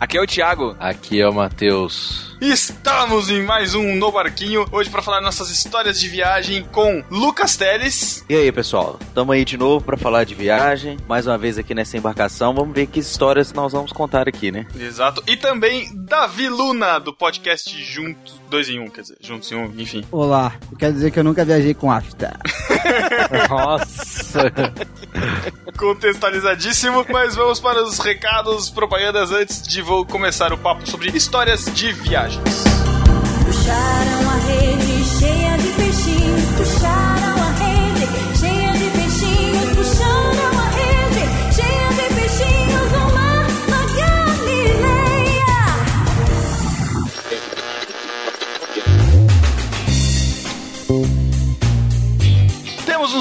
Aqui é o Thiago. Aqui é o Matheus. Estamos em mais um No Barquinho, hoje para falar nossas histórias de viagem com Lucas Teles. E aí, pessoal? Estamos aí de novo para falar de viagem, mais uma vez aqui nessa embarcação. Vamos ver que histórias nós vamos contar aqui, né? Exato. E também Davi Luna, do podcast Juntos, dois em um, quer dizer, Juntos em um, enfim. Olá, quer dizer que eu nunca viajei com afta. Nossa! Contextualizadíssimo, mas vamos para os recados, propagandas antes de vou começar o papo sobre histórias de viagens. Puxaram a rede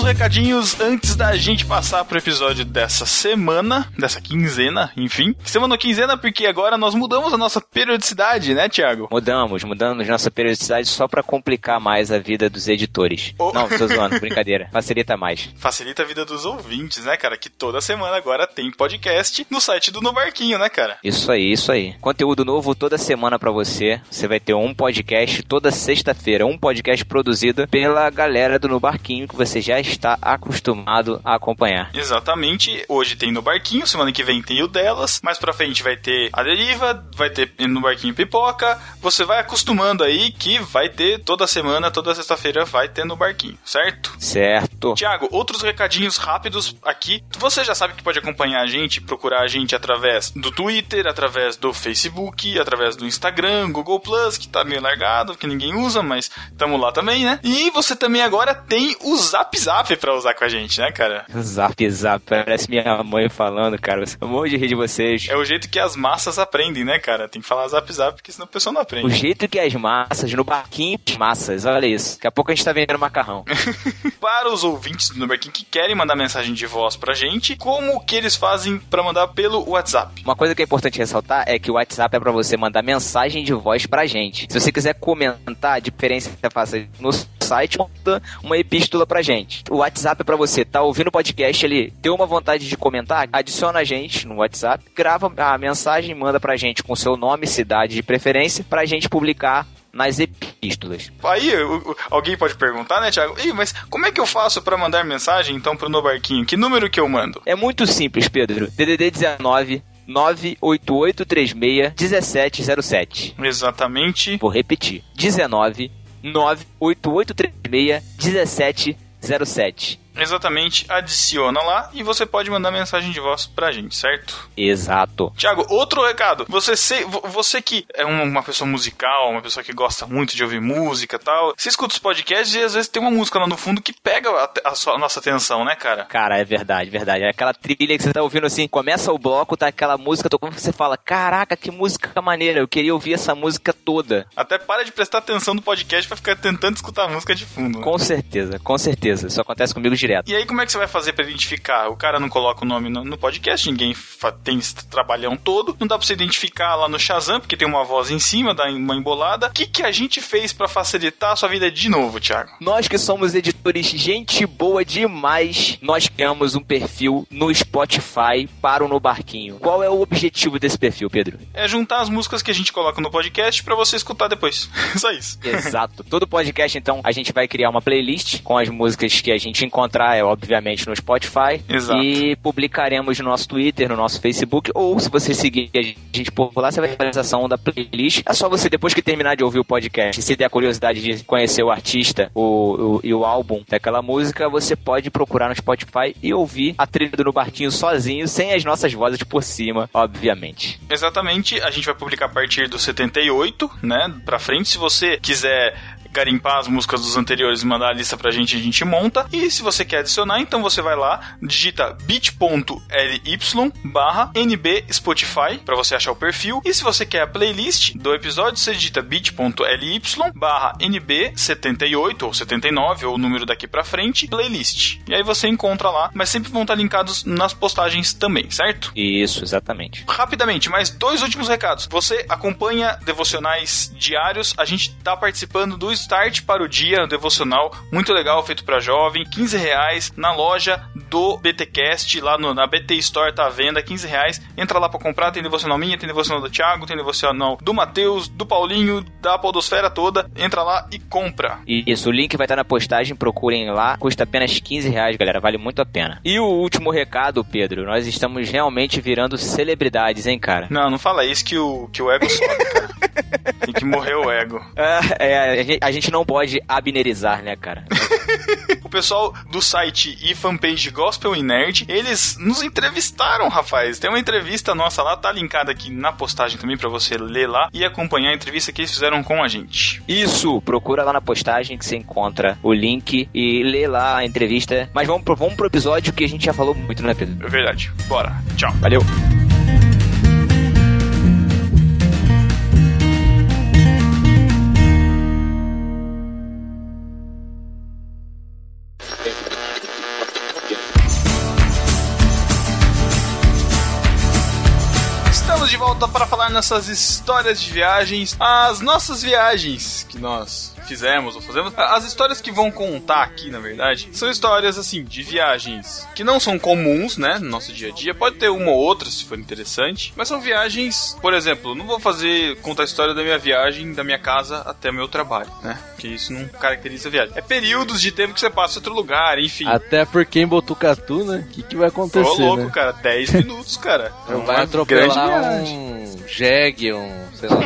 recadinhos antes da gente passar pro episódio dessa semana, dessa quinzena, enfim. Semana ou quinzena porque agora nós mudamos a nossa periodicidade, né, Thiago? Mudamos, mudamos nossa periodicidade só pra complicar mais a vida dos editores. Oh. Não, tô zoando, brincadeira. Facilita mais. Facilita a vida dos ouvintes, né, cara? Que toda semana agora tem podcast no site do No Barquinho, né, cara? Isso aí, isso aí. Conteúdo novo toda semana pra você. Você vai ter um podcast toda sexta-feira, um podcast produzido pela galera do No Barquinho que você já está acostumado a acompanhar. Exatamente. Hoje tem no Barquinho, semana que vem tem o delas. Mais pra frente vai ter a deriva, vai ter no Barquinho pipoca. Você vai acostumando aí que vai ter toda semana, toda sexta-feira vai ter no Barquinho, certo? Certo. Tiago, outros recadinhos rápidos aqui. Você já sabe que pode acompanhar a gente, procurar a gente através do Twitter, através do Facebook, através do Instagram, Google Plus, que tá meio largado, que ninguém usa, mas tamo lá também, né? E você também agora tem o Zap Zap pra usar com a gente, né, cara? Zap, zap. Parece minha mãe falando, cara. Eu morro de rir de vocês. É o jeito que as massas aprendem, né, cara? Tem que falar Zap Zap, porque senão a pessoa não O aprende. jeito que as massas, no barquinho, massas, olha isso. Daqui a pouco a gente tá vendendo macarrão. Para os ouvintes do Nuberquim que querem mandar mensagem de voz pra gente, como que eles fazem pra mandar pelo WhatsApp? Uma coisa que é importante ressaltar é que o WhatsApp é pra você mandar mensagem de voz pra gente. Se você quiser comentar, de preferência faça no site, manda uma epístola pra gente. O WhatsApp é pra você tá ouvindo o podcast ali, ter uma vontade de comentar, adiciona a gente no WhatsApp, grava a mensagem, manda pra gente com seu nome, cidade de preferência, pra gente publicar nas epístolas. Aí alguém pode perguntar, né, Thiago? Ih, mas como é que eu faço pra mandar mensagem então pro Nobarquinho? Que número que eu mando? É muito simples, Pedro. DDD 19 98836 1707. Exatamente. Vou repetir. 19 98836 1707. Exatamente, adiciona lá e você pode mandar mensagem de voz pra gente, certo? Exato. Tiago, outro recado. Você, se- vo- você que é um- uma pessoa musical, uma pessoa que gosta muito de ouvir música e tal, você escuta os podcasts e às vezes tem uma música lá no fundo que pega a, a sua- a nossa atenção, né, cara? Cara, é verdade, verdade. É aquela trilha que você tá ouvindo assim, começa o bloco, tá aquela música tocando, você fala, caraca, que música maneira, eu queria ouvir essa música toda. Até para de prestar atenção no podcast pra ficar tentando escutar a música de fundo. né? Com certeza, com certeza. Isso acontece comigo direto. E aí, como é que você vai fazer pra identificar? O cara não coloca o nome no, no podcast, ninguém tem esse trabalhão todo. Não dá pra você identificar lá no Shazam, porque tem uma voz em cima, dá uma embolada. O que, que a gente fez pra facilitar a sua vida de novo, Thiago? Nós que somos editores gente boa demais, nós criamos um perfil no Spotify para o No Barquinho. Qual é o objetivo desse perfil, Pedro? É juntar as músicas que a gente coloca no podcast pra você escutar depois. Só isso. Exato. Todo podcast, então, a gente vai criar uma playlist com as músicas que a gente encontrar, é obviamente, no Spotify. Exato. E publicaremos no nosso Twitter, no nosso Facebook, ou se você seguir a gente por lá, você vai ter a atualização da playlist. É só você, depois que terminar de ouvir o podcast, se der a curiosidade de conhecer o artista o, o- e o álbum daquela música, você pode procurar no Spotify e ouvir a trilha do No Barquinho sozinho, sem as nossas vozes por cima, obviamente. Exatamente, a gente vai publicar a partir do 78, né, pra frente. Se você quiser garimpar as músicas dos anteriores e mandar a lista pra gente, a gente monta. E se você quer adicionar, então você vai lá, digita bit.ly barra nb Spotify pra você achar o perfil. E se você quer a playlist do episódio, você digita bit.ly barra nb 78 ou 79 ou o número daqui pra frente, playlist. E aí você encontra lá, mas sempre vão estar linkados nas postagens também, certo? Isso, exatamente. Rapidamente, mais dois últimos recados. Você acompanha devocionais diários, a gente tá participando do start para o dia, um devocional muito legal, feito para jovem, 15 reais na loja do BTcast, lá no- na BT Store tá à venda, 15 reais. Entra lá para comprar, tem devocional minha, tem devocional do Thiago, tem devocional do Matheus, do Paulinho, da podosfera toda. Entra lá e compra. Isso, o link vai estar na postagem, procurem lá. Custa apenas 15 reais, galera. Vale muito a pena. E o último recado, Pedro, nós estamos realmente virando celebridades, hein, cara? Não, não fala isso que o, que o ego sobe, cara. Tem que morrer o ego. É, é, a, gente, a gente não pode abnerizar, né, cara? O pessoal do site e fanpage Gospel e Nerd, eles nos entrevistaram, rapaz. Tem uma entrevista nossa lá, tá linkada aqui na postagem também pra você ler lá e acompanhar a entrevista que eles fizeram com a gente. Isso, procura lá na postagem que você encontra o link e lê lá a entrevista. Mas vamos pro, vamos pro episódio que a gente já falou muito, né, Pedro? É verdade. Bora. Tchau. Valeu. Nessas histórias de viagens, as nossas viagens que nós fizemos ou fazemos. As histórias que vão contar aqui, na verdade, são histórias assim de viagens que não são comuns, né, no nosso dia a dia. Pode ter uma ou outra se for interessante, mas são viagens, por exemplo, não vou fazer contar a história da minha viagem da minha casa até meu trabalho, né? Porque isso não caracteriza a viagem. É períodos de tempo que você passa em outro lugar, enfim. Até porque em Botucatu, né? O que, que vai Ô, acontecer, louco, né? cara, 10 minutos, cara. É vai grande atropelar um jegue, um, sei lá.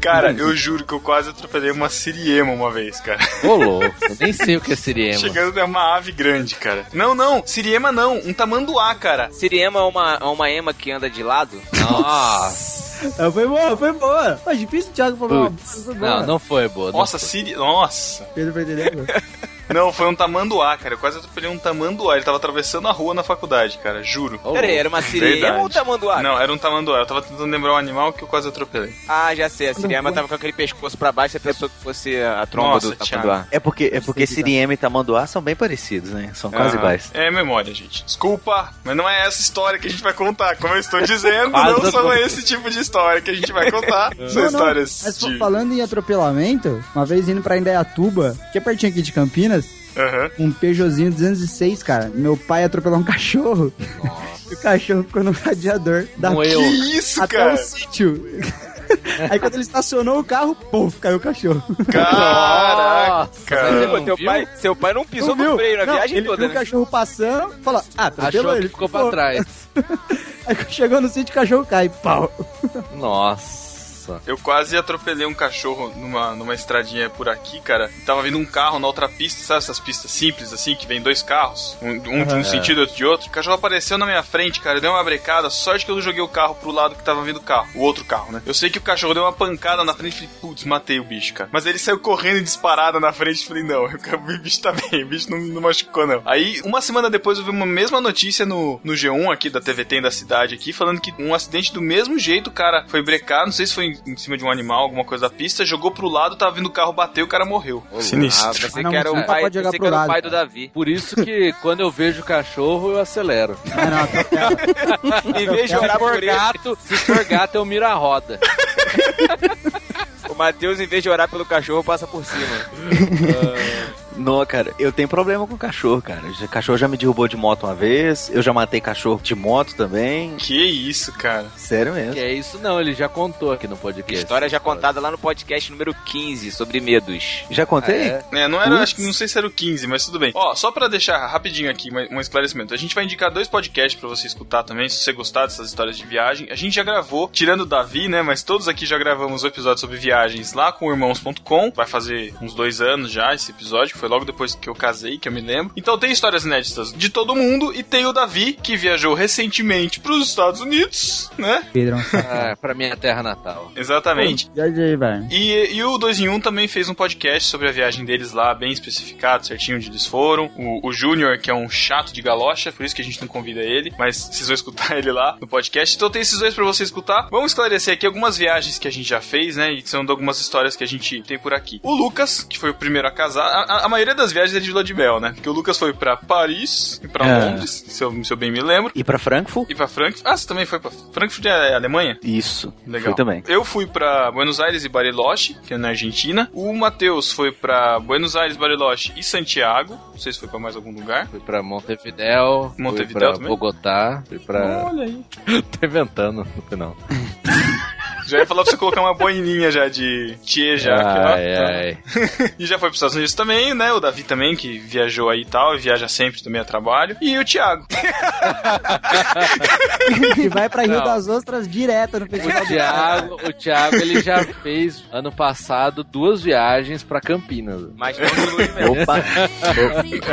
Cara, eu juro que eu quase atropelei uma siriema uma vez, cara. Ô, louco, eu nem sei o que é siriema. Chegando é uma ave grande, cara. Não, não, siriema não, um tamanduá, cara. Siriema é uma, é uma ema que anda de lado? Nossa. Ah, foi boa, foi boa. Mas difícil o Thiago falar foi. Não, não foi boa. não Nossa, siri... Nossa. Pedro foi entendendo? Não, foi um tamanduá, cara. Eu quase atropelei um tamanduá. Ele tava atravessando a rua na faculdade, cara. Juro. Ô, Pera aí, louco. era uma siriema Verdade. ou um tamanduá? Não, era um tamanduá. Eu tava tentando lembrar um animal que eu quase atropelei. Ah, já sei. A siriema tava com aquele pescoço pra baixo, você pensou que fosse a tromba Nossa, do tamanduá. É porque, é porque Siriema e Tamanduá são bem parecidos, né? São quase Aham. iguais. É memória, gente. Desculpa, mas não é essa história que a gente vai contar. Como eu estou dizendo, não são esse tipo de história que a gente vai contar. São Não, não, histórias Mas de... falando em atropelamento, uma vez indo pra Indaiatuba, que é pertinho aqui de Campinas, Aham. um Peugeotzinho 206, cara. Meu pai atropelou um cachorro. e o cachorro ficou no radiador da Um Que eu. isso, até cara? o sítio. Aí quando ele estacionou o carro, puf, caiu o cachorro. Caraca. Pô, teu pai, seu pai não pisou Não no viu? freio na Não, viagem ele toda, viu né? o cachorro passando, falou, ah, atropelou Achou ele. ficou pra trás. Aí quando chegou no sítio, o cachorro cai, pau. Nossa. Eu quase atropelei um cachorro numa, numa estradinha por aqui, cara. Tava vindo um carro na outra pista, sabe essas pistas simples assim, que vem dois carros, um, um de um sentido e outro de outro. O cachorro apareceu na minha frente, cara, deu uma brecada, sorte que eu não joguei o carro pro lado que tava vindo o carro, o outro carro, né? Eu sei que o cachorro deu uma pancada na frente e falei, putz, matei o bicho, cara. Mas ele saiu correndo e disparado na frente e falei, não, o bicho tá bem, o bicho não, não machucou, não. Aí, uma semana depois, eu vi uma mesma notícia no, no G1 aqui, da TVT da cidade aqui, falando que um acidente do mesmo jeito, o cara foi brecar, não sei se foi em, em cima de um animal, alguma coisa da pista, jogou pro lado, tava vindo o carro, bateu, o cara morreu. Ah, Sinistro. você Ah, não, que era você o pai, pode jogar pro que era o lado, pai do. Davi. Por isso que quando eu vejo cachorro, eu acelero. Não, não, atropela. Em vez de por gato, se for gato, eu miro a roda. o Matheus, em vez de orar pelo cachorro, passa por cima. Não, cara, eu tenho problema com cachorro, cara. O cachorro já me derrubou de moto uma vez, eu já matei cachorro de moto também. Que isso, cara. Sério mesmo. Que é isso não, ele já contou aqui no podcast. História já contada lá no podcast número 15, sobre medos. Já contei? É. É, não era, Putz. acho que não sei se era o 15, mas tudo bem. Ó, só pra deixar rapidinho aqui um esclarecimento. A gente vai indicar dois podcasts pra você escutar também, se você gostar dessas histórias de viagem. A gente já gravou, tirando o Davi, né, mas todos aqui já gravamos o episódio sobre viagens lá com o irmãos.com. Vai fazer uns dois anos já esse episódio, que foi logo depois que eu casei, que eu me lembro. Então tem histórias inéditas de todo mundo e tem o Davi, que viajou recentemente pros Estados Unidos, né? Pedrão, Ah, pra minha terra natal. Exatamente. viajei, velho. E, e o 2 em 1 também fez um podcast sobre a viagem deles lá, bem especificado, certinho onde eles foram. O, o Júnior, que é um chato de galocha, por isso que a gente não convida ele, mas vocês vão escutar ele lá no podcast. Então tem esses dois pra você escutar. Vamos esclarecer aqui algumas viagens que a gente já fez, né? E são do- algumas histórias que a gente tem por aqui. O Lucas, que foi o primeiro a casar, a, a- a maioria das viagens é de lua de mel, né? Porque o Lucas foi pra Paris e pra É. Londres, se eu, se eu bem me lembro. E pra Frankfurt? E pra Frankfurt. Ah, você também foi pra Frankfurt é Alemanha? Isso. Legal. Fui também. Eu fui pra Buenos Aires e Bariloche, que é na Argentina. O Matheus foi pra Buenos Aires, Bariloche e Santiago. Não sei se foi pra mais algum lugar. Fui pra Montevidéu. Montevidéu fui pra também? Bogotá. Fui pra. Olha aí. Tô inventando no final. Já ia falar pra você colocar uma boininha já de Tchê já. aqui, ó. Ai, ai. E já foi pros Estados Unidos também, né? O Davi também, que viajou aí e tal, e viaja sempre também a trabalho. E o Thiago. E vai pra Rio Não. das Ostras direto no festival. O Thiago, o Thiago, ele já fez ano passado duas viagens pra Campinas. Mas não mel. Opa,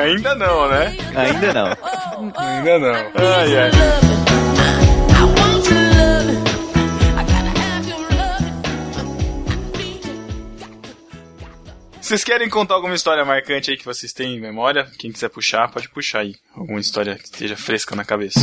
Ainda não, né? ainda não. Ainda não. Ai, ai. Vocês querem contar alguma história marcante aí que vocês têm em memória? Quem quiser puxar, pode puxar aí. Alguma história que esteja fresca na cabeça.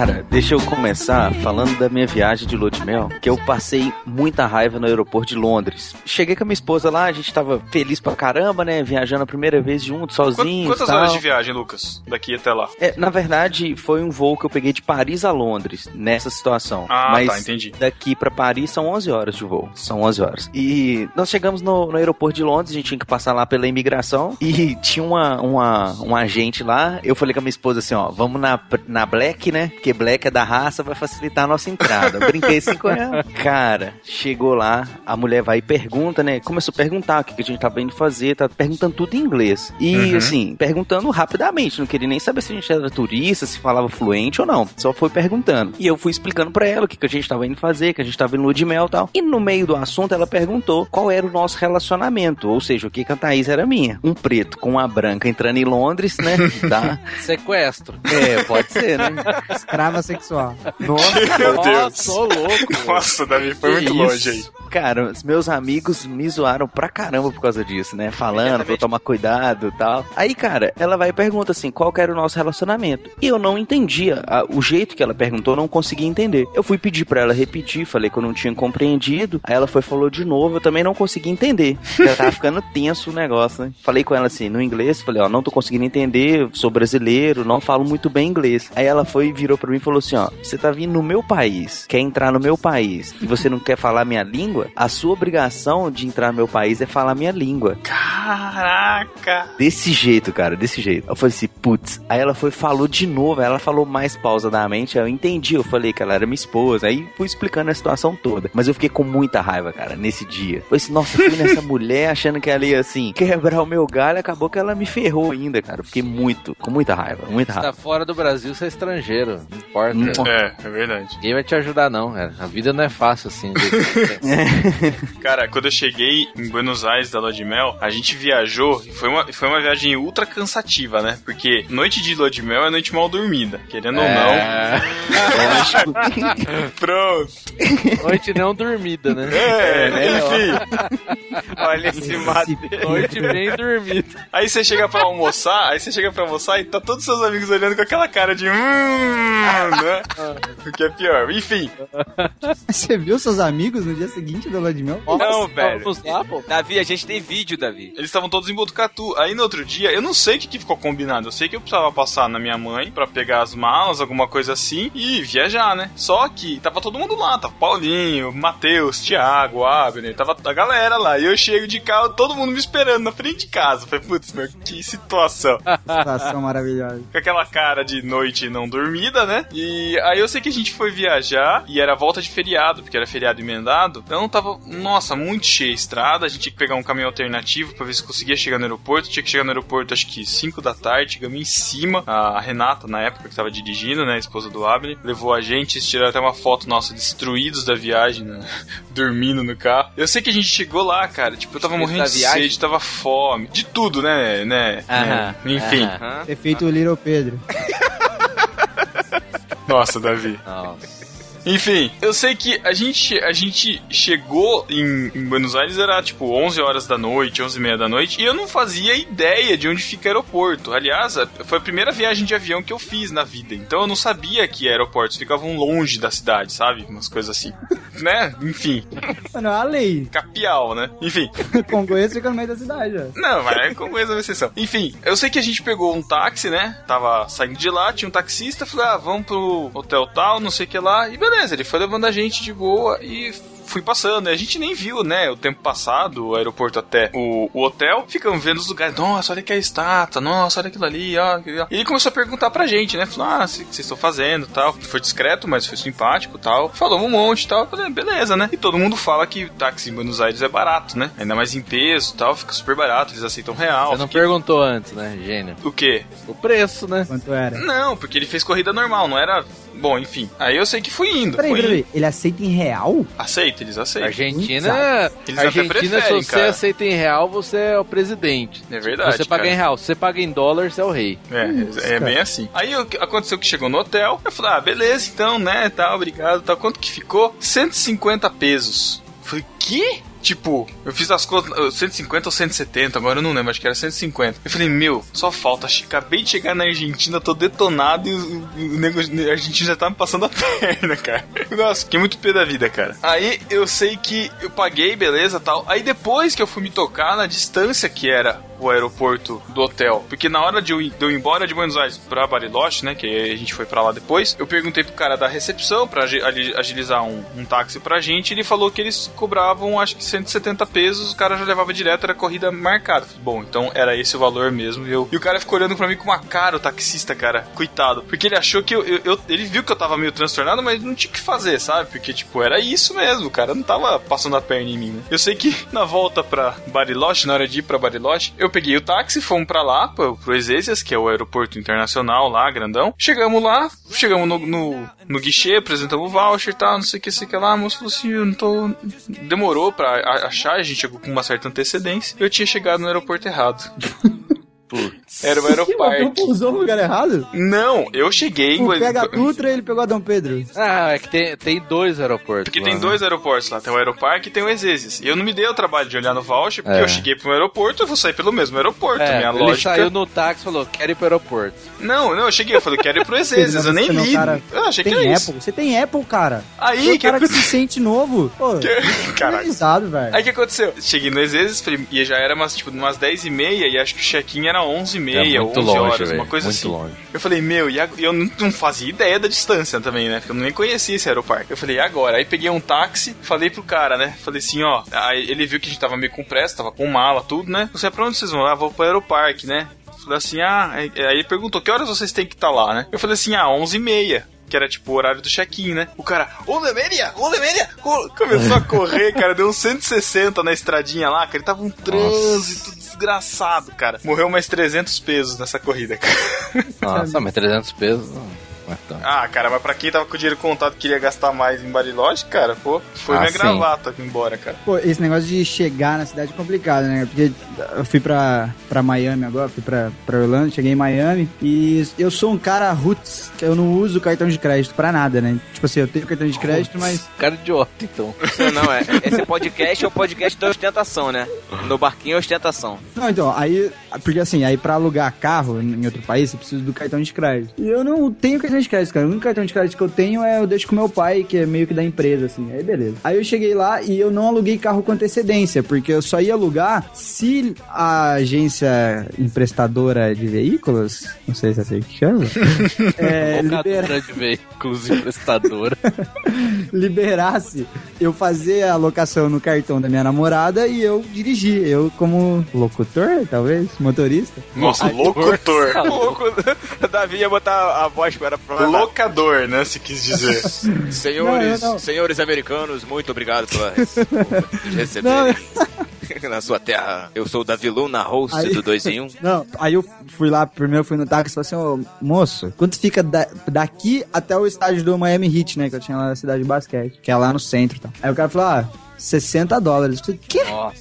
Cara, deixa eu começar falando da minha viagem de lua de mel, que eu passei muita raiva no aeroporto de Londres. Cheguei com a minha esposa lá, a gente tava feliz pra caramba, né? Viajando a primeira vez junto, sozinhos. Quantas tal. horas de viagem, Lucas? Daqui até lá. É, na verdade, foi um voo que eu peguei de Paris a Londres, nessa situação. Ah, Mas tá, entendi. daqui pra Paris são 11 horas de voo. São 11 horas. E nós chegamos no, no aeroporto de Londres, a gente tinha que passar lá pela imigração. E tinha uma, uma, um agente lá. Eu falei com a minha esposa assim: ó, vamos na, na Black, né? Porque Black é da raça, vai facilitar a nossa entrada. Eu brinquei assim com ela. Cara, chegou lá, a mulher vai e pergunta, né? Começou a perguntar o que, que a gente tava indo fazer, tá perguntando tudo em inglês. E Uhum. assim, perguntando rapidamente, não queria nem saber se a gente era turista, se falava fluente ou não. Só foi perguntando. E eu fui explicando pra ela o que, que a gente tava indo fazer, que a gente tava lua de mel e tal. E no meio do assunto, ela perguntou qual era o nosso relacionamento, ou seja, o que, que a Thaís era minha. Um preto com uma branca entrando em Londres, né? Tá? Sequestro. É, pode ser, né? Escrava sexual. Nossa, Meu Nossa, Deus. ô louco. Nossa, Davi, foi muito Que longe aí. isso? Cara, os meus amigos me zoaram pra caramba por causa disso, né? Falando, vou tomar cuidado e tal. Aí, cara, ela vai e pergunta assim, qual que era o nosso relacionamento? E eu não entendia. a- o jeito que ela perguntou, eu não conseguia entender. Eu fui pedir pra ela repetir, falei que eu não tinha compreendido. Aí ela foi e falou de novo, eu também não consegui entender. Já tava ficando tenso o negócio, né? Falei com ela assim, no inglês, falei, ó, não tô conseguindo entender, sou brasileiro, não falo muito bem inglês. Aí ela foi e virou pra mim e falou assim, ó, você tá vindo no meu país, quer entrar no meu país, e você não quer falar minha língua, a sua obrigação de entrar no meu país é falar minha língua. Caraca. Desse jeito, cara, desse jeito. Eu falei assim, putz. Aí ela foi e falou de novo, ela falou mais pausadamente, eu entendi, eu falei que ela era minha esposa, aí fui explicando a situação toda. Mas eu fiquei com muita raiva, cara, nesse dia. Falei assim, nossa, eu fui nessa mulher achando que ela ia, assim, quebrar o meu galho, acabou que ela me ferrou ainda, cara. Eu fiquei muito, com muita raiva, muita Você raiva. tá fora do Brasil, você é estrangeiro. Importa. É, é verdade. Ninguém vai te ajudar, não, cara. A vida não é fácil assim. Cara, quando eu cheguei em Buenos Aires da Lua de Mel, a gente viajou e foi uma, foi uma viagem ultra cansativa, né? Porque noite de Lua de Mel é noite mal dormida. Querendo ou É, não. Pronto. Noite não dormida, né? É, enfim. Olha esse mate. Noite bem dormida. Aí você chega pra almoçar, aí você chega pra almoçar e tá todos seus amigos olhando com aquela cara de hum, né? O que é pior. Enfim, Você viu seus amigos no dia seguinte da lua de mel? não, velho. Vamos lá, pô. Davi, a gente tem vídeo, Davi. Eles estavam todos em Botucatu. Aí no outro dia, eu não sei o que, que ficou combinado. Eu sei que eu precisava passar na minha mãe pra pegar as malas, alguma coisa assim, e viajar, né? Só que tava todo mundo lá. Tava Paulinho, Matheus, Thiago, Abner, tava a galera lá. E eu chego de carro, todo mundo me esperando na frente de casa. Falei, putz, meu, que situação. Situação maravilhosa. com aquela cara de noite não dormida, né? E aí eu sei que a gente foi viajar e era volta de feriado, porque era feriado emendado. Então tava, nossa, muito cheia a estrada. A gente tinha que pegar um caminho alternativo pra ver se conseguia chegar no aeroporto. Tinha que chegar no aeroporto acho que 5 da tarde, chegamos em cima. A Renata, na época que tava dirigindo, né? A esposa do Abner, levou a gente. Eles tiraram até uma foto nossa destruídos da viagem, né? dormindo no carro. Eu sei que a gente chegou lá, cara. Tipo, eu tava morrendo de viagem? sede, tava fome. De tudo, né? né? Aham, né? Enfim. Hã? Ter feito o Little Pedro. Nossa, Davi. Nossa. Enfim, eu sei que a gente, a gente chegou em, em Buenos Aires, era tipo 11 horas da noite, 11 e meia da noite, e eu não fazia ideia de onde fica o aeroporto. Aliás, foi a primeira viagem de avião que eu fiz na vida, então eu não sabia que aeroportos ficavam longe da cidade, sabe? Umas coisas assim. né? Enfim, Mano, é a lei. capial, né? Enfim. Congonhas fica no meio da cidade, ó. Não, mas é com coisa uma exceção. Enfim, eu sei que a gente pegou um táxi, né? Tava saindo de lá, tinha um taxista, falei, ah, vamos pro hotel tal, não sei o que lá. E beleza, ele foi levando a gente de boa e fui passando. E a gente nem viu, né, o tempo passado, o aeroporto até o, o hotel. Ficamos vendo os lugares. Nossa, olha que é a estátua. Nossa, olha aquilo ali, ó. aquilo. E ele começou a perguntar pra gente, né? Falou, ah, o que vocês estão fazendo tal. Foi discreto, mas foi simpático tal. Falou um monte tal. Falei, beleza, né? E todo mundo fala que táxi em Buenos Aires é barato, né? Ainda mais em peso tal, fica super barato. Eles aceitam real. Você não Fiquei- perguntou antes, né, gênio? O quê? O preço, né? Quanto era? Não, porque ele fez corrida normal, não era. Bom, enfim. Aí eu sei que fui indo. Peraí, fui peraí, indo. Ele aceita em real? Aceita, eles aceitam. Argentina, Eles até Argentina, se preferem, você cara. aceita em real, você é o presidente. É verdade. você paga cara. em real. Se você paga em dólar, você é o rei. É, é bem assim. Aí que aconteceu que chegou no hotel, eu falei, ah, beleza, então, né, tal, obrigado, tal. Quanto que ficou? 150 pesos. Eu falei, que? Tipo, eu fiz as contas, uh, 150 ou 170, agora eu não lembro, acho que era 150. Eu falei, meu, só falta, acabei de chegar na Argentina, tô detonado e o, o, o nego- a Argentina já tá me passando a perna, cara. Nossa, fiquei muito pé da vida, cara. Aí eu sei que eu paguei, beleza, tal. Aí depois que eu fui me tocar na distância que era o aeroporto do hotel. Porque na hora de eu, ir- de eu ir embora de Buenos Aires pra Bariloche, né? Que a gente foi pra lá depois, eu perguntei pro cara da recepção pra agilizar um, um táxi pra gente. Ele falou que eles cobravam acho que 170 pesos, o cara já levava direto, era corrida marcada. Bom, então era esse o valor mesmo. E, eu, e o cara ficou olhando pra mim com uma cara, o taxista, cara, coitado. Porque ele achou que eu, eu- eu- Ele viu que eu tava meio transtornado, mas não tinha o que fazer, sabe? Porque, tipo, era isso mesmo, o cara não tava passando a perna em mim, né? Eu sei que na volta pra Bariloche, na hora de ir pra Bariloche, eu peguei o táxi, fomos pra lá, pro, pro que é o aeroporto internacional lá, grandão. Chegamos lá, chegamos no, no, no guichê, apresentamos o voucher e tal, não sei o que, sei que lá. A moça falou assim: eu não tô. Demorou pra achar, a gente com uma certa antecedência. Eu tinha chegado no aeroporto errado. Era o Tu aeroparque. pousou no lugar errado? Não, eu cheguei. Tu pega a Dutra e ele pegou a Dom Pedro. Ah, é que tem, tem dois aeroportos. Porque lá, tem né? dois aeroportos lá, tem o Aeroparque e tem o Exesis. E eu não me dei o trabalho de olhar no voucher, porque É. eu cheguei pro aeroporto, eu vou sair pelo mesmo aeroporto. É, minha ele lógica. saiu no táxi e falou, quero ir pro aeroporto. Não, não, eu cheguei, eu falei, quero ir pro Exesis, eu nem Você não, li. cara, Eu achei que era Apple. isso. Você tem Apple, cara. Aí, Você o que cara que se sente novo. Pô, Caraca. velho. Aí o que aconteceu? Cheguei no Exesis, falei, e já era umas, tipo, umas 10 e meia, e acho que o check-in era 11 e meia, É muito 11 longe, horas, velho, uma coisa muito assim. longe. Eu falei, meu, e ag- eu não, fazia ideia da distância também, né? Porque eu nem conhecia esse aeroparque. Eu falei, e agora? Aí peguei um táxi, falei pro cara, né? Falei assim, ó. Aí ele viu que a gente tava meio com pressa, tava com mala, tudo, né? Você, pra onde vocês vão? Ah, vou pro aeroparque, né? Falei assim, ah. Aí ele perguntou, que horas vocês têm que estar lá, né? Eu falei assim, ah, 11 e meia. Que era tipo o horário do check-in, né? O cara, ô Lemeria, ô Lemeria! co- Começou a correr, cara, deu uns 160 na estradinha lá, cara. Ele tava um trânsito desgraçado, cara. Morreu mais 300 pesos nessa corrida, cara. Nossa, mas 300 pesos não é tanto. Ah, cara, mas pra quem tava com o dinheiro contado e queria gastar mais em Bariloche, cara, pô, foi Ah, minha sim. gravata embora, cara. Pô, esse negócio de chegar na cidade é complicado, né? Porque eu fui pra, pra Miami agora, fui pra, pra Orlando, cheguei em Miami e eu sou um cara roots, que eu não uso cartão de crédito pra nada, né? Tipo assim, eu tenho cartão de crédito, mas Cara idiota, então. Isso não, é. Esse podcast é o podcast da ostentação, né? No barquinho é ostentação. Não, então, aí. Porque assim, aí pra alugar carro em outro país, você precisa do cartão de crédito. E eu não tenho cartão de crédito, cara. O único cartão de crédito que eu tenho é eu deixo com meu pai, que é meio que da empresa, assim. Aí beleza. Aí eu cheguei lá e eu não aluguei carro com antecedência, porque eu só ia alugar se a agência emprestadora de veículos, não sei se é assim que chama, é, libera- Locadora de veículos emprestadora. liberasse eu fazer a locação no cartão da minha namorada e eu dirigir. Eu como locutor, talvez, motorista. Nossa, locutor. Louco. Davi ia botar a voz para pra Locador, né, se quis dizer. Senhores, Não, não, senhores americanos, muito obrigado pela por receber na sua terra. Eu sou o Davi Luna, host Aí- do 2 em 1. Não, aí eu fui lá, primeiro fui no táxi e falei assim, ô, moço, quanto fica da- daqui até o estádio do Miami Heat, né, que eu tinha lá na cidade de basquete, que é lá no centro e tal. Aí o cara falou, ah, 60 dólares. Eu falei, quê? Nossa.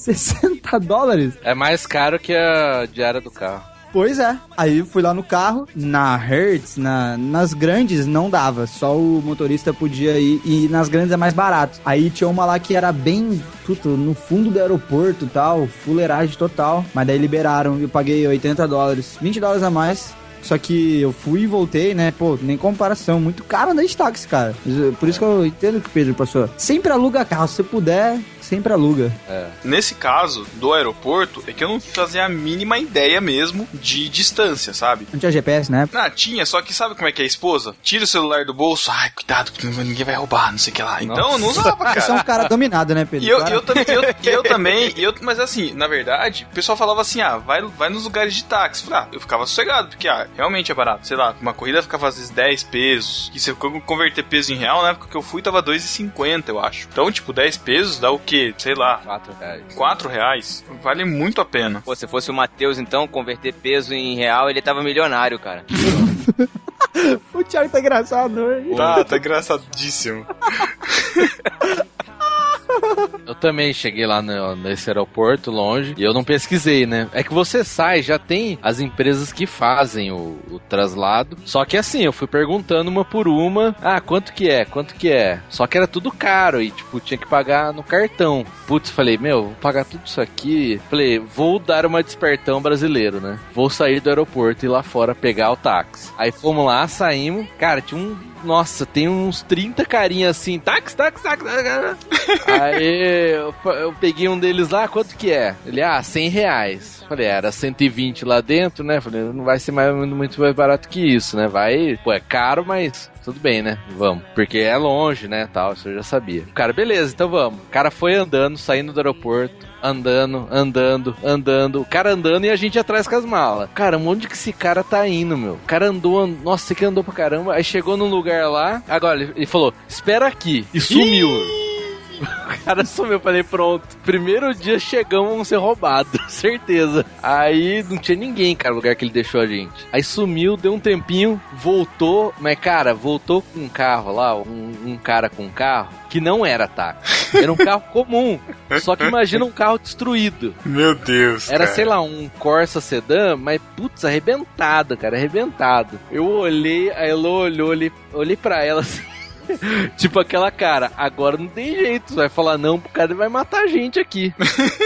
60 dólares? É mais caro que a diária do carro. Pois é. Aí fui lá no carro, na Hertz, na, nas grandes não dava, só o motorista podia ir, e nas grandes é mais barato. Aí tinha uma lá que era bem, puto, no fundo do aeroporto e tal, fuleiragem total, mas daí liberaram, eu paguei 80 dólares, 20 dólares a mais. Só que eu fui e voltei, né? Pô, nem comparação. Muito caro andar de táxi, cara. Por isso que eu entendo que o Pedro passou. Sempre aluga carro. Se puder, sempre aluga. Nesse caso do aeroporto, é que eu não fazia a mínima ideia mesmo de distância, sabe? Não tinha GPS, né? Ah, tinha, só que sabe como é que é a esposa? Tira o celular do bolso, ai, cuidado, porque ninguém vai roubar, não sei o que lá. Então eu não usava, Você é um cara. cara dominado, né, Pedro? E eu, Cara- eu, também, eu, eu também, eu, mas assim, na verdade, o pessoal falava assim: ah, vai, vai nos lugares de táxi. Falei, ah, eu ficava sossegado, porque ah, realmente é barato. Sei lá, uma corrida ficava às vezes 10 pesos. E se eu converter peso em real, na época que eu fui, tava 2,50, eu acho. Então, tipo, 10 pesos dá o quê? Sei lá, 4 reais. 4 reais. Vale muito a pena. Pô, se fosse o Matheus, então, converter peso em real, ele tava milionário, cara. O Thiago tá engraçado hoje. Tá, tá engraçadíssimo. Eu também cheguei lá no- nesse aeroporto longe e eu não pesquisei, né? É que você sai, já tem as empresas que fazem o, o traslado. Só que assim, eu fui perguntando uma por uma. Ah, quanto que é? Quanto que é? Só que era tudo caro e, tipo, tinha que pagar no cartão. Putz, falei, meu, vou pagar tudo isso aqui. Falei, vou dar uma despertão brasileiro, né? Vou sair do aeroporto e ir lá fora pegar o táxi. Aí fomos lá, saímos. Cara, tinha um. Nossa, tem uns 30 carinhas assim, táxi, táxi. táxi. Aí eu, eu peguei um deles lá, quanto que é? Ele, ah, 100 reais. Falei, era 120 lá dentro, né? Falei, não vai ser mais, muito mais barato que isso, né? Vai, pô, é caro, mas tudo bem, né? Vamos. Porque é longe, né? Tal, isso eu já sabia. O cara, beleza, então vamos. O cara foi andando, saindo do aeroporto, andando, andando, andando. O cara andando e a gente atrás com as malas. Cara, onde que esse cara tá indo, meu? O cara andou, and- nossa, você que andou pra caramba. Aí chegou num lugar lá, agora ele, ele falou, espera aqui. E sumiu. O cara sumiu, eu falei, pronto. Primeiro dia chegamos, vamos ser roubados, certeza. Aí não tinha ninguém, cara, no lugar que ele deixou a gente. Aí sumiu, deu um tempinho, voltou, mas, cara, voltou com um carro lá, um, um cara com um carro, que não era táxi. Era um carro comum. Só que imagina um carro destruído. Meu Deus. Era, cara. sei lá, um Corsa sedã, mas putz, arrebentado, cara, arrebentado. Eu olhei, a Elo olhou, olhei, olhei pra ela assim. tipo aquela cara, agora não tem jeito, você vai falar não pro cara e vai matar a gente aqui.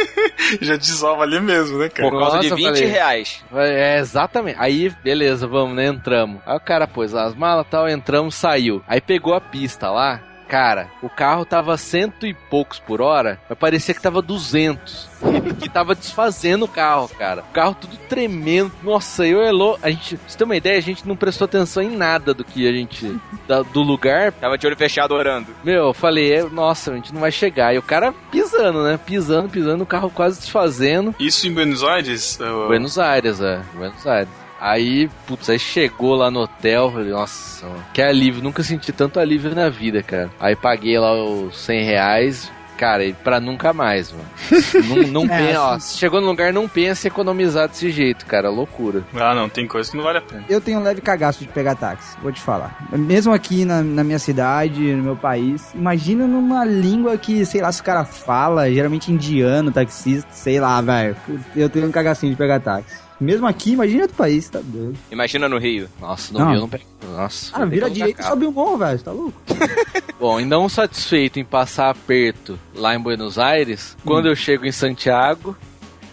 Já desova ali mesmo, né, cara? Por causa de Nossa, 20 falei. reais. É, exatamente. Aí, beleza, vamos, né? Entramos. Aí o cara pôs lá as malas e tal, entramos, saiu. Aí pegou a pista lá. Cara, o carro tava cento e poucos por hora, mas parecia que tava 200. que tava desfazendo o carro, cara. O carro tudo tremendo. Nossa, eu Elo, a gente, pra você ter uma ideia, a gente não prestou atenção em nada do que a gente, da- do lugar. Tava de olho fechado orando. Meu, eu falei, é, nossa, a gente não vai chegar. E o cara pisando, né? Pisando, pisando, o carro quase desfazendo. Isso em Buenos Aires? Buenos Aires, é. Buenos Aires. Aí, putz, aí chegou lá no hotel, falei, nossa, mano, que alívio, nunca senti tanto alívio na vida, cara. Aí paguei lá os 100 reais, cara, e pra nunca mais, mano. não não É, pensa, ó, assim- chegou no lugar, não pensa em economizar desse jeito, cara, loucura. Ah, não, tem coisa que não vale a pena. Eu tenho um leve cagaço de pegar táxi, vou te falar. Mesmo aqui na, na minha cidade, no meu país, imagina numa língua que, sei lá, se o cara fala, geralmente indiano, taxista, sei lá, velho. Eu tenho um cagacinho de pegar táxi. Mesmo aqui, imagina outro país, tá doido. Imagina no Rio. Nossa, no Não. Rio não pego. Nossa. Ah, vira um direita e sobe o morro, velho, tá louco? Bom, e não satisfeito em passar aperto lá em Buenos Aires, quando eu chego em Santiago,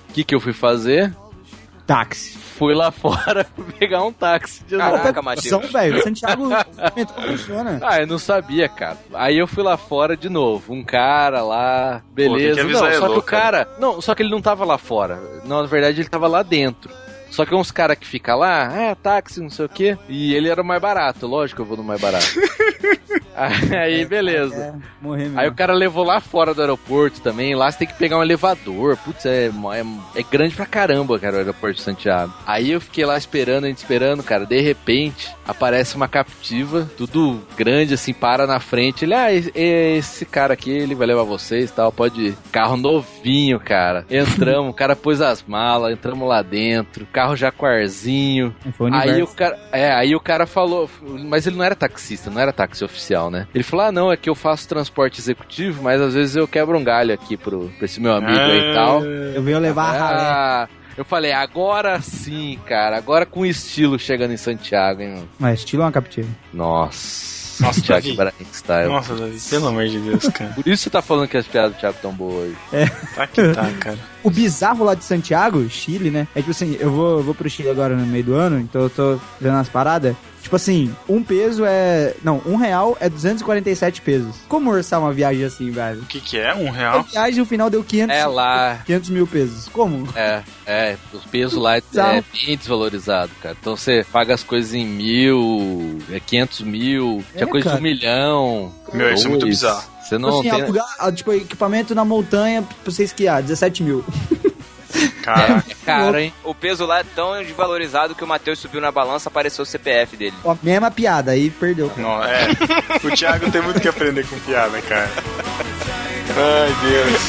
o que que eu fui fazer? Táxi. Fui lá fora pegar um táxi de novo. Caraca, Matheus. velho. Santiago, o metrô funciona. Ah, eu não sabia, cara. Aí eu fui lá fora de novo. Um cara lá, beleza. avisar não, só ele, que o cara. cara. Não, só que ele não tava lá fora. Não, na verdade ele tava lá dentro. Só que uns caras que fica lá, é, táxi, não sei o quê. E ele era o mais barato. Lógico que eu vou no mais barato. Aí, beleza. É, morrer mesmo. Aí o cara levou lá fora do aeroporto também. Lá você tem que pegar um elevador. Putz, é, é, é grande pra caramba, cara, o aeroporto de Santiago. Aí eu fiquei lá esperando, a gente esperando, cara. De repente, aparece uma captiva, tudo grande, assim, para na frente. Ele, ah, esse, esse cara aqui, ele vai levar vocês e tal. Pode ir. Carro novinho, cara. Entramos, o cara pôs as malas, entramos lá dentro. Carro jaguarzinho. Foi o Aí o cara, é, aí o cara falou, mas ele não era taxista, não era táxi oficial, né? Ele falou: "Ah, não, é que eu faço transporte executivo, mas às vezes eu quebro um galho aqui pro pra esse meu amigo aí e tal". Eu venho levar a ralé. Ah, Eu falei, agora sim, cara. Agora com estilo chegando em Santiago, hein, mano. Mas estilo é uma captiva. Nossa. Nossa, Thiago Style. Nossa, Davi, pelo amor de Deus, cara. Por isso você tá falando que as piadas do Thiago tão boas hoje. Tá que tá, cara. O bizarro lá de Santiago, Chile, né? É tipo assim, eu vou, eu vou pro Chile agora no meio do ano, então eu tô vendo as paradas. Tipo assim, um peso é. Não, um real é 247 pesos. Como orçar uma viagem assim, velho? O que que é? Um A real? viagem no final deu 500, É lá. 500 mil pesos. Como? É, é, os pesos lá é, é bem desvalorizado, cara. Então você paga as coisas em mil, é 500 mil, tinha É, coisa cara. de um milhão. Meu, isso é muito dois. bizarro. Você Tipo não assim, tem... alugar, ah, tipo, equipamento na montanha pra você esquiar, 17 mil. Cara, É caro, hein? O peso lá é tão desvalorizado que o Matheus subiu na balança, apareceu o CPF dele. Ó, mesma piada, aí perdeu. não, é. O Thiago tem muito que aprender com piada, cara. Ai, Deus.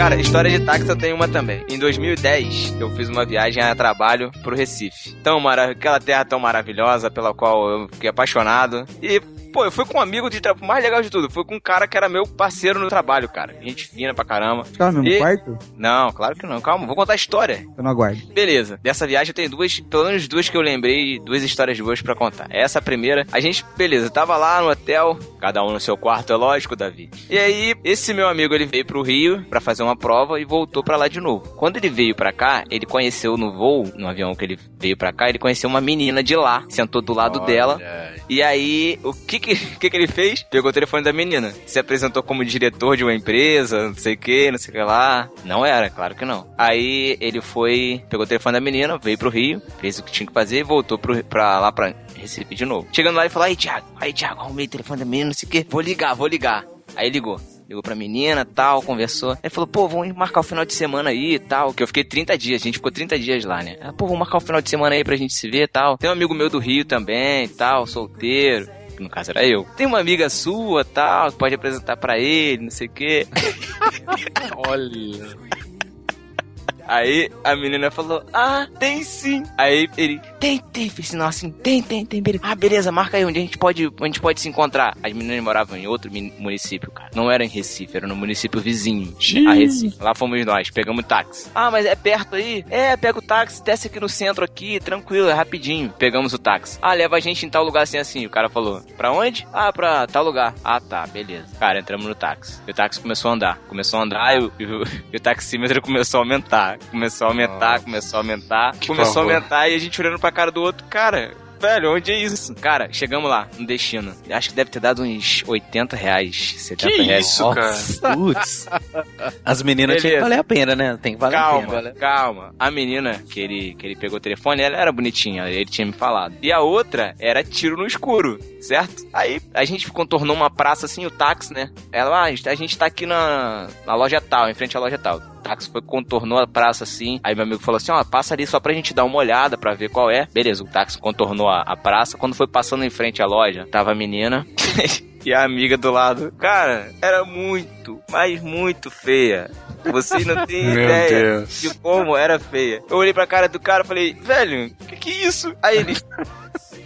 Cara, história de táxi eu tenho uma também. Em 2010, eu fiz uma viagem a trabalho pro Recife. Tão mara... Aquela terra tão maravilhosa pela qual eu fiquei apaixonado. E, pô, eu fui com um amigo de trabalho. Mais legal de tudo, fui com um cara que era meu parceiro no trabalho, cara. Gente fina pra caramba. Ficava no mesmo E- quarto? Não, claro que não. Calma, vou contar a história. Eu não aguardo. Beleza. Dessa viagem eu tenho duas, pelo menos duas que eu lembrei, duas histórias boas pra contar. Essa primeira, a gente, beleza, tava lá no hotel, cada um no seu quarto, é lógico, Davi. E aí, esse meu amigo, ele veio pro Rio pra fazer uma prova e voltou pra lá de novo. Quando ele veio pra cá, ele conheceu no voo, no avião que ele veio pra cá, ele conheceu uma menina de lá, sentou do lado dela. Olha, E aí, o que que, que que ele fez? Pegou o telefone da menina. Se apresentou como diretor de uma empresa, não sei o que, não sei o que lá. Não era, claro que não. Aí ele foi, pegou o telefone da menina, veio pro Rio, fez o que tinha que fazer e voltou pro, pra lá pra Recife de novo. Chegando lá, ele falou: Aí, Thiago, aí, Thiago, arrumei o telefone da menina, não sei o que, vou ligar, vou ligar. Aí ligou. Ligou pra menina tal, conversou. Aí falou, pô, vamos marcar o final de semana aí e tal. Que eu fiquei 30 dias, a gente ficou 30 dias lá, né? Ela, pô, vamos marcar o final de semana aí pra gente se ver e tal. Tem um amigo meu do Rio também, tal, solteiro. Que no caso era eu. Tem uma amiga sua, tal, pode apresentar pra ele, não sei o quê. olha. Aí a menina falou: Ah, tem sim. Aí ele, tem, tem, fez sinal assim, tem, tem, tem, beleza. Ah, beleza, marca aí onde a gente pode, onde a gente pode se encontrar. As meninas moravam em outro município, cara. Não era em Recife, era no município vizinho a Recife. Lá fomos nós, pegamos táxi. Ah, mas é perto aí? É, pega o táxi, desce aqui no centro aqui, tranquilo, é rapidinho. Pegamos o táxi. Ah, leva a gente em tal lugar assim assim. O cara falou: Pra onde? Ah, pra tal lugar. Ah, tá, beleza. Cara, entramos no táxi. E o táxi começou a andar. Começou a andar e o, e o, e o taxímetro começou a aumentar. Começou a aumentar, Nossa. começou a aumentar. Que começou pavor. a aumentar e a gente olhando pra cara do outro. Cara, velho, onde é isso? Cara, chegamos lá, no destino. Acho que deve ter dado uns 80 reais, 70 Que reais. isso, cara? Putz. As meninas tinham que Beleza. valer a pena, né? Tem que valer a Calma, pena. calma. A menina que ele, que ele pegou o telefone, ela era bonitinha, ele tinha me falado. E a outra era tiro no escuro, certo? Aí a gente contornou uma praça assim, o táxi, né? Ela, ah, a gente- a gente tá aqui na, na loja tal, em frente à loja tal. O táxi foi, contornou a praça assim. Aí meu amigo falou assim: ó, passa ali só pra gente dar uma olhada pra ver qual é. Beleza, o táxi contornou a, a praça. Quando foi passando em frente à loja, tava a menina. E a amiga do lado, cara, era muito, mas muito feia. Você não tem ideia Deus. de como era feia. Eu olhei pra cara do cara e falei, velho, que que é isso? Aí ele,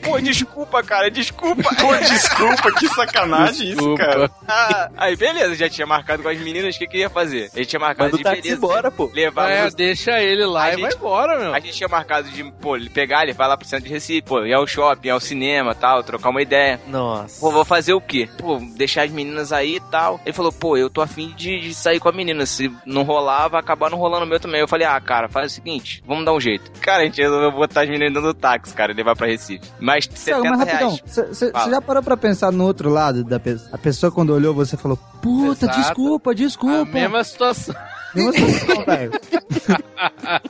pô, desculpa, cara, desculpa. Pô, desculpa, que sacanagem isso, Desculpa. cara. Ah, aí beleza, já tinha marcado com as meninas, o que que ia fazer? A gente tinha marcado Manda de táxi beleza, embora, pô. Levar É, os- deixa ele lá A e gente- vai embora, meu. a gente tinha marcado de, pô, ele pegar, ele vai lá pro centro de Recife, pô, ir ao shopping, ir ao cinema tal, trocar uma ideia. Nossa. Pô, vou fazer o quê? Pô, deixar as meninas aí e tal. Ele falou, pô, eu tô afim de, de sair com a menina. Se não rolar, vai acabar não rolando o meu também. Eu falei, ah, cara, faz o seguinte, vamos dar um jeito. Cara, a gente resolveu botar as meninas dentro do táxi, cara, e levar pra Recife. Mais Thiago, 70 mas rapidão, reais. você já parou pra pensar no outro lado da pessoa? A pessoa quando olhou você falou, puta, Exato. desculpa, A desculpa. mesma situação. Mesma situação, velho.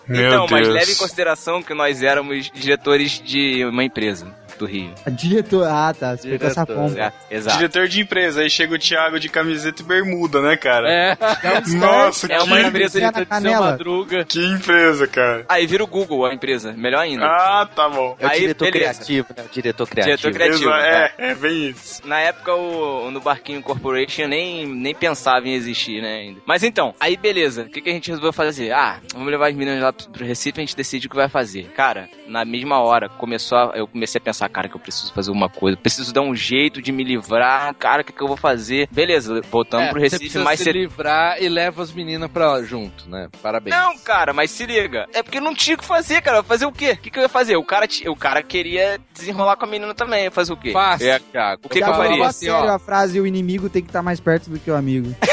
Meu então, mas Deus. leve em consideração que nós éramos diretores de uma empresa do Rio. Diretor, ah tá, você pegou essa Diretor, pompa. Exato. Exato. Diretor de empresa, aí chega o Thiago de camiseta e bermuda, né, cara? É, Nossa, É uma que, empresa de seu canela. madruga. que empresa, cara. Aí vira o Google a empresa, melhor ainda. Ah, tá bom. É o Aí, diretor beleza. criativo, né? O diretor criativo. Diretor criativo. Exa- cara. é, é bem isso. Na época, o, no Barquinho Corporation nem, nem pensava em existir, né, ainda. Mas então, aí beleza, o que, que a gente resolveu fazer? Ah, vamos levar as meninas lá pro pro Recife, a gente decide o que vai fazer. Cara, na mesma hora, começou a- eu comecei a pensar, pensar, cara, que eu preciso fazer uma coisa, preciso dar um jeito de me livrar, cara, o que, que eu vou fazer? Beleza, voltamos É, pro você Recife, precisa mais se livrar e leva as meninas pra junto, né? Parabéns. Não, cara, mas se liga. É porque não tinha o que fazer, cara. Fazer o quê? O que, que eu ia fazer? O cara, ti- o cara queria desenrolar com a menina também. Fazer o quê? Fácil, É, o que, que eu faria? assim, sério ó. a frase o inimigo tem que estar mais perto do que o amigo.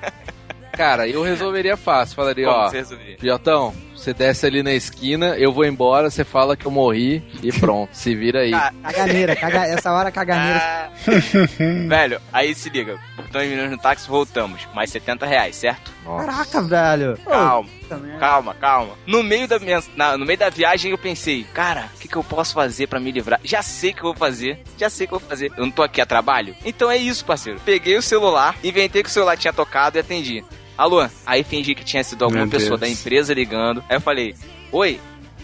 Cara, eu resolveria fácil. Falaria, Como ó, você resolveria? Piotão, você desce ali na esquina, eu vou embora, você fala que eu morri e pronto, se vira aí. Ah, Caganeira, caga... essa hora caganeira. Ah, velho, aí se liga. As meninas no táxi, voltamos. Mais 70 reais, certo? Nossa. Caraca, velho. Ô, Calma. merda. Calma, calma. No meio da, minha, na- no meio da viagem eu pensei, cara, o que, que eu posso fazer pra me livrar? Já sei o que eu vou fazer, já sei o que eu vou fazer. Eu não tô aqui a trabalho? Então é isso, parceiro. Peguei o celular, inventei que o celular tinha tocado e atendi. Alô? Aí fingi que tinha sido alguma Meu pessoa Deus. da empresa ligando. Aí eu falei, oi,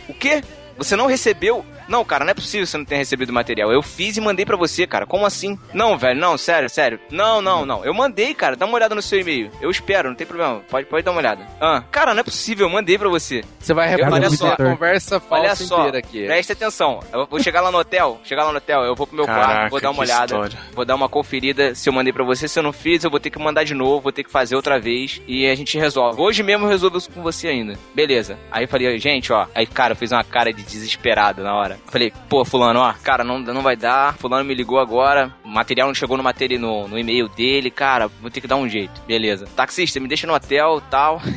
o quê? Você não recebeu? Não, cara, não é possível você não ter recebido o material. Eu fiz e mandei pra você, cara. Como assim? Não, velho, não, sério, sério. Não, não, não. Eu mandei, cara. Dá uma olhada no seu e-mail. Eu espero, não tem problema. Pode, pode dar uma olhada. Ah, cara, não é possível. Eu mandei pra você. Você vai Eu- olha só. a conversa Olha falsa só, inteira aqui. presta atenção. Eu vou chegar lá no hotel, chegar lá no hotel, eu vou pro meu Caraca, quarto, vou dar uma que olhada, história. vou dar uma conferida se eu mandei pra você, se eu não fiz, eu vou ter que mandar de novo, vou ter que fazer outra vez e a gente resolve. Hoje mesmo eu resolvo isso com você ainda. Beleza. Aí eu falei, gente, ó, aí cara, eu fiz uma cara de desesperado na hora. Falei, pô, fulano, ó, cara, não, não vai dar. Fulano me ligou agora, o material não chegou no, materi no, no e-mail dele, cara, vou ter que dar um jeito. Beleza. Taxista, me deixa no hotel, tal.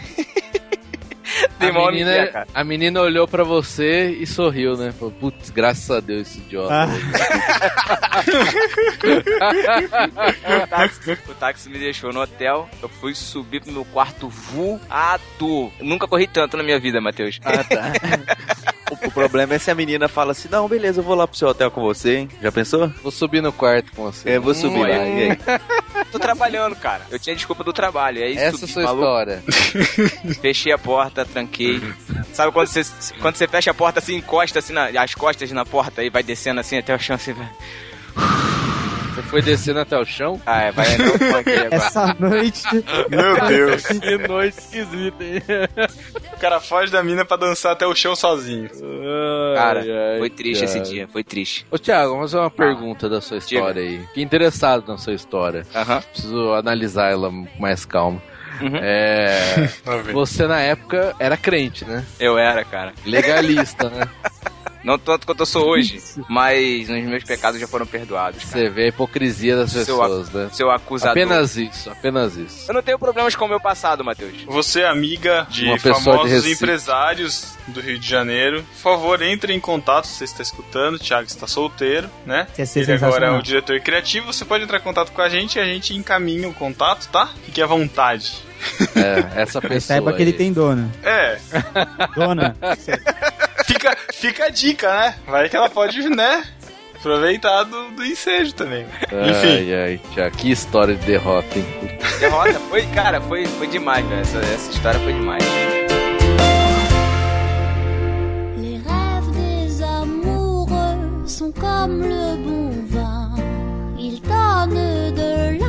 Tem A menina, cara. a menina olhou pra você e sorriu, né? Falou, putz, graças a Deus esse idiota. Ah. O táxi, o táxi me deixou no hotel. Eu fui subir pro meu quarto voado. Nunca corri tanto na minha vida, Matheus. Ah, tá. o, o problema é se a menina fala assim, não, beleza, eu vou lá pro seu hotel com você, hein? Já pensou? Vou subir no quarto com você. É, vou subir Hum, lá. é. E aí? Tô trabalhando, cara. Eu tinha desculpa do trabalho. Aí Essa é a subi, sua maluco, história. Fechei a porta, tranquei. Sabe quando você, quando você fecha a porta assim, encosta assim, na, as costas na porta e vai descendo assim até o chão assim, vai. Você foi descendo até o chão? Ah, é, vai entrar funk agora. Essa noite. Meu Deus. Que noite esquisita, hein? o cara foge da mina pra dançar até o chão sozinho. Cara, Ai, ai, foi triste esse cara. dia, foi triste. Ô, Thiago, vamos fazer uma pergunta da sua história aí. Fiquei interessado na sua história. Aham. Preciso analisar ela com mais calma. Uhum. É. Você na época era crente, né? Eu era, cara. Legalista, né? Não tanto quanto eu sou hoje, mas os meus pecados já foram perdoados, cara. Você vê a hipocrisia das Seu pessoas, né? Seu acusador. Apenas isso, apenas isso. Eu não tenho problemas com o meu passado, Matheus. Você, amiga de Uma de famosos Recife. empresários do Rio de Janeiro, por favor, entre em contato se você está escutando. O Thiago está solteiro, né? Quer ser Ele agora é o diretor criativo. Você pode entrar em contato com a gente e a gente encaminha o contato, tá? Fique à vontade. É, essa pessoa. Saiba que ele tem dona. É, Dona. fica, fica a dica, né? Vai que ela pode, né? Aproveitar do, do ensejo também. Enfim. Ai, ai, Thiago, que história de derrota, hein? Derrota foi, cara, foi, foi demais, velho. Essa, essa história foi demais. Les rêves des amoureux sont comme le bon vin. Ils donnent de la.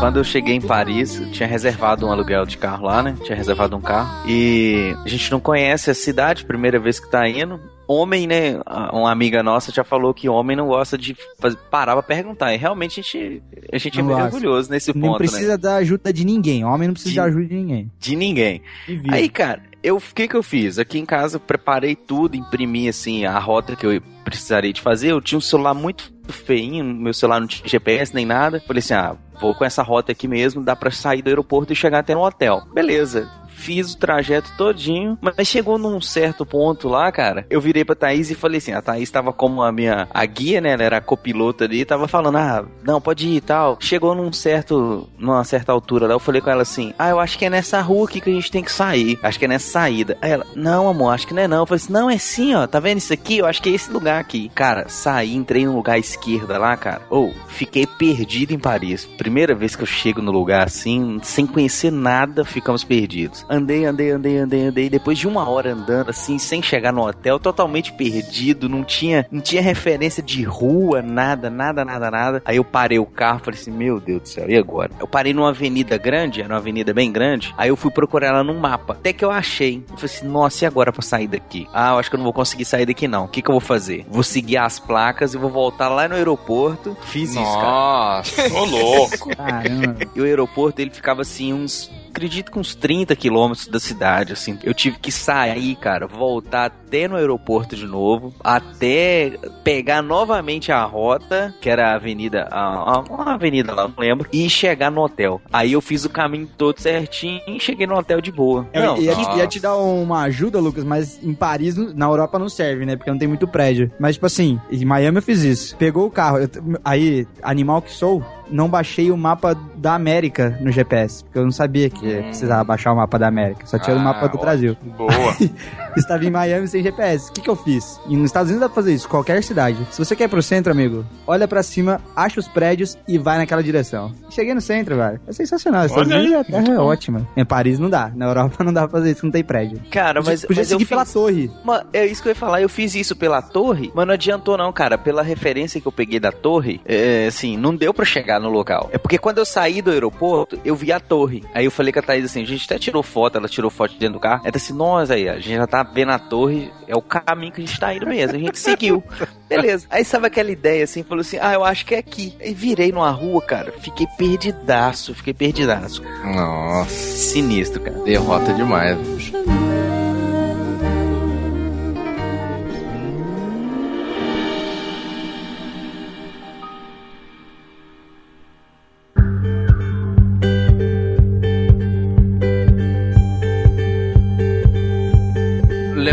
Quando eu cheguei em Paris, eu tinha reservado um aluguel de carro lá, né? Tinha reservado um carro. E a gente não conhece a cidade, primeira vez que tá indo. Homem, né? Uma amiga nossa já falou que homem não gosta de fazer, parar pra perguntar. E realmente a gente, a gente é Não gosta. orgulhoso nesse Não ponto, né? precisa da ajuda de ninguém. Homem não precisa De- de ajuda de ninguém. De ninguém. Aí, cara, eu, o que que eu fiz? Aqui em casa, eu preparei tudo, imprimi, assim, a rota que eu precisaria de fazer. Eu tinha um celular muito feinho, meu celular não tinha GPS nem nada. Falei assim, ah, vou com essa rota aqui mesmo, dá pra sair do aeroporto e chegar até no hotel. Beleza. Fiz o trajeto todinho, mas chegou num certo ponto lá, cara. Eu virei pra Thaís e falei assim: a Thaís tava como a minha a guia, né? Ela era a copilota ali, tava falando: ah, não, pode ir e tal. Chegou num certo, numa certa altura lá, eu falei com ela assim: ah, eu acho que é nessa rua aqui que a gente tem que sair. Acho que é nessa saída. Aí ela: não, amor, acho que não é não. Eu falei assim: não, é sim, ó, tá vendo isso aqui? Eu acho que é esse lugar aqui. Cara, saí, entrei no lugar esquerda lá, cara. Ou, fiquei perdido em Paris. Primeira vez que eu chego no lugar assim, sem conhecer nada, ficamos perdidos. Andei, andei, andei, andei, andei. Depois de uma hora andando, assim, sem chegar no hotel, totalmente perdido, não tinha, não tinha referência de rua, nada, nada, nada, nada. Aí eu parei o carro, falei assim, meu Deus do céu, e agora? Eu parei numa avenida grande, era uma avenida bem grande, aí eu fui procurar ela no mapa. Até que eu achei. Eu falei assim, nossa, e agora pra sair daqui? Ah, eu acho que eu não vou conseguir sair daqui não. O que que eu vou fazer? Vou seguir as placas e vou voltar lá no aeroporto. Fiz isso, cara. Nossa. Ô, louco. Caramba. E o aeroporto, ele ficava assim, uns. Acredito que uns 30 quilômetros da cidade, assim. Eu tive que sair, cara, voltar até no aeroporto de novo, até pegar novamente a rota, que era a avenida, a, a- uma avenida lá, não lembro, e chegar no hotel. Aí eu fiz o caminho todo certinho e cheguei no hotel de boa. Eu Não, ia, te, ia te dar uma ajuda, Lucas, mas em Paris, na Europa não serve, né? Porque não tem muito prédio. Mas, tipo assim, em Miami eu fiz isso. Pegou o carro, eu aí, animal que sou, não baixei o mapa da América no GPS. Porque eu não sabia que Hum. precisava baixar o mapa da América. Só tinha o Ah, mapa do ótimo. Brasil. Boa. Estava em Miami sem GPS. O que, que eu fiz? E nos Estados Unidos dá pra fazer isso, qualquer cidade. Se você quer ir pro centro, amigo, olha pra cima, acha os prédios e vai naquela direção. Cheguei no centro, velho. É sensacional. Os Estados Unidos a terra é bom. ótima. Em Paris não dá. Na Europa não dá pra fazer isso, não tem prédio. Cara, mas, Podia mas eu seguir fiz... pela torre. Mano, é isso que eu ia falar. Eu fiz isso pela torre, mas não adiantou não, cara. Pela referência que eu peguei da torre, é, assim, não deu pra chegar no local. É porque quando eu saí do aeroporto, eu vi a torre. Aí eu falei com a Thaís assim, a gente até tirou foto, ela tirou foto dentro do carro. Ela disse assim, nós aí, a gente já tá vendo a torre, é o caminho que a gente tá indo mesmo. A gente seguiu. Beleza. Aí sabe aquela ideia assim, falou assim, ah, eu acho que é aqui. Aí virei numa rua, cara, fiquei perdidaço, fiquei perdidaço. Nossa. Sinistro, cara. Derrota demais.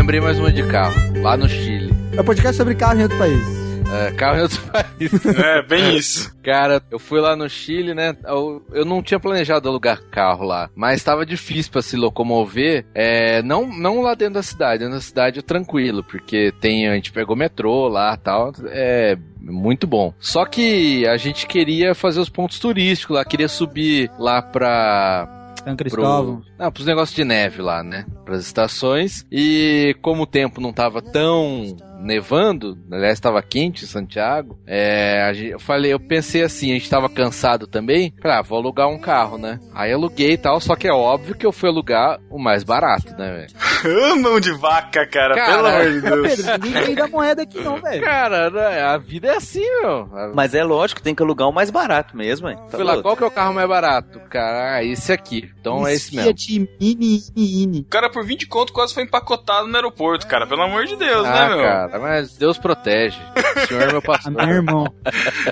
Lembrei mais uma de carro, lá no Chile. É um podcast sobre carro em outro país. É, carro em outro país. É, bem isso. Cara, eu fui lá no Chile, né? Eu, eu não tinha planejado alugar carro lá, mas estava difícil para se locomover. É, não, não lá dentro da cidade, dentro da cidade é tranquilo, porque tem a gente pegou metrô lá, tal. É muito bom. Só que a gente queria fazer os pontos turísticos lá, queria subir lá pra São Cristóvão. Pro, não, pros negócios de neve lá, né? Pras estações. E como o tempo não tava tão nevando, aliás, estava quente em Santiago, é, a gente- eu falei, eu pensei assim, a gente tava cansado também, falei, ah, vou alugar um carro, né? Aí aluguei e tal, só que é óbvio que eu fui alugar o mais barato, né, velho? Mão de vaca, cara, Cara. pelo amor de Deus. Ninguém tem da moeda aqui não, velho. Cara, né, a vida é assim, meu. Mas é lógico, tem que alugar o mais barato mesmo, hein? Tá lá, qual que é o carro mais barato? Cara, ah, esse aqui. Então é esse mesmo. Fiat Mini, Mini, Mini. O cara, por 20 conto, quase foi empacotado no aeroporto, cara. Pelo amor de Deus, Ah, né, meu? cara, mas Deus protege. O senhor é meu Ah, pastor. meu irmão.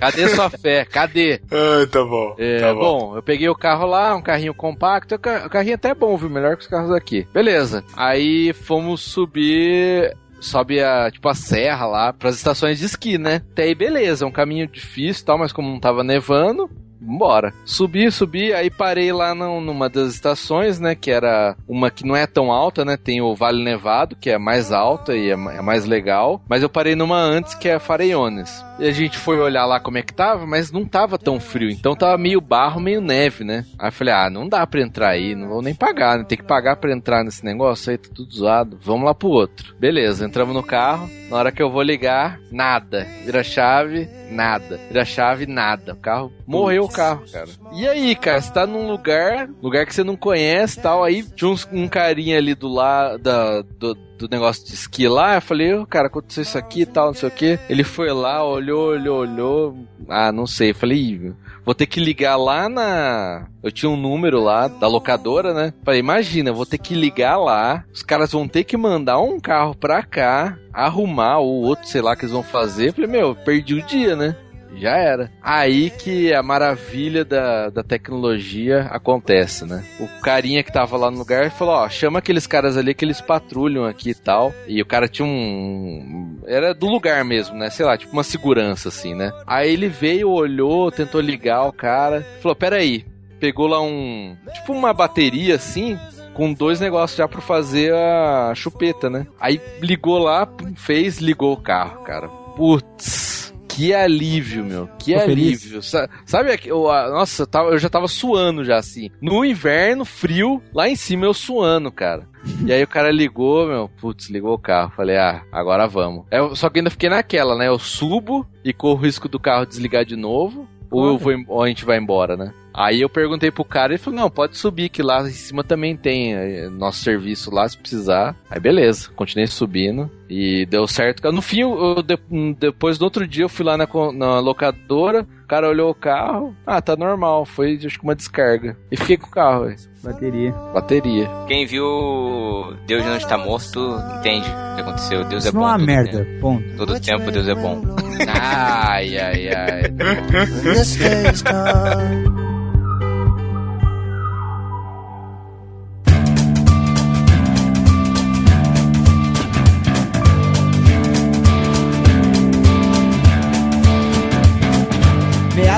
Cadê sua fé? Cadê? Ah, tá bom. É, tá bom. bom. eu peguei o carro lá, um carrinho compacto, o ca- o carrinho até é bom, viu? Melhor que os carros aqui. Beleza. Aí fomos subir. Sobe a, tipo, a serra lá pras estações de esqui, né? Até aí, beleza, é um caminho difícil e tal, mas como não tava nevando, Vambora. Subi, subi, aí parei lá num- numa das estações, né? Que era uma que não é tão alta, né? Tem o Vale Nevado, que é mais alta e é, é mais legal. Mas eu parei numa antes, que é Fareiones. A gente foi olhar lá como é que tava, mas não tava tão frio. Então tava meio barro, meio neve, né? Aí eu falei, ah, não dá pra entrar aí, não vou nem pagar, né? Tem que pagar pra entrar nesse negócio aí, tá tudo zoado. Vamos lá pro outro. Beleza, entramos no carro. Na hora que eu vou ligar, nada. Vira chave, nada. Vira chave, nada. O carro morreu o carro, cara. E aí, cara, você tá num lugar, lugar que você não conhece tal. Aí tinha uns- um carinha ali do lado da, do, do negócio de esqui lá. Eu falei, ô, cara, aconteceu isso aqui e tal, não sei o que. Ele foi lá, olhou, olhou, olhou. Ah, não sei. Eu falei, "Ih, vou ter que ligar lá na. Eu tinha um número lá da locadora, né? Falei, imagina, eu vou ter que ligar lá. Os caras vão ter que mandar um carro pra cá, arrumar o outro, sei lá, que eles vão fazer. Falei, meu, perdi o dia, né? Já era. Aí que a maravilha da, da tecnologia acontece, né? O carinha que tava lá no lugar falou: Ó, chama aqueles caras ali que eles patrulham aqui e tal. E o cara tinha um. Era do lugar mesmo, né? Sei lá, tipo uma segurança assim, né? Aí ele veio, olhou, tentou ligar o cara. Falou: Peraí. Pegou lá um. Tipo uma bateria assim com dois negócios já pra fazer a chupeta, né? Aí ligou lá, fez, ligou o carro, cara. Putz. Que alívio, meu. Que feliz? alívio. Sa- Sabe, eu, nossa, eu, já tava suando já, assim. No inverno, frio, lá em cima eu suando, cara. E aí o cara ligou, meu, putz, ligou o carro. Falei, ah, agora vamos. Eu- só que ainda fiquei naquela, né? Eu subo e corro o risco do carro desligar de novo. Ou, eu vou, ou a gente vai embora, né? Aí eu perguntei pro cara, ele falou, não, pode subir, que lá em cima também tem eh, nosso serviço lá, se precisar. Aí beleza, continuei subindo e deu certo. No fim, eu, de- depois do outro dia, eu fui lá na, na locadora, o cara olhou o carro, ah, tá normal, foi acho que uma descarga. E fiquei com o carro, velho. Bateria. bateria. Quem viu Deus não está morto, entende o que aconteceu. Deus é Isso bom. não é uma merda. tempo. Ponto. Todo tempo Deus é bom. Ai, ai, ai.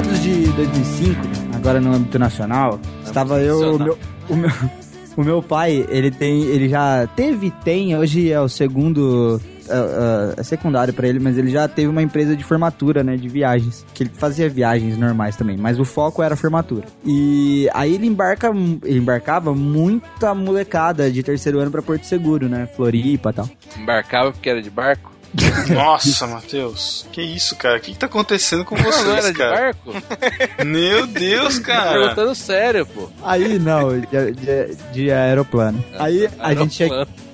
Meados de 2005, agora no âmbito nacional, estava eu, o meu, o meu, o meu pai, ele tem, ele já teve, tem, hoje é o segundo, ah, ah, é secundário pra ele, mas ele já teve uma empresa de formatura, né, de viagens, que ele fazia viagens normais também, mas o foco era formatura. E aí ele embarca, ele embarcava muita molecada de terceiro ano pra Porto Seguro, né, Floripa e tal. Embarcava porque era de barco? Nossa, Matheus. Que isso, cara? O que, que tá acontecendo com não vocês, era de cara? barco? Meu Deus, Tô cara. perguntando sério, pô. Aí não, de, de- de aeroplano. Aí a gente chega. Aeroplano.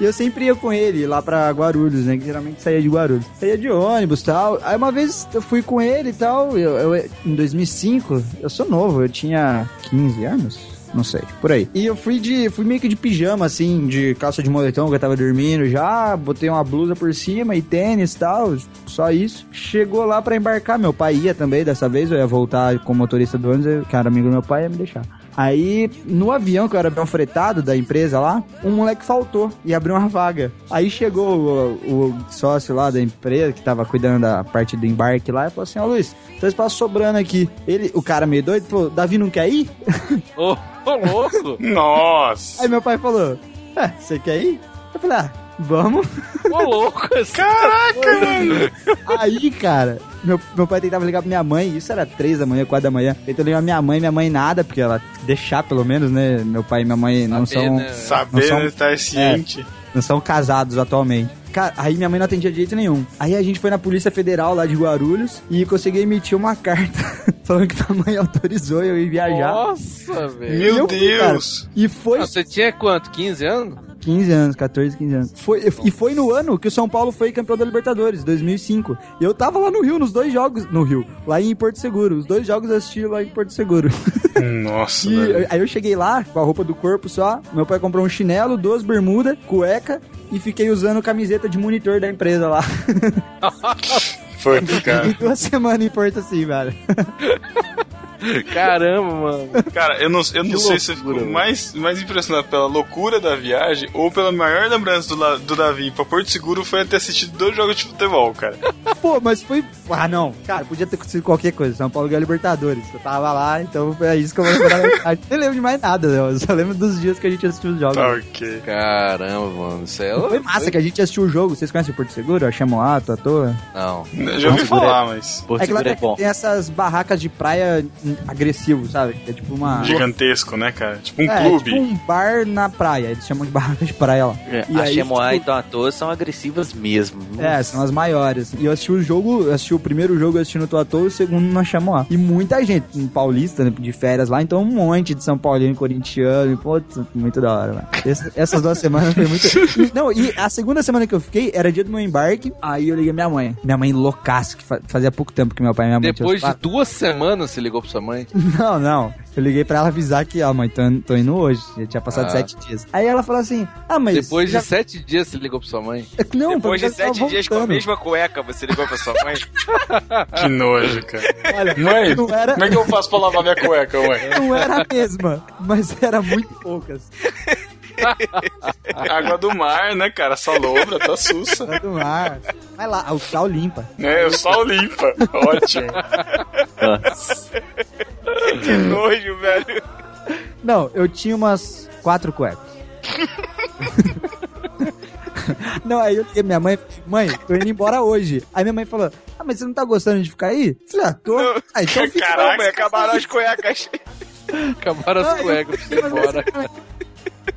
E eu sempre ia com ele lá pra Guarulhos, né? Que geralmente saía de Guarulhos. Saía de ônibus e tal. Aí uma vez eu fui com ele e tal. Eu, eu- em 2005, eu sou novo, eu tinha 15 anos. Não sei, por aí. E eu fui de. fui meio que de pijama, assim, de calça de moletom, que eu tava dormindo já, botei uma blusa por cima e tênis e tal, só isso. Chegou lá pra embarcar, meu pai ia também, dessa vez, eu ia voltar com o motorista do ônibus, que era amigo do meu pai, ia me deixar. Aí, no avião, que eu era avião fretado da empresa lá, um moleque faltou e abriu uma vaga. Aí chegou o, o sócio lá da empresa, que tava cuidando da parte do embarque lá, e falou assim, ó Luiz, tem espaço sobrando aqui. Ele, o cara meio doido, falou, Davi não quer ir? Ô, ô, louco! Nossa. Aí meu pai falou, é, você quer ir? Eu falei, ah, vamos. Ô, louco! Caraca, mano. Aí, cara, meu, meu pai tentava ligar pra minha mãe, isso era três da manhã, quatro da manhã. Tentou ligar pra minha mãe, minha mãe nada, porque ela deixar pelo menos, né? Meu pai e minha mãe não Saber, são, né? Saber, Não são- né? Tá ciente. não são casados atualmente. Cara, aí minha mãe não atendia de jeito nenhum. Aí a gente foi na Polícia Federal lá de Guarulhos e consegui emitir uma carta falando que minha mãe autorizou eu ir viajar. Nossa, velho. E Meu eu fui, cara. Deus. E foi Ah, Você tinha quanto? 15 anos? 15 anos, 14, 15 anos. Foi, e foi no ano que o São Paulo foi campeão da Libertadores, 2005. E eu tava lá no Rio, nos dois jogos. No Rio, lá em Porto Seguro. Os dois jogos eu assisti lá em Porto Seguro. Nossa, E aí eu cheguei lá com a roupa do corpo só. Meu pai comprou um chinelo, duas bermudas, cueca e fiquei usando camiseta de monitor da empresa lá. Foi, cara. Fiquei duas semanas em Porto assim, velho. Caramba, mano. Cara, eu não, eu não Que sei se eu loucura, fico mais, mais impressionado pela loucura da viagem ou pela maior lembrança do, do Davi pra Porto Seguro foi ter assistido dois jogos de futebol, cara. Pô, mas foi. Ah, não. Cara, podia ter acontecido qualquer coisa. São Paulo ganhou Libertadores. Eu tava lá, então foi isso que eu vou lembrar. Nem lembro de mais nada, né? Eu só lembro dos dias que a gente assistiu os jogos. Tá ok. Caramba, mano. Isso é Foi massa que a gente assistiu o jogo. Vocês conhecem o Porto Seguro? A Chamoato, à toa? Não. Já ouvi falar, mas. Porto é que lá Seguro é tem, bom. tem essas barracas de praia agressivo, sabe? É tipo uma. Gigantesco, né, cara? Tipo um é, clube. tipo um bar na praia. Eles chamam de barraca de praia lá. É, E a aí, Chemoá tipo- e toa são agressivas mesmo. É, são as maiores. E eu assisti o jogo, eu assisti o primeiro jogo, eu assisti no Toatô e o segundo na Chamoá. E muita gente, um paulista, né, de férias lá, então um monte de São Paulino, corintiano, e, putz, muito da hora, mano. Essa- essas duas semanas foi muito... Não, e a segunda semana que eu fiquei, era dia do meu embarque, aí eu liguei minha mãe. Minha mãe loucaça, que fa- fazia pouco tempo que meu pai e minha mãe Depois de duas semanas você ligou pra sua mãe? Não, não. Eu liguei pra ela avisar que, ó, mãe, tô, tô indo hoje. Já tinha passado Ah. sete dias. Aí ela falou assim, ah, mas... Depois já... de sete dias você ligou pra sua mãe? Não, Depois de sete dias com a mesma cueca, você ligou pra sua mãe? Que nojo, cara. Olha, Mãe, não era... como é que eu faço pra lavar minha cueca, mãe? não era a mesma, mas era muito poucas. Água do mar, né, cara? Salobra, tá sussa. Era do mar. Vai lá, o sal limpa. É, o sal limpa. Ótimo. que nojo, velho. Não, eu tinha umas quatro cuecas. Não, aí eu liguei minha mãe e falei, mãe, tô indo embora hoje. Aí minha mãe falou, ah, mas você não tá gostando de ficar aí? Eu falei, ah, tô. Ah, então fica. Caraca. Mãe, acabaram as cuecas. Acabaram as cuecas você ir embora.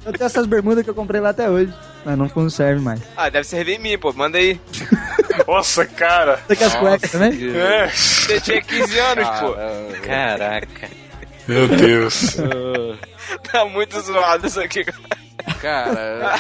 Eu tenho essas bermudas que eu comprei lá até hoje. Mas não, não serve mais. Ah, deve servir em mim, pô. Manda aí. Nossa, cara. Você quer as cuecas também? É. Você tinha 15 anos, pô. Caraca. Meu Deus. Tá muito zoado isso aqui. Cara,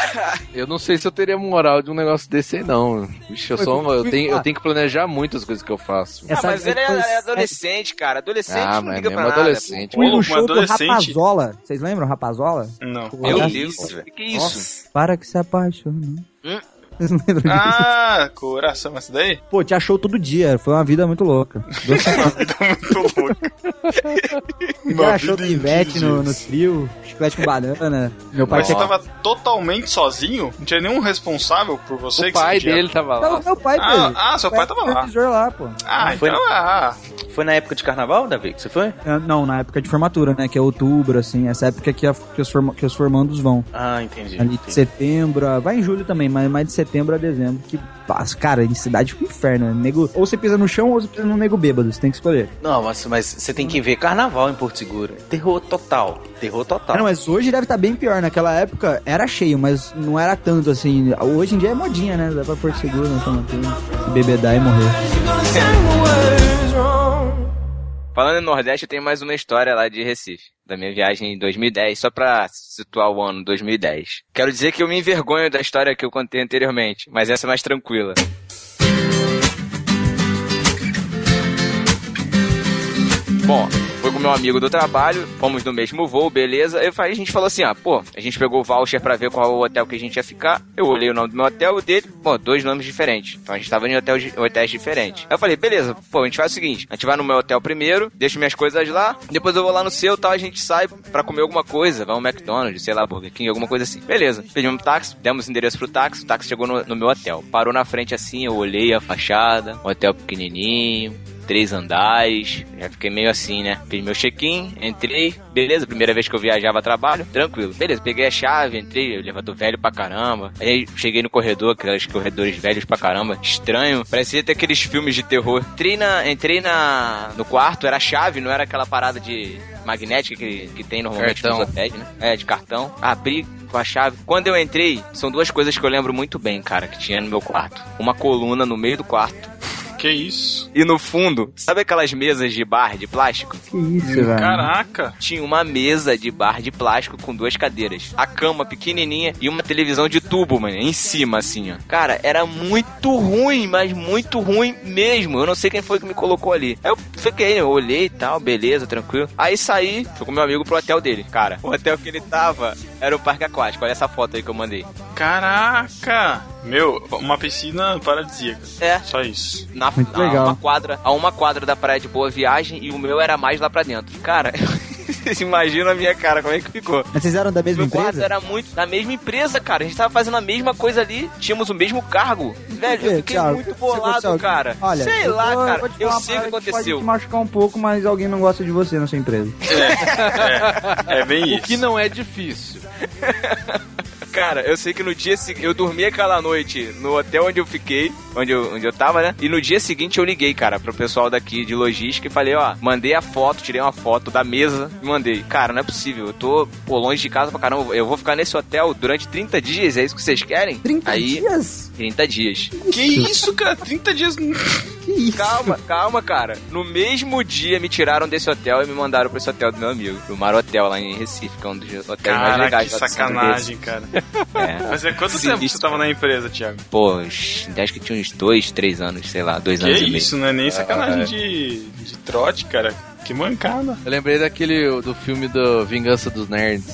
eu não sei se eu teria moral de um negócio desse aí, não. Vixe, eu, sou, eu, tenho, eu tenho que planejar muito as coisas que eu faço. Ah, mas ele é, depois- é adolescente, cara. Adolescente Ah, não liga pra nada. adolescente. Fui Pô, no show do adolescente. Rapazola. Vocês lembram Rapazola? Não. Meu Olha Deus, isso. o que, é isso? Para que se apaixonou. Hum? Vocês não lembram disso? Ah, coração, essa daí? Pô, tinha show todo dia. Foi uma vida muito louca. Dois Uma vida muito louca. Tinha show do Ivete no, no trio, chiclete com banana. Meu pai Mas você tava totalmente sozinho? Não tinha nenhum responsável por você? O que pai dele tava lá. Não, meu pai, Ah, Pedro. ah, seu pai tava lá. lá, pô. Ah, Foi- então ah, Foi na época de carnaval, Davi, que você foi? É, Não, na época de formatura, né? Que é outubro, assim. Essa época que, a- que, os, forma- que os formandos vão. Ah, entendi. Ali de entendi. setembro, a- vai em julho também, mas mais de setembro a dezembro. Que passa, cara, em cidade um inferno. Né? Nego, ou você pisa no chão ou você pisa num nego bêbado. Você tem que escolher. Não, mas, mas você tem que ver carnaval em Porto Seguro. Terror total. Terror total. Ah, não, mas hoje deve estar bem pior. Naquela época era cheio, mas não era tanto assim. Hoje em dia é modinha, né? Dá pra Porto Seguro, né? Se bebedar e morrer. Falando em Nordeste, eu tenho mais uma história lá de Recife. Da minha viagem em 2010, só pra situar o ano 2010. Quero dizer que eu me envergonho da história que eu contei anteriormente, mas essa é mais tranquila. Bom, com meu amigo do trabalho, fomos no mesmo voo, beleza. Falei, a gente falou assim, ah, pô, a gente pegou o voucher pra ver qual o hotel que a gente ia ficar. Eu olhei o nome do meu hotel o dele, pô, dois nomes diferentes. Então a gente tava em hotel, hotéis diferentes. Aí eu falei, beleza, pô, a gente faz o seguinte, a gente vai no meu hotel primeiro, deixa minhas coisas lá, depois eu vou lá no seu, tal, a gente sai pra comer alguma coisa, vai um McDonald's, sei lá, Burger King, alguma coisa assim. Beleza, pedimos um táxi, demos o endereço pro táxi, o táxi chegou no, no meu hotel. Parou na frente assim, eu olhei a fachada, um hotel pequenininho, três andares, já fiquei meio assim, né? Fiz meu check-in, entrei, beleza, primeira vez que eu viajava a trabalho, tranquilo. Beleza, peguei a chave, entrei, elevador velho pra caramba. Aí cheguei no corredor, aqueles corredores velhos pra caramba, estranho, parecia ter aqueles filmes de terror. Entrei, na, entrei na, no quarto, era a chave, não era aquela parada de magnética que, que tem normalmente Cartão. nos hotéis, né? É, de cartão. Abri com a chave. Quando eu entrei, são duas coisas que eu lembro muito bem, cara, que tinha no meu quarto. Uma coluna no meio do quarto. Que isso? E no fundo, sabe aquelas mesas de bar de plástico? Que isso, velho. Caraca. Tinha uma mesa de bar de plástico com duas cadeiras. A cama pequenininha e uma televisão de tubo, mano, em cima, assim, ó. Cara, era muito ruim, mas muito ruim mesmo. Eu não sei quem foi que me colocou ali. Aí eu fiquei, eu olhei e tal, beleza, tranquilo. Aí saí, fui com meu amigo pro hotel dele. Cara, o hotel que ele tava era o parque aquático. Olha essa foto aí que eu mandei. Caraca. Meu, uma piscina paradisíaca. É. Só isso. Na, Muito a legal. uma quadra, a uma quadra da praia de Boa Viagem e o meu era mais lá pra dentro. Cara, vocês imaginam a minha cara, como é que ficou? Mas vocês eram da mesma Meu quarto empresa? era muito da mesma empresa, cara. A gente tava fazendo a mesma coisa ali, tínhamos o mesmo cargo. Velho, eu fiquei Thiago? muito O aconteceu? bolado, cara. Olha, sei eu lá, vou- cara. vou Eu sei o que parada Pode aconteceu. te machucar um pouco, mas alguém não gosta de você na sua empresa. É bem O isso. que não é difícil. Cara, eu sei que no dia seguinte. Eu dormi aquela noite no hotel onde eu fiquei, onde eu, onde eu tava, né? E no dia seguinte eu liguei, cara, pro pessoal daqui de logística e falei, ó, mandei a foto, tirei uma foto da mesa e mandei. Cara, não é possível, eu tô pô, longe de casa pra caramba. Eu vou ficar nesse hotel durante 30 dias, é isso que vocês querem? 30 Aí, dias? 30 dias. Que isso, cara? 30 dias. Que isso? Calma, calma, cara. No mesmo dia me tiraram desse hotel e me mandaram pra esse hotel do meu amigo, pro Mar Hotel lá em Recife, que é um dos hotéis mais legais que sacanagem, cara. É. Mas é quanto Sinistro, tempo você tava na empresa, Thiago? Pô, acho que tinha uns dois, três anos, sei lá, dois Que anos e meio. isso, não é nem sacanagem de, de trote, cara. Que mancada. Eu lembrei daquele do filme do Vingança dos Nerds.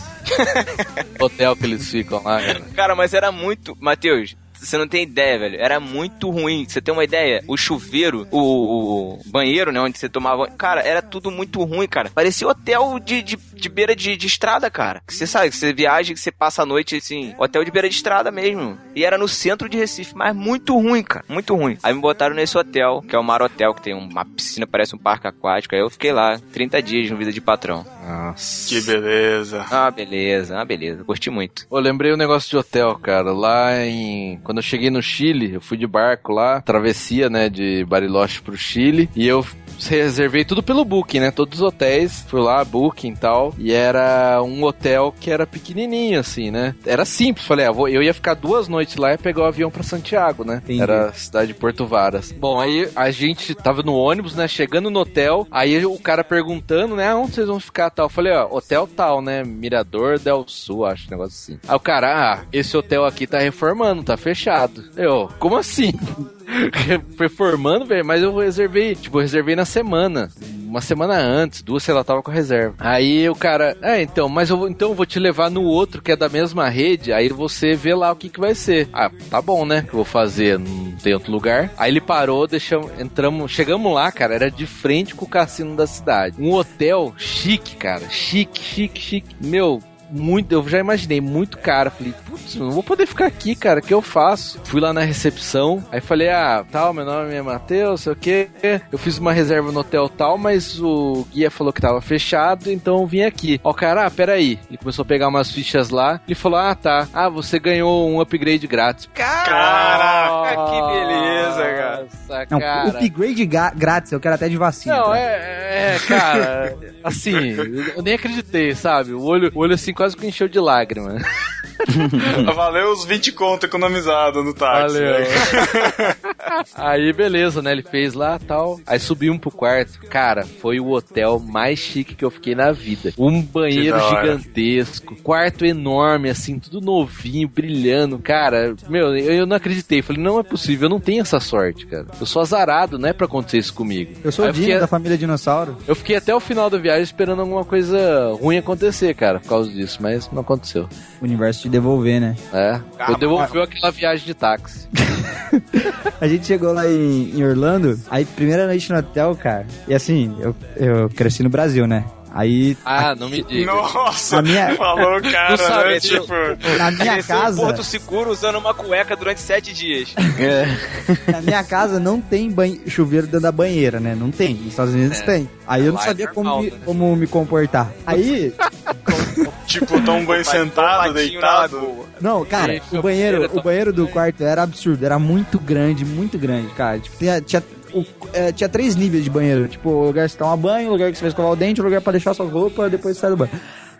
Hotel que eles ficam lá, cara. Cara, mas era muito. Matheus, você não tem ideia, velho. Era muito ruim. Você tem uma ideia? O chuveiro, o, o banheiro, né? Onde você tomava. Cara, era tudo muito ruim, cara. Parecia hotel de, de, de beira de, de estrada, cara. Você sabe, que você viaja, que você passa a noite assim. Hotel de beira de estrada mesmo. E era no centro de Recife, mas muito ruim, cara. Muito ruim. Aí me botaram nesse hotel, que é o Mar Hotel, que tem uma piscina, parece um parque aquático. Aí eu fiquei lá 30 dias no vida de patrão. Nossa. Que beleza. Ah, beleza, ah, beleza. Curti muito. Eu lembrei um negócio de hotel, cara. Lá em. Quando eu cheguei no Chile, eu fui de barco lá, travessia, né, de Bariloche pro Chile, e eu reservei tudo pelo Booking, né? Todos os hotéis, fui lá, Booking e tal, e era um hotel que era pequenininho, assim, né? Era simples, falei, ah, vou- eu ia ficar duas noites lá e pegar o avião pra Santiago, né? Entendi. Era a cidade de Porto Varas. Bom, aí a gente tava no ônibus, né? Chegando no hotel, aí o cara perguntando, né? Onde vocês vão ficar tal? Eu falei, ó, hotel tal, né? Mirador del Sul, acho, um negócio assim. Aí o cara, ah, esse hotel aqui tá reformando, tá fechado. Eu, como assim? Reformando, velho, mas eu reservei, tipo, eu reservei na semana. Uma semana antes, duas, sei lá, tava com reserva. Aí o cara, é, então, mas eu vou, então eu vou te levar no outro que é da mesma rede, aí você vê lá o que que vai ser. Ah, tá bom, né? Que eu vou fazer, não tem outro lugar. Aí ele parou, deixamos, entramos, chegamos lá, cara, era de frente com o cassino da cidade. Um hotel chique, cara, chique, chique, chique. Meu, muito, eu já imaginei, muito caro. Falei, putz, não vou poder ficar aqui, cara, o que eu faço? Fui lá na recepção, aí falei, ah, tal, meu nome é Matheus, sei o quê. Eu fiz uma reserva no hotel tal, mas o guia falou que tava fechado, então eu vim aqui. Ó, cara, ah, peraí. Ele começou a pegar umas fichas lá, ele falou, ah, tá. Ah, você ganhou um upgrade grátis. Caraca, que beleza, cara. Nossa, Não, cara. upgrade grátis, eu quero até de vacina. Não, tá? é, é, cara, assim, eu nem acreditei, sabe? O olho, o olho assim quase que encheu de lágrima. Valeu os 20 conto economizado no táxi. Valeu. né? Aí, beleza, né? Ele fez lá tal. Aí subimos pro quarto. Cara, foi o hotel mais chique que eu fiquei na vida. Um banheiro gigantesco, quarto enorme, assim, tudo novinho, brilhando. Cara, meu, eu, eu não acreditei. Falei, não é possível, eu não tenho essa sorte, cara. Eu sou azarado, não é pra acontecer isso comigo. Eu sou Aí o Dino fiquei- da família Dinossauro. Eu fiquei até o final da viagem esperando alguma coisa ruim acontecer, cara, por causa disso, mas não aconteceu. O universo te devolver, né? É. Eu devolvi aquela viagem de táxi. A gente chegou lá em, em Orlando, aí primeira noite no hotel, cara. E assim, eu, eu cresci no Brasil, né? Aí Ah, não me diga. Nossa, Na minha- falou cara, Não sabe, né? Tipo, na minha casa, Porto Seguro usando uma cueca durante sete dias. na minha casa não tem banhe- chuveiro dentro da banheira, né? Não tem. Nos Estados Unidos É. tem. Aí eu não Lá é sabia como, me, né? como me comportar. Aí, tipo, tão bem sentado, Patinho na deitado. não, cara, Gente, o banheiro, o banheiro do quarto era absurdo, era muito grande, muito grande, cara. Tipo, tinha, tinha, o- é, tinha três níveis de banheiro. Tipo, o lugar que você toma banho, o lugar que você vai escovar o dente, o lugar pra deixar suas roupas, depois você sai do banho.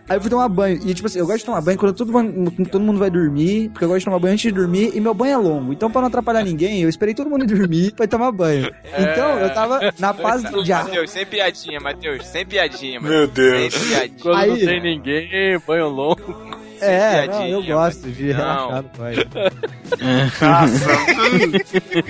Aí eu fui tomar banho. E tipo assim, eu gosto de tomar banho quando todo, mundo- todo mundo vai dormir, porque eu gosto de tomar banho antes de dormir e meu banho é longo. Então, pra não atrapalhar ninguém, eu esperei todo mundo dormir pra tomar banho. Então, eu tava na paz do dia. Matheus, sem piadinha, Matheus, sem piadinha, Meu Deus. Sem piadinha. Quando não Aí- tem ninguém, banho longo. É, não, eu gosto de não. relaxar no banho. Nossa.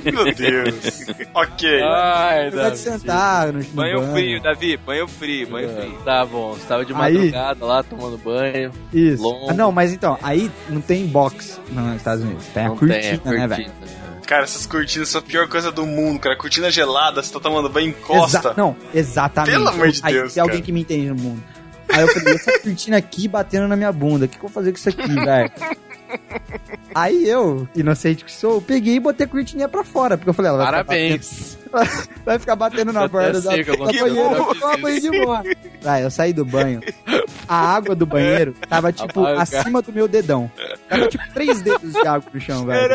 Meu Deus. Ok. Ai, Eu gosto de sentar no, no Banho frio, Davi, banho frio, banho frio. Tá bom, você tava de Aí- madrugada lá tomando banho. Isso. Longo. Ah, não, mas então, aí não tem box nos Estados Unidos. Tem a não cortina, tem, é né, velho? cortina. Cara, essas cortinas são a pior coisa do mundo, cara. Cortina gelada, você tá tomando banho em costa. Exa- não, exatamente. Pelo amor de Aí, Deus, Tem alguém que me entende no mundo. Aí eu falei, essa cortina aqui batendo na minha bunda, o que, que eu vou fazer com isso aqui, velho? Aí eu, inocente que sou, peguei e botei a cortininha pra fora, porque eu falei, ela vai Parabéns. vai ficar batendo na borda da, da banheira, de boa. Vai, eu saí do banho, a água do banheiro tava, tipo, cara. acima do meu dedão. Tava, tipo, três dedos de água no chão, velho.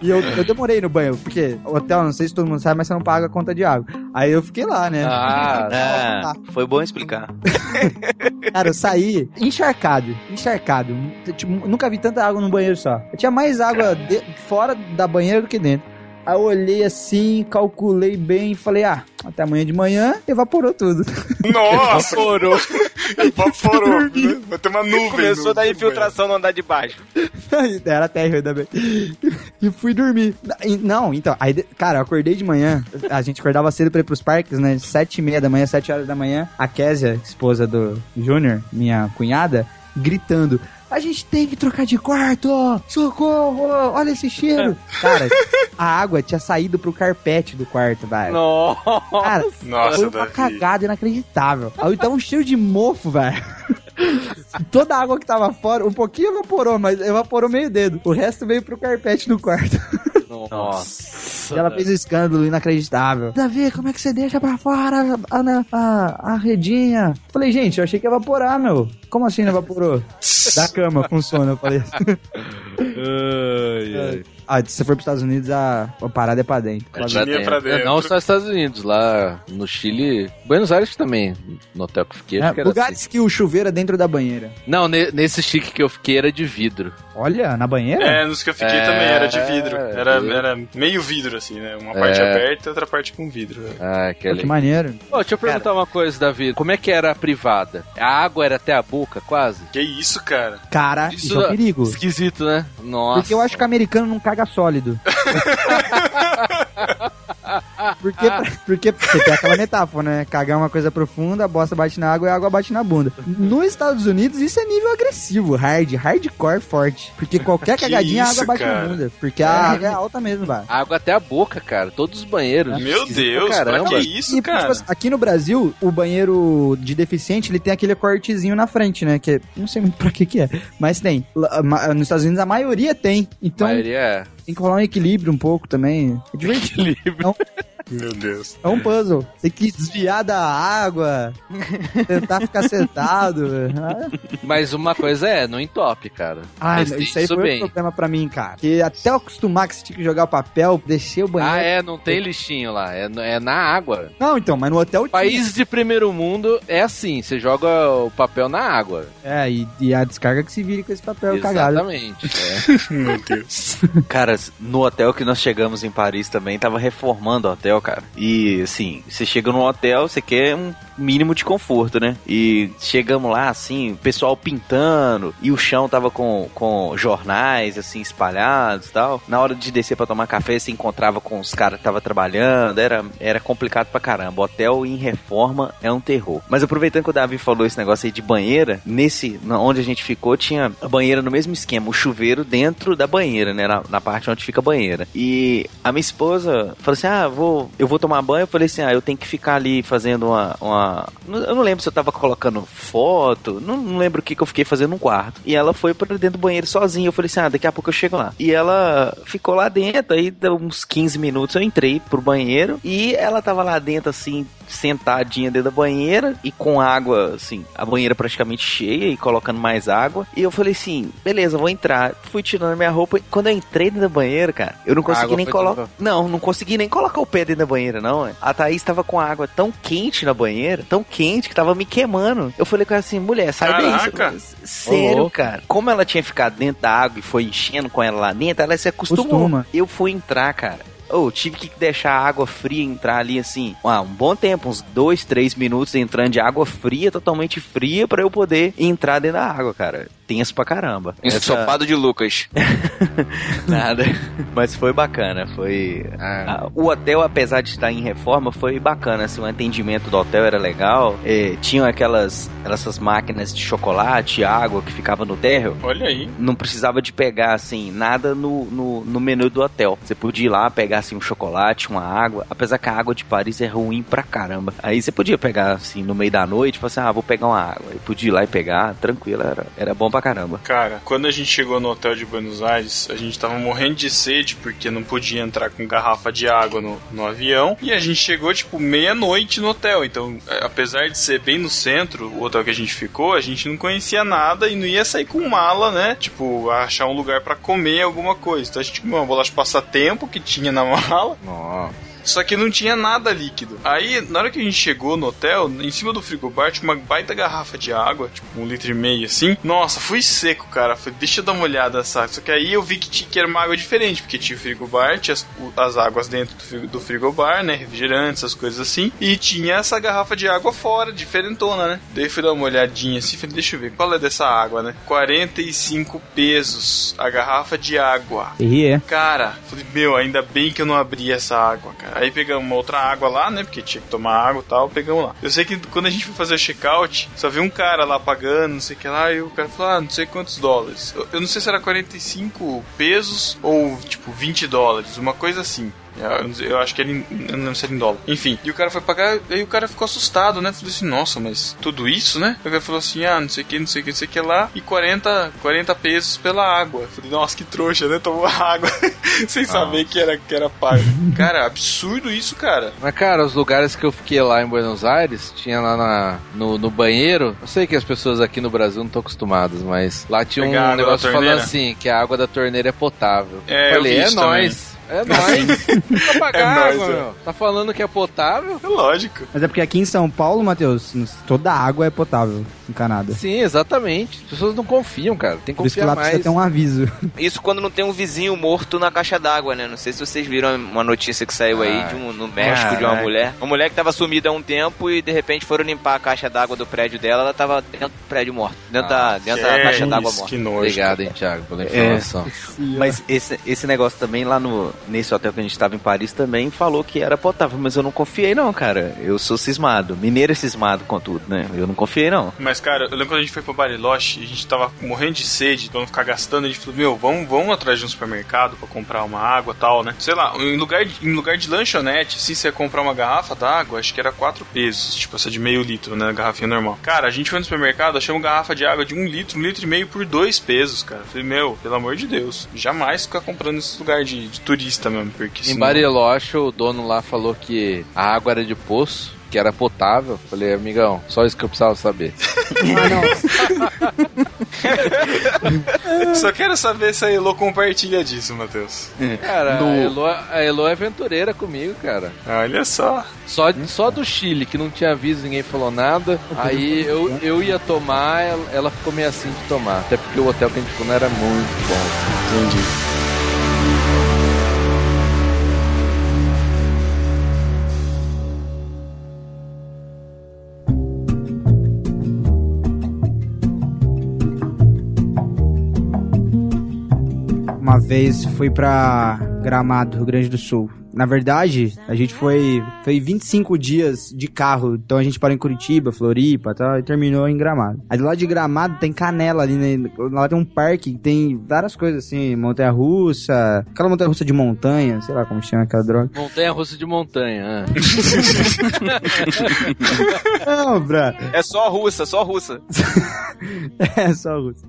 E eu, eu demorei no banho, porque o hotel, não sei se todo mundo sabe, mas você não paga a conta de água. Aí eu fiquei lá, né? Ah, Ah, foi bom explicar. Cara, eu saí encharcado, encharcado. Tipo, nunca vi tanta água no banheiro só. Eu tinha mais água de- fora da banheira do que dentro. Aí eu olhei assim, calculei bem e falei, ah, até amanhã de manhã evaporou tudo. Nossa! Evaporou. Evaporou. né? Vai ter uma nuvem. Começou da infiltração no andar de baixo. Era terra ainda bem. E fui dormir. Não, então, aí, cara, eu acordei de manhã. A gente acordava cedo pra ir pros parques, né? Sete e meia da manhã, sete horas da manhã. A Késia, esposa do Júnior, minha cunhada, gritando. A gente tem que trocar de quarto, ó. Socorro, olha esse cheiro. Cara, a água tinha saído pro carpete do quarto, velho. Nossa. Cara, Nossa, foi uma Davi. cagada inacreditável. Aí tava um cheiro de mofo, velho. Toda a água que tava fora, um pouquinho evaporou, mas evaporou meio dedo. O resto veio pro carpete do quarto. Nossa. E ela fez um escândalo inacreditável. Davi, como é que você deixa pra fora a, a, a, a redinha? Falei, gente, eu achei que ia evaporar, meu. Como assim não evaporou? Da cama, sono, eu falei. Ai, ai. Ah, se você for pros Estados Unidos, a, a parada é pra dentro. É Tinha dentro. pra dentro. Não só nos Estados Unidos, lá no Chile. Buenos Aires também, no hotel que eu fiquei. É, lugares assim. que o chuveiro é dentro da banheira. Não, ne- nesse chique que eu fiquei era de vidro. Olha, na banheira? É, nos que eu fiquei É, também era de vidro. Era, é. era meio vidro, assim, né? Uma parte É. aberta e outra parte com vidro. né? Ah, que Pô, que maneiro. Pô, deixa eu perguntar uma coisa, Davi. Como é que era a privada? A água era até a boca, quase? Que isso, cara? Cara, isso, é um perigo. Esquisito, né? Nossa. Porque eu acho que o americano não caga sólido. porque, porque você tem aquela metáfora, né? Cagar é uma coisa profunda, a bosta bate na água e a água bate na bunda. Nos Estados Unidos, isso é nível agressivo, hard, hardcore forte. Porque qualquer Que cagadinha, a isso, água bate cara? na bunda. Porque a água é alta mesmo, vai. Água até a boca, cara. Todos os banheiros. Meu Esquisito Deus, caramba. que isso, E, cara? tipo aqui no Brasil, o banheiro de deficiente, ele tem aquele cortezinho na frente, né? Que é- não sei muito pra que que é, mas tem. Nos Estados Unidos, a maioria tem. Então, A maioria é. Tem que rolar um equilíbrio um pouco também. É divertido. Meu Deus. É um puzzle. Tem que desviar da água, tentar ficar sentado. Mas uma coisa é, não entope, cara. Ah, Testei isso aí foi bem. um problema pra mim, cara. Porque até eu acostumar que você tinha que jogar o papel, descer o banheiro. Ah, é, não tem lixinho lá. É, é na água. Não, então, mas no hotel tinha. País de primeiro mundo é assim, você joga o papel na água. É, e, e a descarga que se vire com esse papel cagado. Exatamente. é. Meu Deus. Cara, no hotel que nós chegamos em Paris também, tava reformando o hotel, cara. E, assim, você chega num hotel, você quer um mínimo de conforto, né? E chegamos lá, assim, o pessoal pintando, e o chão tava com, com jornais, assim, espalhados e tal. Na hora de descer pra tomar café, você encontrava com os caras que tava trabalhando, era, era complicado pra caramba. Hotel em reforma é um terror. Mas aproveitando que o Davi falou esse negócio aí de banheira, nesse, onde a gente ficou, tinha a banheira no mesmo esquema, o chuveiro dentro da banheira, né? Na, na parte onde fica a banheira. E a minha esposa falou assim: Ah, vou, eu vou tomar banho. Eu falei assim: Ah, eu tenho que ficar ali fazendo uma. uma... Eu não lembro se eu tava colocando foto, não, não lembro o que, que eu fiquei fazendo no quarto. E ela foi pra dentro do banheiro sozinha. Eu falei assim: Ah, daqui a pouco eu chego lá. E ela ficou lá dentro, aí deu uns 15 minutos eu entrei pro banheiro e ela tava lá dentro assim, sentadinha dentro da banheira e com água, assim, a banheira praticamente cheia e colocando mais água. E eu falei assim, beleza, vou entrar. Fui tirando a minha roupa. E quando eu entrei dentro da banheira, cara, eu não consegui nem colocar. tudo- Não, não consegui nem colocar o pé dentro da banheira, não. ué. A Thaís tava com a água tão quente na banheira, tão quente que tava me queimando. Eu falei com ela assim, mulher, sai Caraca. daí. Sério, louco. cara. Como ela tinha ficado dentro da água e foi enchendo com ela lá dentro, ela se acostumou. Costuma. Eu fui entrar, cara. Eu tive que deixar a água fria entrar ali assim, um bom tempo, uns dois, três minutos entrando de água fria, totalmente fria, pra eu poder entrar dentro da água, cara. Tenso pra caramba. Essa- Ensopado de Lucas. Nada. Mas foi bacana, foi. Ah. O hotel, apesar de estar em reforma, foi bacana. Assim, o atendimento do hotel era legal. Eh, tinham aquelas essas máquinas de chocolate, água que ficava no térreo. Olha aí. Não precisava de pegar assim nada no, no, no menu do hotel. Você podia ir lá pegar assim um chocolate, uma água. Apesar que a água de Paris é ruim pra caramba. Aí você podia pegar assim no meio da noite, falar assim, ah, vou pegar uma água. E podia ir lá e pegar, tranquilo, era, era bom pra caramba. Cara, quando a gente chegou no hotel de Buenos Aires, a gente tava morrendo de sede porque não podia entrar com garrafa de água no, no avião. E a gente chegou, tipo, meia-noite no hotel. Então, é, apesar de ser bem no centro, o hotel que a gente ficou, a gente não conhecia nada e não ia sair com mala, né? Tipo, achar um lugar pra comer alguma coisa. Então a gente comeu uma bolacha passatempo que tinha na mala. Nossa. Só que não tinha nada líquido. Aí, na hora que a gente chegou no hotel, em cima do frigobar tinha uma baita garrafa de água, tipo um litro e meio assim. Nossa, fui seco, cara. Falei, deixa eu dar uma olhada, sabe? Só que aí eu vi que, tinha, que era uma água diferente, porque tinha o frigobar, tinha as, as águas dentro do, do frigobar, né? Refrigerantes, essas coisas assim. E tinha essa garrafa de água fora, diferentona, né? Daí fui dar uma olhadinha assim, falei, deixa eu ver, qual é dessa água, né? 45 pesos a garrafa de água. E é. Cara, falei, meu, ainda bem que eu não abri essa água, cara. Aí pegamos uma outra água lá, né? Porque tinha que tomar água e tal, pegamos lá. Eu sei que quando a gente foi fazer o check-out, só vi um cara lá pagando, não sei o que lá, e o cara falou, ah, não sei quantos dólares. Eu, eu não sei se era 45 pesos ou, tipo, 20 dólares, uma coisa assim. Eu, sei- eu acho que ele. Eu não lembro se era em dólar. Enfim, e o cara foi pagar, aí o cara ficou assustado, né? Falei assim, nossa, mas tudo isso, né? O cara falou assim, ah, não sei o que, não sei o que, não sei o que lá, e 40, 40 pesos pela água. Eu falei, nossa, que trouxa, né? Tomou água. Sem saber que era, que era pago. Cara, absurdo isso, cara. Mas, cara, os lugares que eu fiquei lá em Buenos Aires, tinha lá na, no, no banheiro. Eu sei que as pessoas aqui no Brasil não estão acostumadas, mas lá tinha Pegar um negócio falando assim: que a água da torneira é potável. É, eu Falei, vi é nóis. É nóis. Pagar É nóis, água, é. Tá falando que é potável? É lógico. Mas é porque aqui em São Paulo, Matheus, toda a água é potável encanada. Sim, exatamente. As pessoas não confiam, cara. Tem que Por isso que confiar lá precisa mais. ter um aviso. Isso quando não tem um vizinho morto na caixa d'água, né? Não sei se vocês viram uma notícia que saiu aí de um, no México de uma mulher. Uma mulher que tava sumida há um tempo e de repente foram limpar a caixa d'água do prédio dela, ela tava dentro do prédio morto. Dentro, da, dentro da Que caixa d'água morta. Que nojo. Obrigado, hein, Thiago, pela É. informação. Mas esse, esse negócio também lá no nesse hotel que a gente tava em Paris também falou que era potável, mas eu não confiei não, cara. Eu sou cismado. Mineiro é cismado com tudo, né? Eu não confiei não. Mas, cara, eu lembro quando a gente foi pra Bariloche, a gente tava morrendo de sede, pra não ficar gastando, a gente falou, meu, vamos, vamos atrás de um supermercado pra comprar uma água tal, né? Sei lá, em lugar, de, em lugar de lanchonete, se você comprar uma garrafa d'água, acho que era 4 pesos, tipo essa de meio litro, né? Garrafinha normal. Cara, a gente foi no supermercado, achamos garrafa de água de um litro, um litro e meio por 2 pesos, cara. Falei, meu, pelo amor de Deus, jamais ficar comprando nesse lugar de, de mesmo, porque Em senão... Bariloche, o dono lá falou que a água era de poço, que era potável. Falei, amigão, só isso que eu precisava saber. Só quero saber se a Elo compartilha disso, Matheus. Cara, a, Elo, a Elo é aventureira comigo, cara. Olha só. Só, só do Chile, que não tinha aviso, ninguém falou nada. Aí eu, eu ia tomar, ela, ela ficou meio assim de tomar. Até porque o hotel que a gente ficou não era muito bom. Entendi. Uma vez fui pra Gramado, Rio Grande do Sul. Na verdade, a gente foi, foi 25 dias de carro. Então a gente parou em Curitiba, Floripa e tal, e terminou em Gramado. Aí do lado de Gramado tem Canela ali, né? Lá tem um parque que tem várias coisas assim, montanha-russa, aquela montanha-russa de montanha, sei lá como chama aquela droga. Montanha russa de montanha. ah. Não, Bra. É só russa, só russa. É, só russa.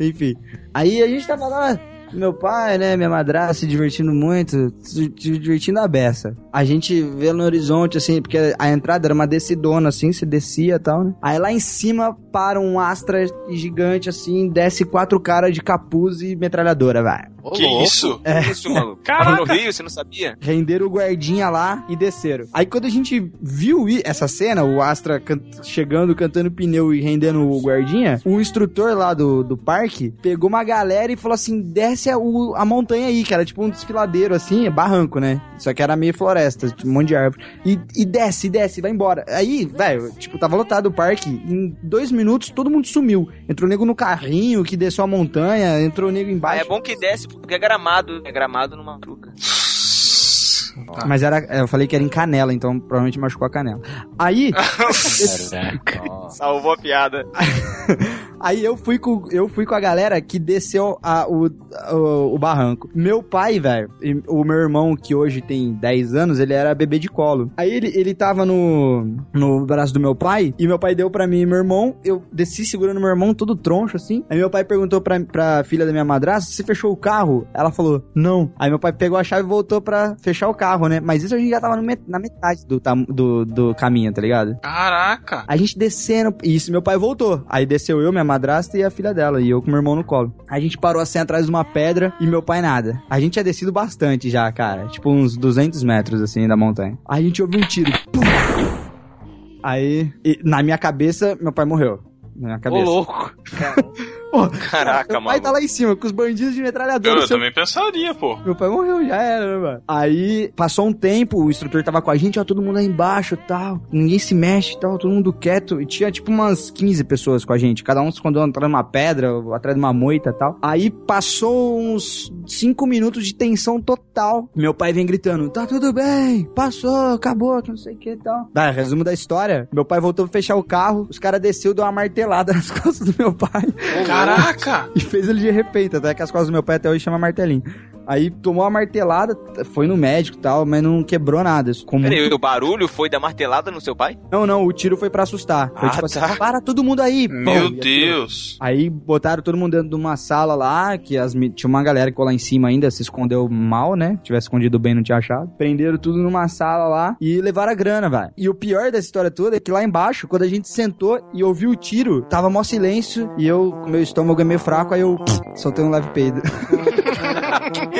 Enfim. Aí a gente tava lá, meu pai, né, minha madrasta se divertindo muito, se se divertindo a beça. A gente vê no horizonte, assim, porque a entrada era uma descidona, assim, você descia e tal, né? Aí lá em cima para um Astra gigante, assim, desce quatro caras de capuz e metralhadora, vai. Que louco. isso? Isso, maluco. Caraca. No Rio, você não sabia? Renderam o guardinha lá e desceram. Aí quando a gente viu essa cena, o Astra can- chegando, cantando pneu e rendendo o guardinha, o instrutor lá do, do parque pegou uma galera e falou assim: desce a, o- a montanha aí, que era tipo um desfiladeiro assim, barranco, né? Só que era meio floresta, tipo, um monte de árvore. E, e desce, desce, vai embora. Aí, velho, tipo, tava lotado o parque. Em dois minutos todo mundo sumiu. Entrou nego no carrinho que desceu a montanha, entrou nego Ah, embaixo. é bom que desce porque é gramado. É gramado numa truca. Mas era, eu falei que era em canela, então provavelmente machucou a canela. Aí, Salvou a piada. aí eu fui com eu fui com a galera que desceu a- o, o, o barranco. Meu pai, velho, o meu irmão que hoje tem 10 anos, ele era bebê de colo. Aí ele, ele tava no no braço do meu pai e meu pai deu pra mim e meu irmão. Eu desci segurando meu irmão todo troncho assim. Aí meu pai perguntou pra, pra filha da minha madrasta: "Você fechou o carro?" Ela falou: "Não". Aí meu pai pegou a chave e voltou pra fechar o carro, né? Mas isso a gente já tava no met- na metade do, do, do caminho, tá ligado? Caraca. A gente descendo. Isso, meu pai voltou. Aí desceu eu, minha madrasta e a filha dela. E eu com meu irmão no colo. A gente parou assim atrás de uma pedra e meu pai nada. A gente tinha descido bastante já, cara. Tipo uns 200 metros assim da montanha. Aí a gente ouviu um tiro. Pum! Aí, e na minha cabeça, meu pai morreu. Na minha Ô, cabeça. louco. Pô, Caraca, meu pai mano. tá lá em cima com os bandidos de metralhadora. Eu Seu- também pensaria, pô. meu pai morreu, já era, né, mano? Aí, passou um tempo, o instrutor tava com a gente, ó, todo mundo lá embaixo e tal. Ninguém se mexe e tal, todo mundo quieto. E tinha, tipo, umas 15 pessoas com a gente. Cada um se escondeu atrás de uma pedra, ou atrás de uma moita e tal. Aí, passou uns 5 minutos de tensão total. Meu pai vem gritando, tá tudo bem, passou, acabou, que não sei o que e tal. Dá, resumo da história. Meu pai voltou pra fechar o carro, os caras desceu, deu uma martelada nas costas do meu pai Caraca. e fez ele de repente, até que as costas do meu pai até hoje chama martelinho. Aí tomou uma martelada, foi no médico e tal, mas não quebrou nada. Como... Peraí, o barulho foi da martelada no seu pai? Não, não, o tiro foi pra assustar. Foi Ah, tipo tá. assim, para todo mundo aí. pô, Meu atirou. Deus. Aí botaram todo mundo dentro de uma sala lá, que as, tinha uma galera que ficou lá em cima ainda, se escondeu mal, né? Tivesse escondido bem, não tinha achado. Prenderam tudo numa sala lá e levaram a grana, velho. E o pior dessa história toda é que lá embaixo, quando a gente sentou e ouviu o tiro, tava mó silêncio e eu, com meu estômago é meio fraco, aí eu soltei um leve peido.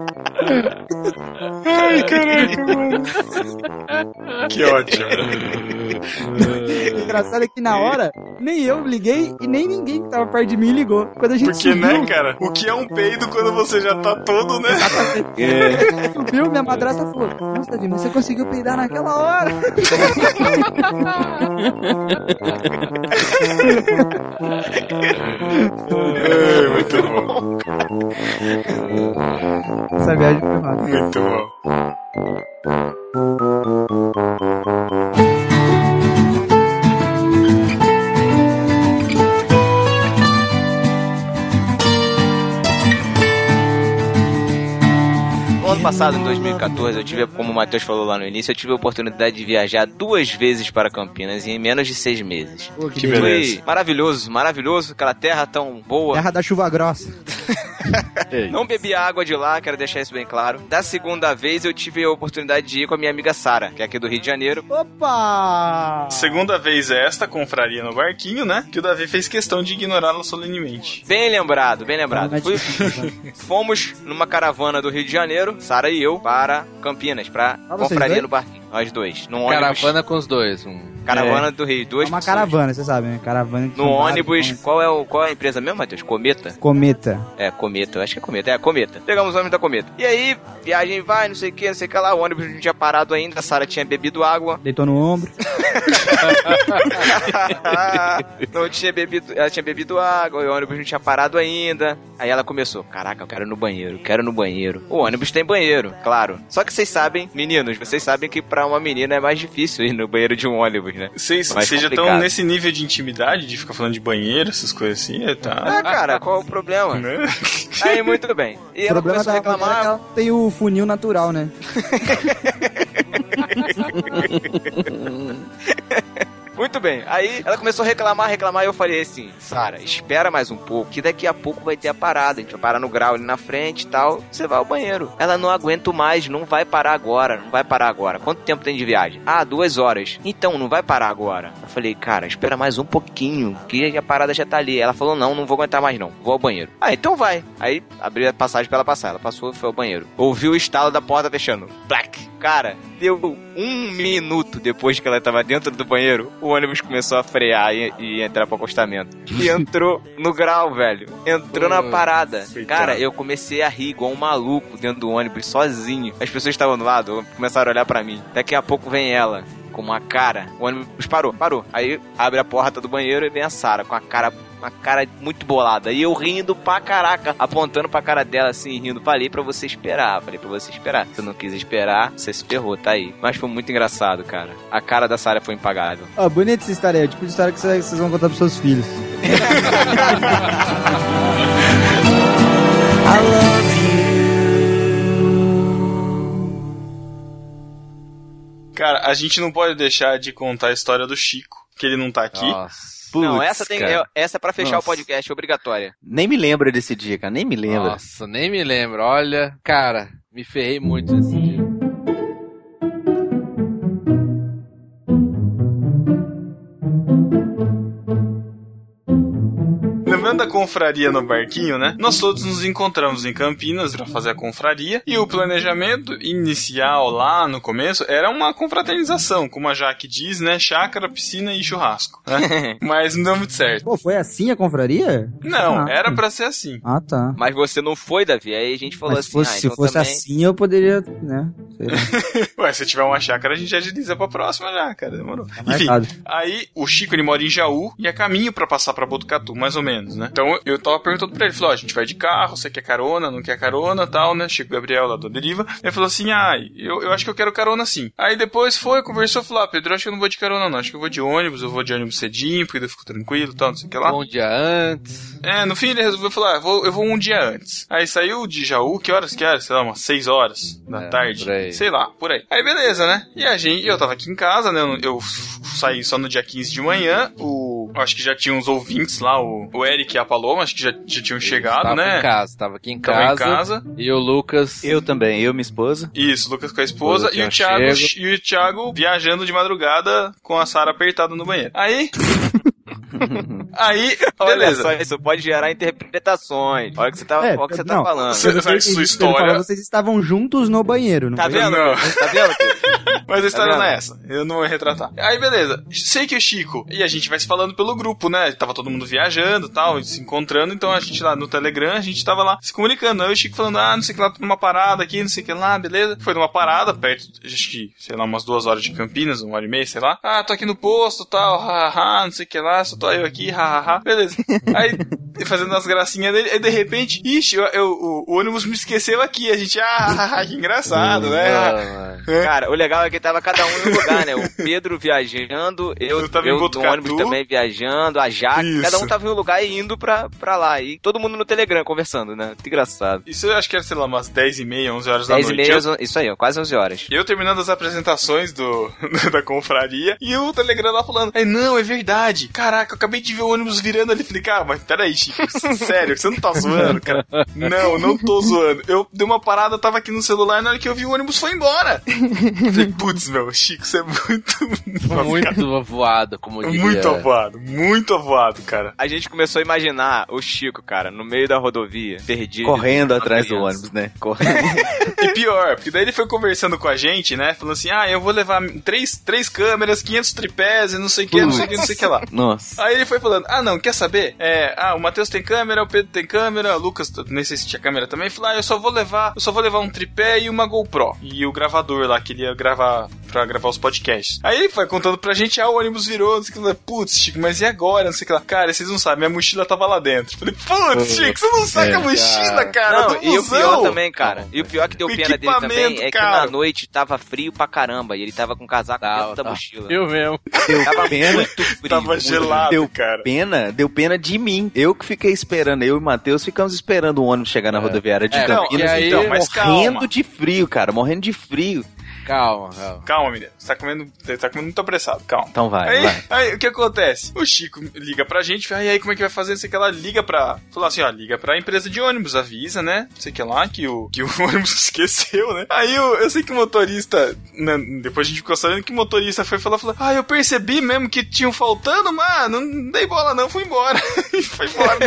Ai, caraca, mano. Que ótimo. O engraçado é que na hora, nem eu liguei e nem ninguém que tava perto de mim ligou. Quando a gente Porque, subiu, né, cara? O que é um peido quando você já tá todo, né? subiu, minha madrasta falou: Nossa, Davi, você conseguiu peidar naquela hora. É, muito bom. Essa viagem foi massa. Muito bom. Passado, em 2014, eu tive, como o Matheus falou lá no início, eu tive a oportunidade de viajar duas vezes para Campinas em menos de seis meses. Pô, que Que beleza. maravilhoso, maravilhoso, aquela terra tão boa. Terra da chuva grossa. Não bebi água de lá, quero deixar isso bem claro. Da segunda vez, eu tive a oportunidade de ir com a minha amiga Sara, que é aqui do Rio de Janeiro. Opa! Segunda vez esta confraria no barquinho, né? Que o Davi fez questão de ignorá-la solenemente. Bem lembrado, bem lembrado. Mas- Fui- fomos numa caravana do Rio de Janeiro, Sara e eu, para Campinas, pra Ah, confraria no barquinho. Nós dois. Num ônibus. Caravana com os dois. Um... Caravana do Rio. É Duas uma pessoas. caravana, você sabe, né? Caravana que No vários, ônibus, né? qual é, o, qual é a empresa mesmo, Matheus? Cometa? Cometa. É, Cometa, eu acho que é Cometa. É, Cometa. Pegamos o ônibus da Cometa. E aí, viagem vai, não sei o que, não sei o que lá. O ônibus não tinha parado ainda, a Sara tinha bebido água. Deitou no ombro. não tinha bebido, ela tinha bebido água, e o ônibus não tinha parado ainda. Aí ela começou: Caraca, eu quero ir no banheiro, quero ir no banheiro. O ônibus tem banheiro, claro. Só que vocês sabem, meninos, vocês sabem que pra uma menina é mais difícil ir no banheiro de um ônibus, né? Vocês já estão nesse nível de intimidade de ficar falando de banheiro, essas coisas assim? É, tá. Ah, cara, qual o problema? Né? Aí, muito bem. E o ela problema começou a da mulher é que reclamar. ela tem o funil natural, né? Muito bem. Aí ela começou a reclamar, reclamar, e eu falei assim: Sara, espera mais um pouco, que daqui a pouco vai ter a parada. A gente vai parar no grau ali na frente e tal. Você vai ao banheiro. Ela não aguento mais, não vai parar agora, não vai parar agora. Quanto tempo tem de viagem? Ah, duas horas. Então, não vai parar agora. Eu falei, cara, espera mais um pouquinho, que a parada já tá ali. Ela falou: não, não vou aguentar mais não, vou ao banheiro. Ah, então vai. Aí abri a passagem pra ela passar. Ela passou foi ao banheiro. Ouviu o estalo da porta fechando. Black. Cara, deu um minuto depois que ela tava dentro do banheiro, o ônibus começou a frear e, e entrar pro acostamento. E entrou no grau, velho. Entrou na parada. Cara, eu comecei a rir igual um maluco dentro do ônibus, sozinho. As pessoas estavam do lado, começaram a olhar pra mim. Daqui a pouco vem ela. Com uma cara, o ônibus parou, parou. Aí abre a porta do banheiro e vem a Sara com a cara uma cara muito bolada. E eu rindo pra caraca, apontando pra cara dela assim, rindo. Falei pra você esperar, falei pra você esperar. Se não quis esperar, você se ferrou, tá aí. Mas foi muito engraçado, cara. A cara da Sara foi impagável. Ó, bonita essa história aí. É o tipo de história que vocês vocês vão contar pros seus filhos. I love you. Cara, a gente não pode deixar de contar a história do Chico, que ele não tá aqui. Nossa. Não, essa tem é- essa é pra fechar Nossa. o podcast, é obrigatória. Nem me lembra desse dia, cara. Nem me lembra. Nossa, nem me lembro. Olha, cara, me ferrei muito nesse dia. Da confraria no barquinho, né? Nós todos nos encontramos em Campinas pra fazer a confraria e o planejamento inicial lá no começo era uma confraternização, como a Jaque diz, né? Chácara, piscina e churrasco. né? Mas não deu muito certo. Pô, foi assim a confraria? Não, Ah, era pra ser assim. Ah, tá. Mas você não foi, Davi. Aí a gente falou Mas se assim, fosse, ah, se então fosse também... assim, eu poderia, né? Ué, se tiver uma chácara, a gente agiliza pra próxima já, cara. Demorou. Enfim, marcado. aí o Chico ele mora em Jaú e é caminho pra passar pra Botucatu, mais ou menos, né? Então eu tava perguntando pra ele, falou, ó, a gente vai de carro, você quer carona, não quer carona, tal, né? Chico Gabriel lá do Deriva. Ele falou assim, ah, eu, eu acho que eu quero carona sim. Aí depois foi, conversou, falou, ah, Pedro, eu acho que eu não vou de carona não, acho que eu vou de ônibus, eu vou de ônibus cedinho, porque daí eu fico tranquilo, tal, não sei o que lá. Um dia antes. É, no fim ele resolveu falar, ah, vou, eu vou um dia antes. Aí saiu de Jaú, que horas que era? Sei lá, umas 6 horas da É, tarde. Sei lá, por aí. Aí beleza, né? E a gente, eu tava aqui em casa, né? Eu, eu saí só no dia 15 de manhã. O. Acho que já tinha uns ouvintes lá, o, o Eric e a Paloma, acho que já, já tinham chegado, tava né? em casa, tava aqui em Tava casa. em casa. E o Lucas. Eu também, eu, minha esposa. Isso, o Lucas com a esposa e o, Thiago, e o Thiago viajando de madrugada com a Sara apertada no banheiro. Aí. aí, Olha beleza. só, isso pode gerar interpretações. Olha o que você tá, É, olha o que você tá não. falando. Você- essa sua história- falou, vocês estavam juntos no banheiro, não Tá foi? vendo? Não. Tá vendo? Mas a história Tá não é essa. Eu não vou retratar. Aí, beleza. Sei que o Chico. E a gente vai se falando pelo grupo, né? Tava todo mundo viajando e tal, se encontrando. Então a gente lá no Telegram, a gente tava lá se comunicando. Aí o Chico falando, ah, não sei o que lá, tô numa parada aqui, não sei o que lá, beleza. Foi numa parada, perto, acho que, sei lá, umas duas horas de Campinas, uma hora e meia, sei lá. Ah, tô aqui no posto tal, hahaha, não sei o que lá, só tô eu aqui, hahaha. Beleza. Aí, fazendo as gracinhas dele, aí de repente, ixi, eu, eu- o, o ônibus me esqueceu aqui. A gente, ah, que engraçado, né? Mano. Cara, o legal é que tava cada um em um lugar, né? O Pedro viajando, eu, Eu tava em eu no ônibus também viajando, a Jaque, Isso. cada um tava em um lugar e indo pra, pra lá. E todo mundo no Telegram conversando, né? Muito engraçado. Isso eu acho que era, sei lá, umas 10 e meia, 11 horas da 10 e noite. meia, Eu- isso aí, ó, quase 11 horas. Eu terminando as apresentações do, da confraria e o Telegram lá falando: Aí, não, é verdade. Caraca, eu acabei de ver o ônibus virando ali. Falei, cara, mas peraí, Chico, sério, você não tá zoando, cara? Não, não tô zoando. Eu dei uma parada, tava aqui no celular, na hora que eu vi o ônibus foi embora. Falei, putz, meu, Chico, você é muito. Muito voado, como diria. Muito avoado, muito avoado, cara. A gente começou a imaginar o Chico, cara, no meio da rodovia, perdido. Correndo atrás do criança. ônibus, né? Correndo. E pior, porque daí ele foi conversando com a gente, né? Falando assim: ah, eu vou levar três, três câmeras, 500 tripés e não sei o que, não sei o que, não sei o que lá. Nossa. Aí ele foi falando: Ah, não, quer saber? É, ah, o Matheus tem câmera, o Pedro tem câmera, o Lucas, nem sei se tinha câmera também. Falou: Ah, eu só vou levar, eu só vou levar um tripé e uma GoPro. E o gravador lá, que ele ia gravar pra gravar os podcasts. Aí ele foi contando pra gente: Ah, o ônibus virou, não sei o que lá. Putz, Chico, mas e agora? Não sei o que lá. Cara, vocês não sabem, minha mochila tava lá dentro. Falei: Putz, Chico, você não saca É, a mochila, cara. Não, do e o busão." pior também, cara. E o pior que deu O pena dele também é que cara. na noite tava frio pra caramba e ele tava com casaco dentro Tava, da mochila. Eu mesmo. Tava Pena. muito frio. Tava muito gelado, Deu cara. Pena, deu pena de mim. Eu que fiquei esperando, eu e o Matheus ficamos esperando o ônibus chegar na rodoviária de É, não, Campinas. e aí- então, mas morrendo calma. de frio, cara, morrendo de frio. Calma, calma. Calma, menino. Você tá comendo, você tá comendo muito apressado, calma. Então vai, Aí, vai. aí, o que acontece? O Chico liga pra gente, fala, e aí, como é que vai fazer? Não sei o que lá, liga pra. Falou assim, ó, liga pra empresa de ônibus, avisa, né? Sei que lá, que o, que o ônibus esqueceu, né? Aí eu, eu sei que o motorista. né, depois a gente ficou sabendo que o motorista foi falar, falou, ah, eu percebi mesmo que tinham faltando, mano, não dei bola não, fui embora. e foi embora.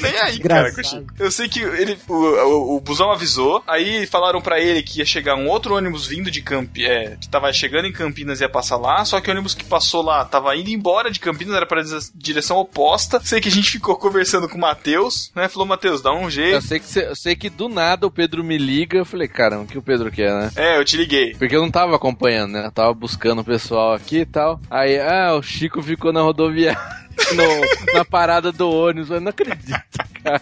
Nem aí, cara, com o Chico. Eu sei que ele, o, o, o busão avisou, aí falaram pra ele que ia chegar um outro ônibus vindo de Campinas, é, que tava chegando em Campinas e ia passar lá, só que o ônibus que passou lá tava indo embora de Campinas, era pra dizer- direção oposta. Sei que a gente ficou conversando com o Matheus, né? Falou, Matheus, dá um Eu jeito. sei, que, cê- eu sei que do nada o Pedro me liga. Eu falei, caramba, o que o Pedro quer, né? É, eu te liguei. Porque eu não tava acompanhando, né? Eu tava buscando o pessoal aqui e tal. Aí, ah, o Chico ficou na rodoviária, no- na parada do ônibus. Eu não acredito, cara.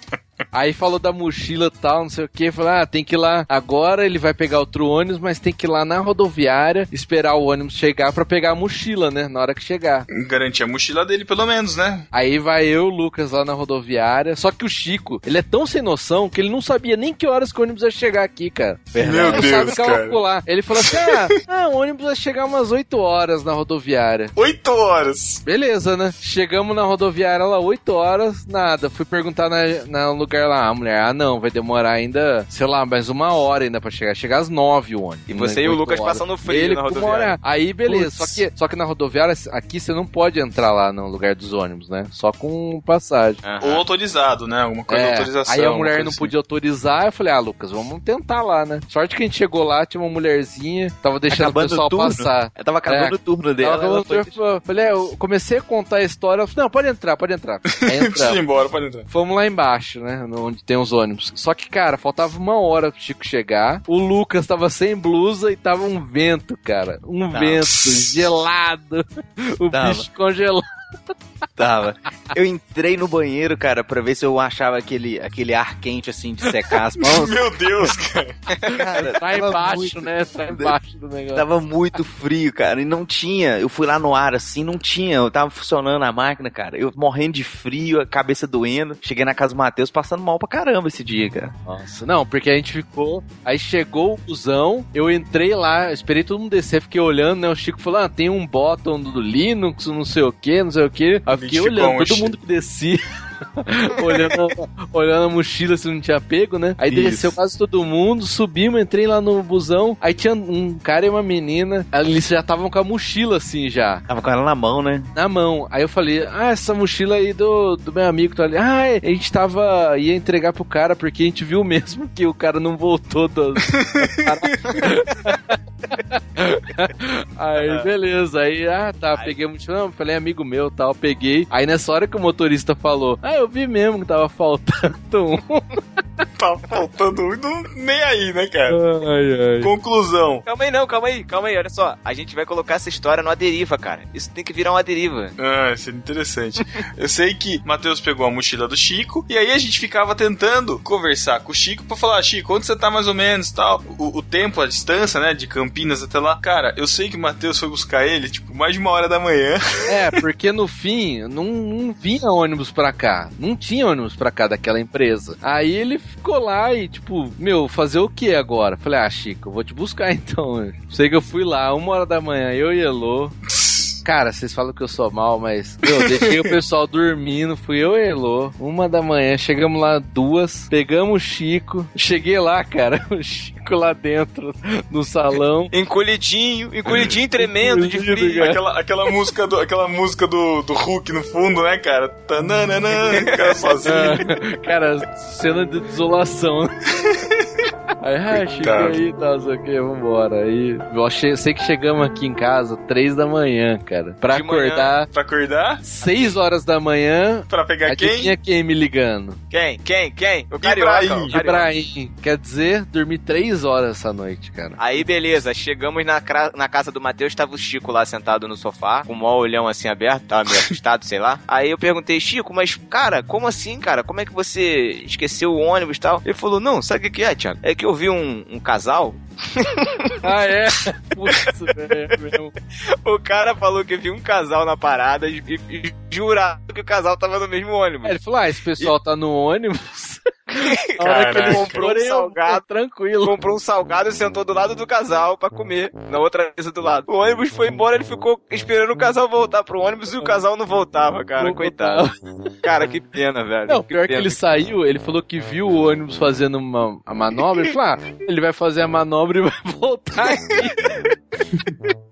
Aí falou da mochila e tal, não sei o que. Falou, ah, tem que ir lá. Agora ele vai pegar outro ônibus, mas tem que ir lá na rodoviária, esperar o ônibus chegar pra pegar a mochila, né? Na hora que chegar. Garanti a mochila dele, pelo menos, né? Aí vai eu, o Lucas, lá na rodoviária. Só que o Chico, ele é tão sem noção que ele não sabia nem que horas que o ônibus ia chegar aqui, cara. Meu Ele não Deus, sabe cara. calcular. Ele falou assim: ah, ah, o ônibus vai chegar umas 8 horas na rodoviária. Oito horas. Beleza, né? Chegamos na rodoviária lá, 8 horas, nada. Fui perguntar na, na lugar lá, a mulher, ah, não, vai demorar ainda, sei lá, mais uma hora ainda pra chegar. Chegar às 9 o ônibus. E você Né? e o Lucas horas. passando frio Ele na rodoviária. Aí, beleza. Só que, só que na rodoviária, aqui você não pode entrar lá no lugar dos ônibus, né? Só com passagem. Ou autorizado, né? Alguma coisa de É, autorização. aí a mulher não assim. podia autorizar, eu falei, ah, Lucas, vamos tentar lá, né? Sorte que a gente chegou lá, tinha uma mulherzinha, tava deixando Acabando o pessoal o passar. Eu tava acabando É. o turno dela. Ela o foi- falei, é, eu comecei a contar a história, ela não, pode entrar, pode entrar. Aí Precisa ir entramos. embora, pode entrar. Fomos lá embaixo, né? Onde tem os ônibus. Só que, cara, faltava uma hora pro Chico chegar. O Lucas tava sem blusa e tava um vento, cara. Um Tava. vento gelado. O Tava. bicho congelado. Tava. eu entrei no banheiro, cara, pra ver se eu achava aquele, aquele ar quente, assim, de secar as mãos. Meu Deus, cara. Cara, Tá tava embaixo, muito- né? Tá embaixo do negócio. Tava muito frio, cara, e não tinha. Eu fui lá no ar assim, não tinha. Eu tava funcionando a máquina, cara. Eu morrendo de frio, a cabeça doendo. Cheguei na casa do Matheus passando mal pra caramba esse dia, cara. Nossa, não, porque a gente ficou. Aí chegou o busão, eu entrei lá, esperei todo mundo descer, fiquei olhando, né? O Chico falou: ah, tem um bottom do Linux, não sei o que, não sei o que. Aí eu fiquei olhando, todo mundo que descia. olhando, olhando a mochila se não tinha pego, né? Aí desceu quase todo mundo, subimos, entrei lá no busão. Aí tinha um cara e uma menina, eles já estavam com a mochila assim já Tava com ela na mão, né? na mão. Aí eu falei, ah, essa mochila aí do, do meu amigo tá ali. Ah, é, a gente tava. ia entregar pro cara porque a gente viu mesmo que o cara não voltou do. aí, beleza. Aí, ah, tá, peguei a mochila. Não, falei, amigo meu tal, peguei. Aí nessa hora que o motorista falou, ah, eu vi mesmo que tava faltando um. Tá faltando um, não- nem aí, né, cara? Ai, ai. Conclusão. Calma aí, não, calma aí, calma aí, olha só. A gente vai colocar essa história numa deriva, cara. Isso tem que virar uma deriva. Ah, isso é interessante. Eu sei que Matheus pegou a mochila do Chico e aí a gente ficava tentando conversar com o Chico pra falar, Chico, onde você tá mais ou menos tal? O, o tempo, a distância, né, de Campinas até lá. Cara, eu sei que o Matheus foi buscar ele, tipo, mais de uma hora da manhã. É, porque no fim não, não vinha ônibus pra cá. Não tinha ônibus pra cá daquela empresa. Aí ele ficou lá e, tipo, meu, fazer o que agora? Falei, ah, Chico, eu vou te buscar então. Sei que eu fui lá, uma hora da manhã, eu e Elô. Cara, vocês falam que eu sou mal, mas eu deixei o pessoal dormindo, fui eu e Elô, uma da manhã, chegamos lá duas, pegamos o Chico, cheguei lá, cara, o Chico lá dentro no salão. Encolhidinho, encolhidinho tremendo de frio. Aquela, aquela música do, aquela música do, do Hulk no fundo, né, cara? Tananana, cara sozinho. Ah, cara, cena de desolação. Aí, ah, cheguei aí, tá, sei o que, vambora. Aí, eu achei, sei que chegamos aqui em casa três da manhã, cara. Pra De manhã. acordar Pra acordar? seis horas da manhã. Pra pegar quem? Adivinha quem me ligando? Quem? Quem? Quem? O carioca. Ibrahim. Ibrahim. Quer dizer, dormi três horas essa noite, cara. Aí, beleza, chegamos na, na casa do Matheus, tava o Chico lá sentado no sofá, com o maior olhão assim aberto, tava meio assustado, sei lá. Aí eu perguntei, Chico, mas, cara, como assim, cara? Como é que você esqueceu o ônibus e tal? Ele falou, não, sabe o que é, Thiago? É que eu vi um, um casal, Ah, é? Putz, é mesmo. o cara falou que viu um casal na parada e, e, e jurava que o casal tava no mesmo ônibus. Aí ele falou: ah, esse pessoal tá no ônibus. A hora que ele comprou Um salgado. tranquilo. Comprou um salgado e sentou do lado do casal pra comer, na outra mesa do lado. O ônibus foi embora, ele ficou esperando o casal voltar pro ônibus e o casal não voltava, cara. Não Coitado. Cara, que pena, velho. Não, pior que pena. ele saiu, ele falou que viu o ônibus fazendo uma, a manobra. Ele falou: ah, ele vai fazer a manobra e vai voltar aqui.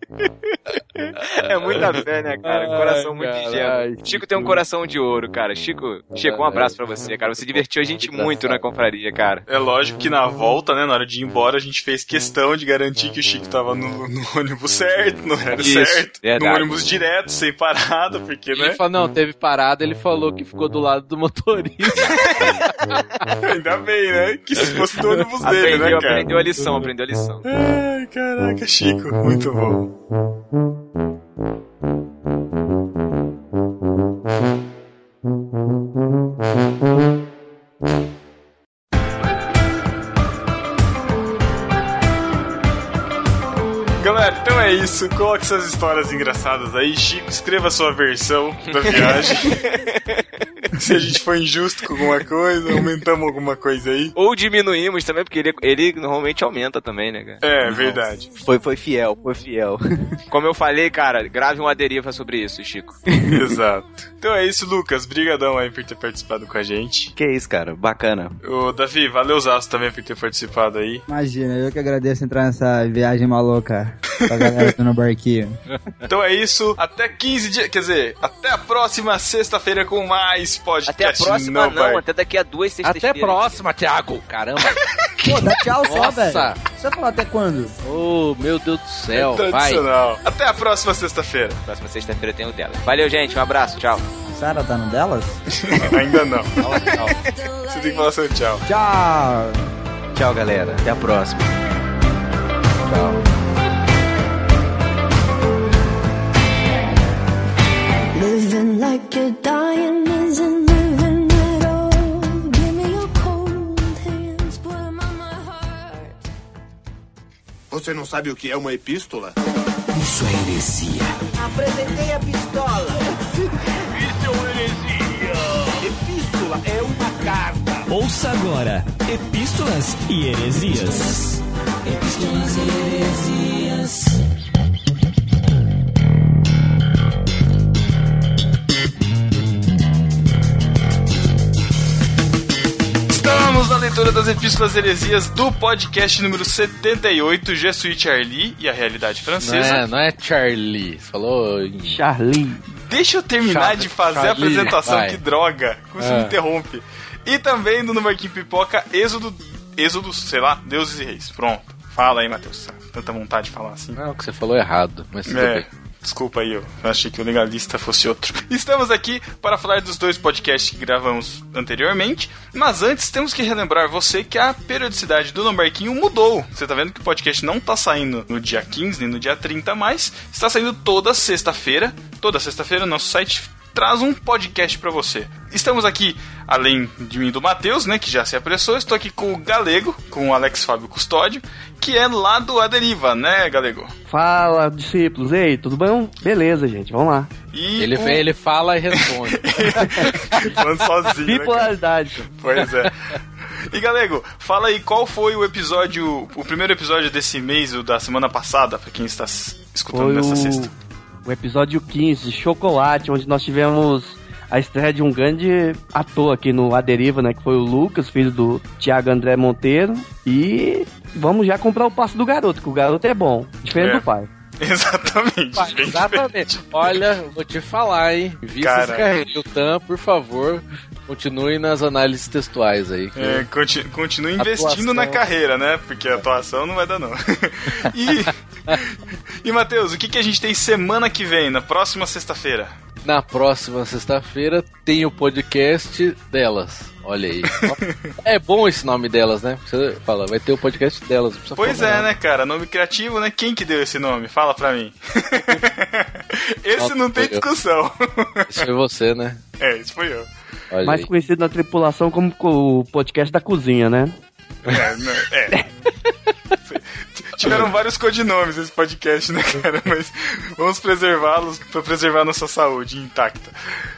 É muita fé, né, cara? Ai, Coração muito caralho, ingênuo. Chico tem um coração de ouro, cara. Chico, Chico, um abraço pra você, cara. Você divertiu a gente muito na confraria, cara. É lógico que na volta, né, na hora de ir embora, a gente fez questão de garantir que o Chico tava no, no ônibus certo, no horário Isso, certo. verdade. No ônibus direto, sem parada, porque, Ele né? falou: não, teve parada. Ele falou que ficou do lado do motorista. Ainda bem, né? Que se fosse do ônibus dele, Aprendeu, né, cara? aprendeu a lição, aprendeu a lição. Ai, caraca, Chico, muito bom. Mm-hmm. Galera, então é isso. Coloque suas histórias engraçadas aí. Chico, escreva a sua versão da viagem. Se a gente foi injusto com alguma coisa, aumentamos alguma coisa aí. Ou diminuímos também, porque ele, ele normalmente aumenta também, né, cara? É, verdade. Foi, foi fiel, foi fiel. Como eu falei, cara, grave uma deriva sobre isso, Chico. Exato. Então é isso, Lucas. Brigadão aí por ter participado com a gente. que isso, cara, bacana. Ô, Davi, valeu Zaço também por ter participado aí. Imagina, eu que agradeço entrar nessa viagem maluca a galera do no barquinho. Então é isso. Até 15 dias. Quer dizer, até a próxima sexta-feira com mais podcast. Até a próxima, no não, Bar. até daqui a duas Até sextas-feiras. próxima, Thiago. Caramba. Pô, dá tchau só, Nossa. velho. Você vai falar até quando? Oh, meu Deus do céu. É Vai. Tradicional. Até a próxima sexta-feira. Próxima sexta-feira tem o dela. Valeu, gente. Um abraço. Tchau. Sara tá no delas? Ainda não. Você tem que falar seu tchau. Tchau! Tchau, galera. Até a próxima. Living Você não sabe o que é uma epístola? Apresentei a pistola. Isso é uma heresia. Epístola é uma carta. Ouça agora Epístolas e Heresias. Epístolas e Heresias. Estamos na leitura das Epístolas Heresias do podcast número 78, Jesuíte Arli e a Realidade Não Francesa. é, não é Charlie. Você falou. Charlie. Deixa eu terminar Charlie, de fazer a Charlie, apresentação, vai. que droga. Como você Ah. me interrompe. E também no Marquinho Pipoca, Êxodo, Êxodo, sei lá, Deuses e Reis. Pronto. Fala aí, Matheus. Tanta vontade de falar assim. Não, que você falou errado, mas tudo É, bem. Desculpa aí, eu achei que o legalista fosse outro. Estamos aqui para falar dos dois podcasts que gravamos anteriormente, mas antes temos que relembrar você que a periodicidade do Nambarquinho mudou. Você tá vendo que o podcast não tá saindo no dia 15 nem no dia 30 mais, está saindo toda sexta-feira. Toda sexta-feira nosso site traz um podcast para você. Estamos aqui, além de mim e do Matheus, né, que já se apressou, estou aqui com o Galego, com o Alex Fábio Custódio, que é lá do A Deriva, né, Galego? Fala, discípulos. Ei, tudo bom? Beleza, gente. Vamos lá. E Ele, o- ele fala e responde. Falando sozinho. né? Bipolaridade. pois é. E Galego, fala aí qual foi o episódio, o primeiro episódio desse mês, o da semana passada, pra quem está escutando Foi nessa sexta. o episódio 15, Chocolate, onde nós tivemos a estreia de um grande ator aqui no A Deriva, né? Que foi o Lucas, filho do Thiago André Monteiro. E vamos já comprar o passo do garoto, que o garoto é bom. Diferente É. do pai. Exatamente. Pai, Exatamente. Olha, vou te falar, hein? Vista Cara. esse carreiro. Tan, por favor, continue nas análises textuais aí. que- É, conti- continue investindo Atuação. na carreira, né? Porque a atuação não vai dar, não. e, e Matheus, o que, que a gente tem semana que vem, na próxima sexta-feira? Na próxima sexta-feira tem o podcast delas. Olha aí. é bom esse nome delas, né? Você fala, vai ter o podcast delas. Pois é, nada. né, cara? Nome criativo, né? Quem que deu esse nome? Fala pra mim. esse não tem foi eu. discussão. Isso foi você, né? é, esse foi eu. Olha Mais aí. conhecido na tripulação como o podcast da cozinha, né? É, né, é. Tiveram vários codinomes esse podcast, né, cara? Mas vamos preservá-los pra preservar nossa saúde intacta.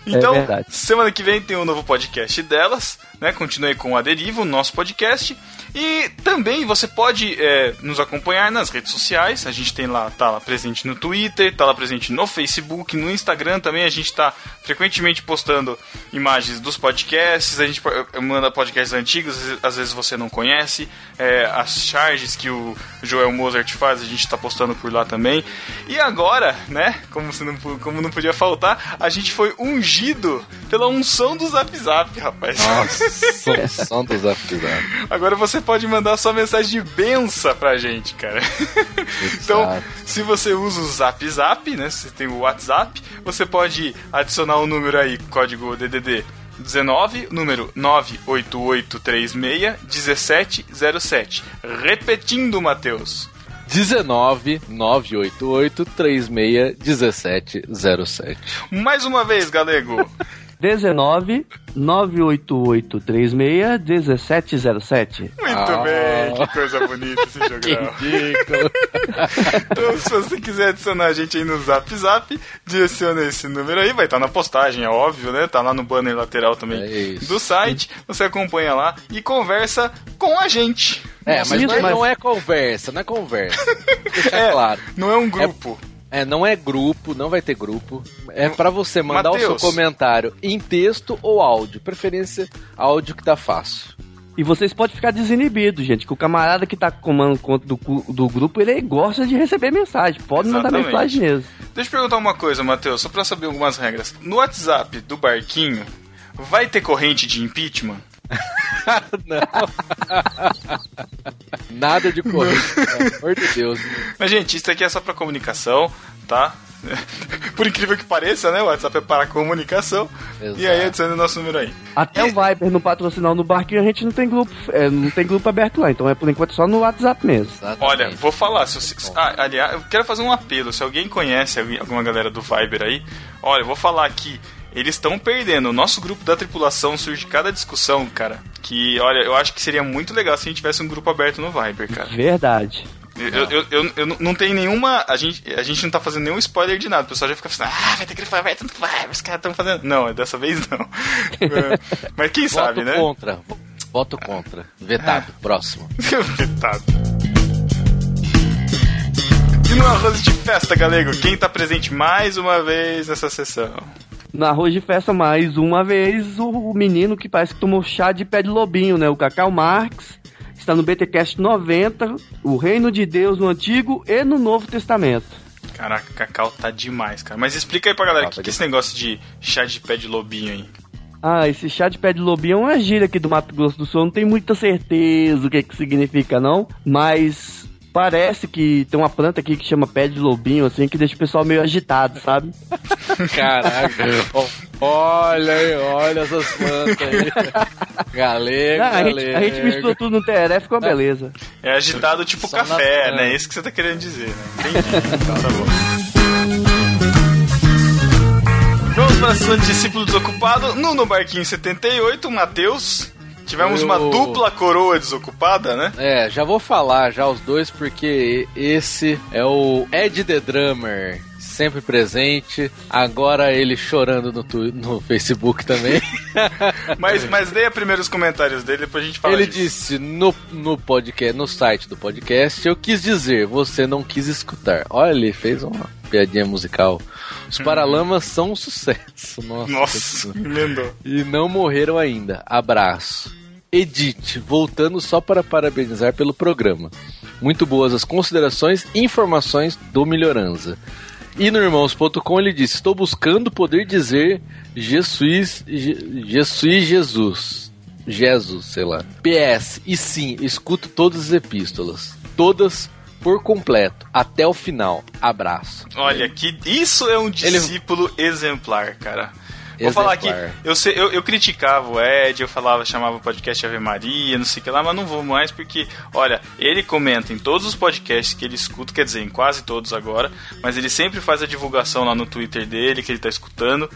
Então, verdade. semana que vem tem um novo podcast delas, né? Continue com a Deriva, o nosso podcast. E também você pode é, nos acompanhar nas redes sociais. A gente tem lá, tá lá presente no Twitter, tá lá presente no Facebook, no Instagram também. A gente tá frequentemente postando imagens dos podcasts. A gente po- manda podcasts antigos, às vezes- você não conhece. É, as charges que o Joel Mozart faz, a gente tá postando por lá também. E agora, né, como, não, como não podia faltar, a gente foi ungido pela unção do Zap Zap, rapaz. Nossa, dos afisados. Agora você pode mandar sua mensagem de benção pra gente, cara. então, se você usa o Zap Zap, né? Se você tem o WhatsApp, você pode adicionar o número aí, código DDD 19, número 988361707. Repetindo, Matheus. 19 988 36 17 07. Mais uma vez, Galego. 19 988 36 1707. Muito Ah. bem, que coisa bonita esse jogral. Ridículo. Então, se você quiser adicionar a gente aí no Zap Zap, direciona esse número aí, vai estar na postagem, é óbvio, né? Tá lá no banner lateral também É do site. Você acompanha lá e conversa com a gente. É, mas, Isso, não, é, mas- não é conversa, não é conversa. Deixa É, claro. Não é um grupo. É, não é grupo, não vai ter grupo. É pra você mandar o Mateus. seu comentário em texto ou áudio. Preferência áudio que tá fácil. E vocês podem ficar desinibidos, gente, que o camarada que tá comando conta do, do grupo, ele gosta de receber mensagem. Pode mandar Exatamente. mensagem mesmo. Deixa eu perguntar uma coisa, Matheus, só pra saber algumas regras. No WhatsApp do Barquinho, vai ter corrente de impeachment? Nada de corrente, pelo amor de Deus. Mas, gente, isso aqui é só pra comunicação, tá? Por incrível que pareça, né? O WhatsApp é para comunicação. Exato. E aí, adicione o nosso número aí. Até o Viber no patrocinal no barquinho a gente não tem grupo, é, não tem grupo aberto lá, então é por enquanto só no WhatsApp mesmo. Exatamente. Olha, vou falar. Se você, ah, aliás, eu quero fazer um apelo. Se alguém conhece alguém- alguma galera do Viber aí, olha, eu vou falar aqui. Eles estão perdendo. O nosso grupo da tripulação surge cada discussão, cara. Que, olha, eu acho que seria muito legal se a gente tivesse um grupo aberto no Viber, cara. Verdade. Eu, eu, eu, eu não tenho nenhuma. A gente, a gente não tá fazendo nenhum spoiler de nada. O pessoal já fica pensando, ah, vai ter grupo aberto no Viber, os caras estão fazendo. Não, dessa vez não. É, Mas quem sabe, Voto né? contra. Voto contra. Vetado. Próximo. Vetado. E no arroz de festa, galego, quem tá presente mais uma vez nessa sessão? No arroz de festa, mais uma vez, o menino que parece que tomou chá de pé de lobinho, né? O Cacau Marx. Está no BTCast 90, o Reino de Deus no Antigo e no Novo Testamento. Caraca, Cacau tá demais, cara. Mas explica aí pra galera, o que, que é esse negócio de chá de pé de lobinho aí? Ah, esse chá de pé de lobinho é uma gíria aqui do Mato Grosso do Sul. Não tenho muita certeza o que, que significa, não. Mas parece que tem uma planta aqui que chama pé de lobinho, assim, que deixa o pessoal meio agitado, sabe? Caraca. Olha aí, olha essas plantas aí. Galego, Não, a, gente, galego. a gente misturou tudo no TRF, ficou uma beleza. É agitado tipo Só café, né? É isso que você tá querendo dizer, né? Entendi. então tá bom. Vamos para o discípulo desocupado. No, no Barquinho 78, Matheus. Tivemos uma Eu- dupla coroa desocupada, né? É, já vou falar já os dois, porque esse é o Ed The Drummer, sempre presente. Agora ele chorando no, tu- no Facebook também. Mas, mas leia primeiro os comentários dele, depois a gente fala ele disso. disse no, no podcast, no site do podcast, eu quis dizer, você não quis escutar. Olha, ele fez uma piadinha musical. Os Paralamas são um sucesso. Nossa, Nossa. E não morreram ainda. Abraço. Edith, voltando só para parabenizar pelo programa. Muito boas as considerações e informações do Melhoranza. E no irmãos.com ele disse: Estou buscando poder dizer Jesus, Je- Jesus Jesus. Jesus, sei lá. PS, e sim, escuto todas as epístolas. Todas por completo, até o final. Abraço. Olha, que isso é um discípulo exemplar, cara. Vou falar aqui, eu, eu, eu criticava o Ed, eu falava, chamava o podcast Ave Maria, não sei o que lá, mas não vou mais porque, olha, ele comenta em todos os podcasts que ele escuta, quer dizer, em quase todos agora, mas ele sempre faz a divulgação lá no Twitter dele, que ele tá escutando.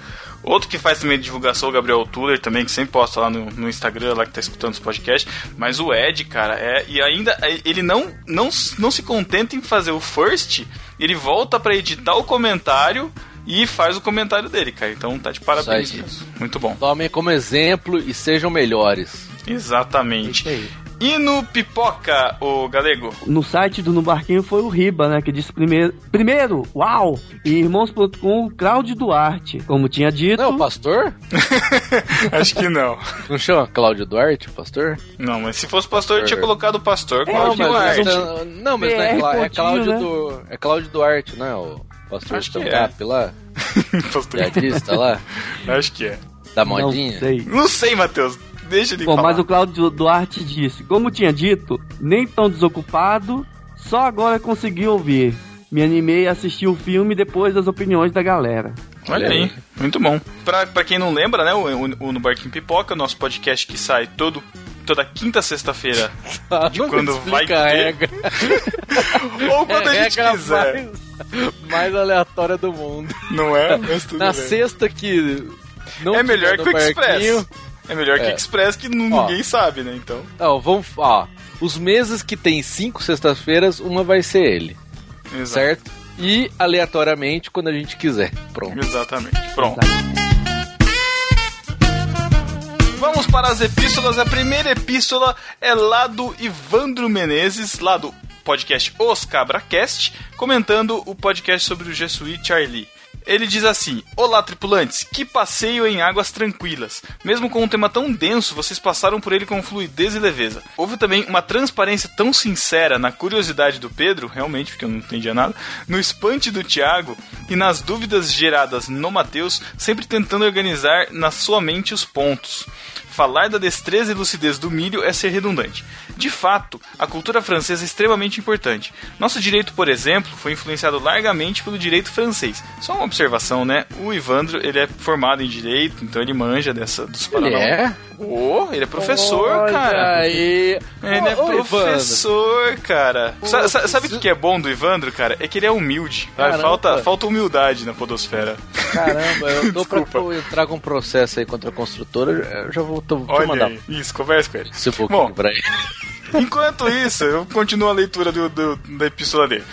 Outro que faz também divulgação, o Gabriel Tuller também, que sempre posta lá no, no Instagram, lá que tá escutando os podcasts. Mas o Ed, cara, é. E ainda ele não, não, não se contenta em fazer o first, ele volta pra editar o comentário e faz o comentário dele, cara. Então tá de parabéns Isso aí. mesmo. Muito bom. Tomem como exemplo e sejam melhores. Exatamente. E no Pipoca, o Galego? No site do No Barquinho foi o Riba, né? Que disse primeiro, primeiro, uau! E irmãos.com, Cláudio Duarte. Como tinha dito. Não, o pastor? Acho que não. Não chama Cláudio Duarte, o pastor? Não, mas se fosse pastor, eu tinha colocado o pastor Não, Cláudio Duarte. não, não, mas não é, BR Clá- é Cláudio né? do, é Cláudio Duarte, não é? O pastor Acho stand-up lá? Pastor- Piadista lá? Acho que é. Da Não modinha? sei. Não sei, Matheus. Deixa ele Bom, falar. mas o Cláudio Duarte disse: Como tinha dito, nem tão desocupado, só agora consegui ouvir. Me animei a assistir o filme depois das opiniões da galera. Olha aí, muito bom. Pra, pra quem não lembra, né, o, o, o No Barquinho Pipoca, nosso podcast que sai todo, toda quinta sexta-feira, de Não quando vai a ter, regra. ou quando a gente regra quiser. Mais, aleatória do mundo. Não é? Na bem. sexta que não É melhor que o Express. É melhor que o É. Express que nu- Ó. ninguém sabe, né? Então, Ó, vamos, ó, os meses que tem cinco sextas-feiras, uma vai ser ele, exato. certo? E aleatoriamente quando a gente quiser. Pronto. Exatamente. Pronto. Vamos para as epístolas. A primeira epístola é lá do Ivandro Menezes, lá do podcast Os Cabracast, comentando o podcast sobre o Jesuí Charlie. Ele diz assim: Olá, tripulantes, que passeio em águas tranquilas. Mesmo com um tema tão denso, vocês passaram por ele com fluidez e leveza. Houve também uma transparência tão sincera na curiosidade do Pedro, realmente, porque eu não entendia nada, no espante do Tiago e nas dúvidas geradas no Mateus, sempre tentando organizar na sua mente os pontos. Falar da destreza e lucidez do milho é ser redundante. De fato, a cultura francesa é extremamente importante. Nosso direito, por exemplo, foi influenciado largamente pelo direito francês. Só uma observação, né? O Ivandro, ele é formado em direito, então ele manja dessa dos Ele é? Oh, ele é professor, Olha cara. aí. Ele é professor, cara. Sa- sa- sabe o que é bom do Ivandro, cara? É que ele é humilde. Caramba. Falta, falta humildade na podosfera. Caramba, eu tô pra eu com um processo aí contra a construtora, eu já vou, tô, eu Olha mandar aí. Isso, conversa com ele. um pouquinho Bom, pra ele. Enquanto isso, eu continuo a leitura do, do- da epístola dele.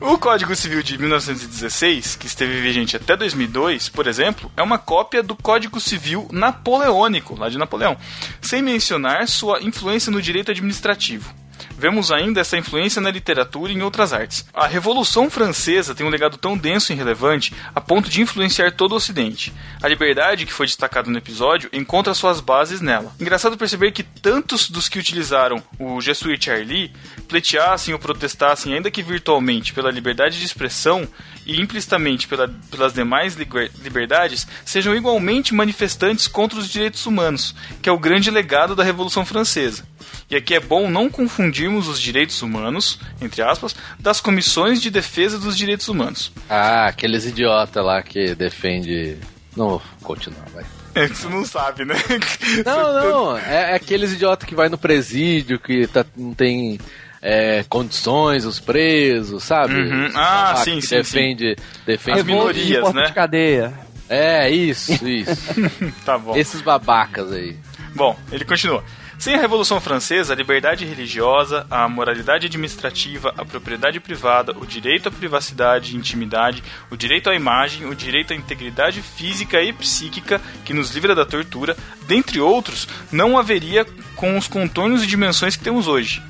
O Código Civil de 1916, que esteve vigente até 2002, por exemplo, é uma cópia do Código Civil napoleônico, lá de Napoleão, sem mencionar sua influência no direito administrativo. Vemos ainda essa influência na literatura e em outras artes. A Revolução Francesa tem um legado tão denso e relevante a ponto de influenciar todo o Ocidente. A liberdade, que foi destacada no episódio, encontra suas bases nela. Engraçado perceber que tantos dos que utilizaram o Jesuit Charlie pleiteassem ou protestassem, ainda que virtualmente, pela liberdade de expressão e implicitamente pela- pelas demais liber- liberdades, sejam igualmente manifestantes contra os direitos humanos, que é o grande legado da Revolução Francesa. E aqui é bom não confundirmos os direitos humanos, entre aspas, das comissões de defesa dos direitos humanos. Ah, aqueles idiota lá que defende. Não vou continuar, vai. É que você não sabe, né? Não, não, é, é aqueles idiota que vai no presídio, que tá, não tem é, condições, os presos, sabe? Uhum. Ah, Lá sim, sim, defende, defende As minorias, porta né? de cadeia. É, isso, isso. tá bom. Esses babacas aí. Bom, ele continua. Sem a Revolução Francesa, a liberdade religiosa, a moralidade administrativa, a propriedade privada, o direito à privacidade e intimidade, o direito à imagem, o direito à integridade física e psíquica que nos livra da tortura, dentre outros, não haveria com os contornos e dimensões que temos hoje.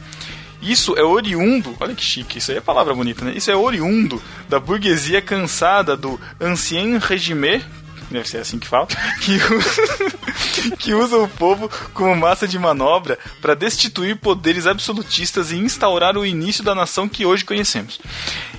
Isso é oriundo, olha que chique, isso aí é palavra bonita, né? Isso é oriundo da burguesia cansada do ancien régime, deve ser assim que fala, que usa, que usa o povo como massa de manobra para destituir poderes absolutistas e instaurar o início da nação que hoje conhecemos.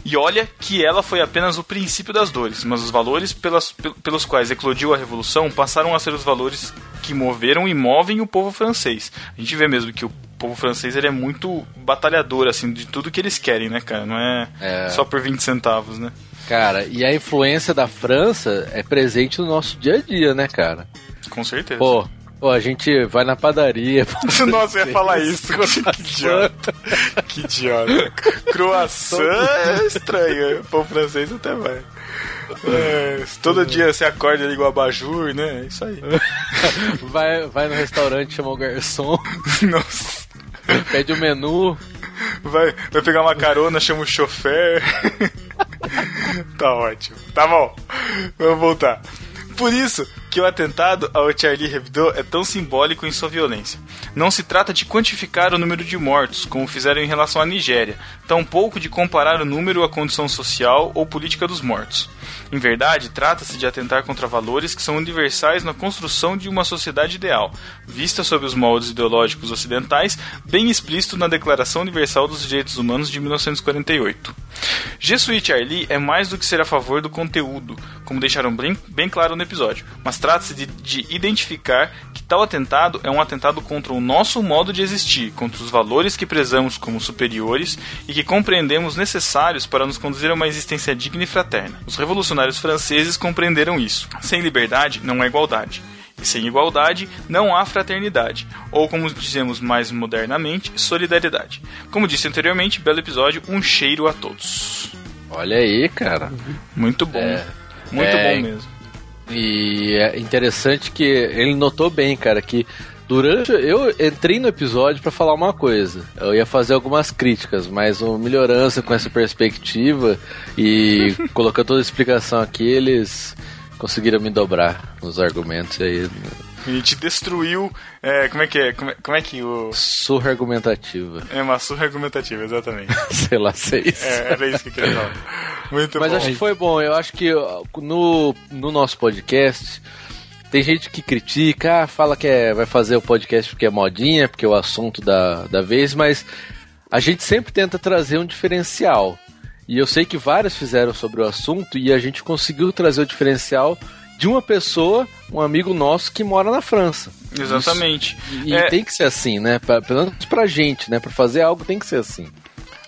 E olha que ela foi apenas o princípio das dores, mas os valores pelas- pel- pelos quais eclodiu a revolução passaram a ser os valores que moveram e movem o povo francês. A gente vê mesmo que o povo francês ele é muito batalhador assim de tudo que eles querem, né, cara? Não é, É. só por 20 centavos, né? Cara, e a influência da França é presente no nosso dia a dia, né, cara? Com certeza. Pô, pô a gente vai na padaria. Nossa, eu ia falar isso. que idiota. Que idiota. Croissant é estranho. Pão francês até vai. É, todo dia você acorda e liga o abajur, né? É isso aí. vai, vai no restaurante, chama o garçom, Nossa. pede o menu. Vai, vai pegar uma carona, chama o chofer. Tá ótimo. Tá bom. Vamos voltar. Por isso que o atentado ao Charlie Hebdo é tão simbólico em sua violência. Não se trata de quantificar o número de mortos, como fizeram em relação à Nigéria, tampouco de comparar o número à condição social ou política dos mortos. Em verdade, trata-se de atentar contra valores que são universais na construção de uma sociedade ideal, vista sob os moldes ideológicos ocidentais, bem explícito na Declaração Universal dos Direitos Humanos de 1948. Jesuit Charlie é mais do que ser a favor do conteúdo, como deixaram bem, bem claro no episódio, mas trata-se de, de identificar que tal atentado é um atentado contra o nosso modo de existir, contra os valores que prezamos como superiores e que compreendemos necessários para nos conduzir a uma existência digna e fraterna. Os revolucionários franceses compreenderam isso. Sem liberdade não há igualdade. E sem igualdade não há fraternidade, ou como dizemos mais modernamente, solidariedade. Como disse anteriormente, belo episódio, um cheiro a todos. Olha aí, cara. Muito bom. É. Muito É. bom mesmo. E é interessante que ele notou bem, cara, que durante. Eu entrei no episódio pra falar uma coisa. Eu ia fazer algumas críticas, mas o Melhorança com essa perspectiva e colocando toda a explicação aqui, eles conseguiram me dobrar nos argumentos e aí. A gente destruiu. é, como é que é? Como é, como é que o. Surra argumentativa. É uma surra argumentativa, exatamente. Sei lá, seis. É, era isso que eu queria falar. Muito Mas bom. acho que foi bom. Eu acho que no, no nosso podcast tem gente que critica, ah, fala que é, vai fazer o podcast porque é modinha, porque é o assunto da, da vez, mas a gente sempre tenta trazer um diferencial. E eu sei que vários fizeram sobre o assunto e a gente conseguiu trazer o diferencial de uma pessoa, um amigo nosso que mora na França. Exatamente. E É, tem que ser assim, né? Pra, pelo menos pra gente, né? Pra fazer algo tem que ser assim.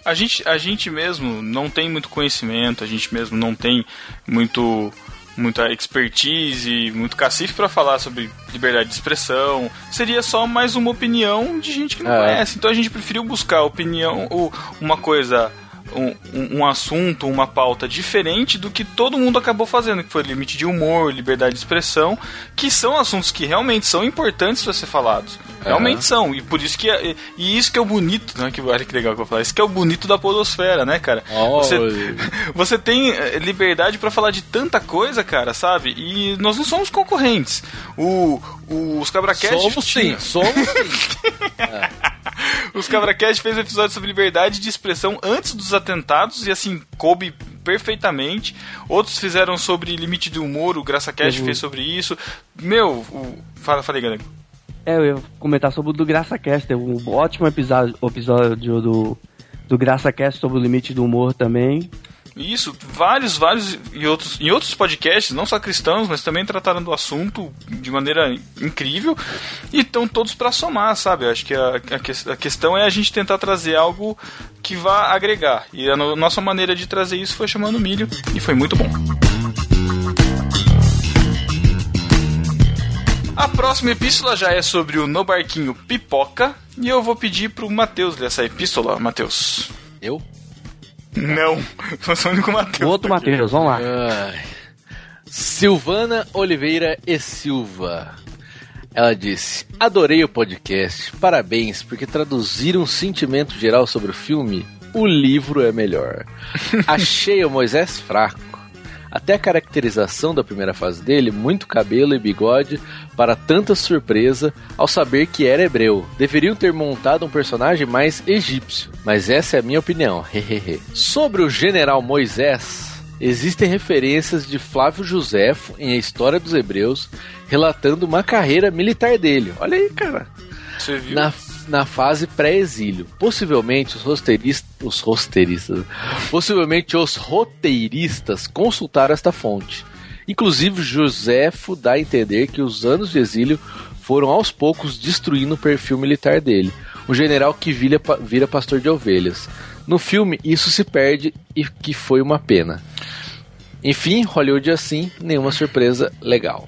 a, gente, a gente mesmo não tem muito conhecimento, a gente mesmo não tem muito muita expertise, muito cacife pra falar sobre liberdade de expressão. Seria só mais uma opinião de gente que não É. conhece. Então a gente preferiu buscar opinião, ou uma coisa, um, um- assunto, uma pauta diferente do que todo mundo acabou fazendo, que foi limite de humor, liberdade de expressão, que são assuntos que realmente são importantes para ser falados. Realmente Aham. são. E por isso que. é- E isso que é o bonito, né? Que, olha que legal que eu vou falar. Isso que é o bonito da podosfera, né, cara? Você, Olha. você tem eh, liberdade pra falar de tanta coisa, cara, sabe? E nós não somos concorrentes. O, o- os Cabracast. Somos sim, somos sim. Os Cabracast fez um episódio sobre liberdade de expressão antes dos atentados e assim, coube perfeitamente. Outros fizeram sobre limite de humor, o GraçaCast Uhum. fez sobre isso. Meu, o... fala, falei, galera. É, eu ia comentar sobre o do GraçaCast, teve um ótimo episódio, episódio do, do GraçaCast sobre o limite do humor também. Isso, vários, vários e outros, e outros podcasts, não só cristãos, mas também trataram do assunto de maneira incrível e estão todos para somar, sabe? Acho que a, a, a questão é a gente tentar trazer algo que vá agregar. E a no- nossa maneira de trazer isso foi chamando milho e foi muito bom. A próxima epístola já é sobre o No Barquinho Pipoca e eu vou pedir pro Matheus ler essa epístola, Matheus. Eu? Não, eu sou o único O Matheus. outro Matheus, vamos lá. Ai. Silvana Oliveira e Silva. Ela disse: Adorei o podcast. Parabéns, porque traduziram o sentimento geral sobre o filme. O livro é melhor. Achei o Moisés fraco. Até a caracterização da primeira fase dele, muito cabelo e bigode, para tanta surpresa ao saber que era hebreu. Deveriam ter montado um personagem mais egípcio, mas essa é a minha opinião. Hehehe. Sobre o general Moisés, existem referências de Flávio Josefo em A História dos Hebreus, relatando uma carreira militar dele. Olha aí, cara Você viu? na, na fase pré-exílio. Possivelmente os roteiristas, os roteiristas, possivelmente os roteiristas consultaram esta fonte. Inclusive Josefo dá a entender que os anos de exílio foram aos poucos destruindo o perfil militar dele, um general que vira, vira pastor de ovelhas. No filme isso se perde e que foi uma pena. Enfim, Hollywood assim, nenhuma surpresa legal.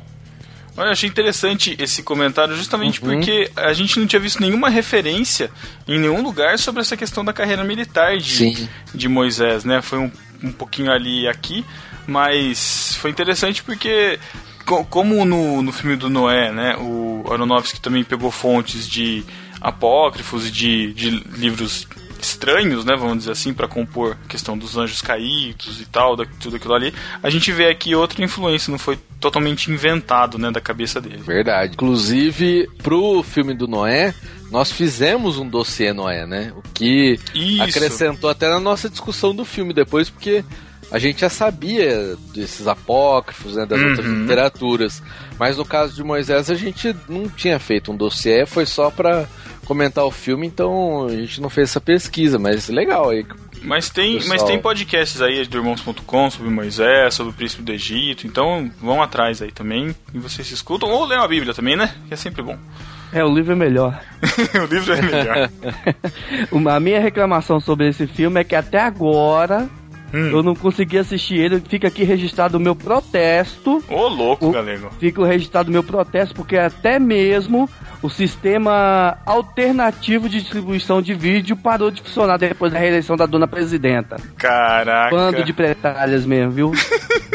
Olha, eu achei interessante esse comentário justamente Uhum. porque a gente não tinha visto nenhuma referência em nenhum lugar sobre essa questão da carreira militar de, Sim. de Moisés, né? Foi um, um pouquinho ali e aqui, mas foi interessante porque co- como no, no filme do Noé, né, o Aronofsky também pegou fontes de apócrifos e de, de livros estranhos, né, vamos dizer assim, para compor a questão dos anjos caídos e tal, da, tudo aquilo ali. A gente vê aqui outra influência, não foi totalmente inventado, né, da cabeça dele. Verdade. Inclusive, pro filme do Noé, nós fizemos um dossiê Noé, né? O que Isso. acrescentou até na nossa discussão do filme depois, porque a gente já sabia desses apócrifos, né, das Uhum. outras literaturas. Mas no caso de Moisés, a gente não tinha feito um dossiê, foi só pra comentar o filme, então a gente não fez essa pesquisa, mas legal aí. Mas tem, Pessoal. mas tem podcasts aí do Irmãos.com sobre Moisés, sobre o príncipe do Egito, então vão atrás aí também e vocês se escutam. Ou leiam a Bíblia também, né? Que é sempre bom. É, o livro é melhor. o livro é melhor. Uma- a minha reclamação sobre esse filme é que até agora Hum. eu não consegui assistir ele. Fica aqui registrado o meu protesto. Ô, louco, O- galego. Fica registrado o meu protesto, porque até mesmo o sistema alternativo de distribuição de vídeo parou de funcionar depois da reeleição da dona presidenta. Caraca. Bando de pretalhas mesmo, viu?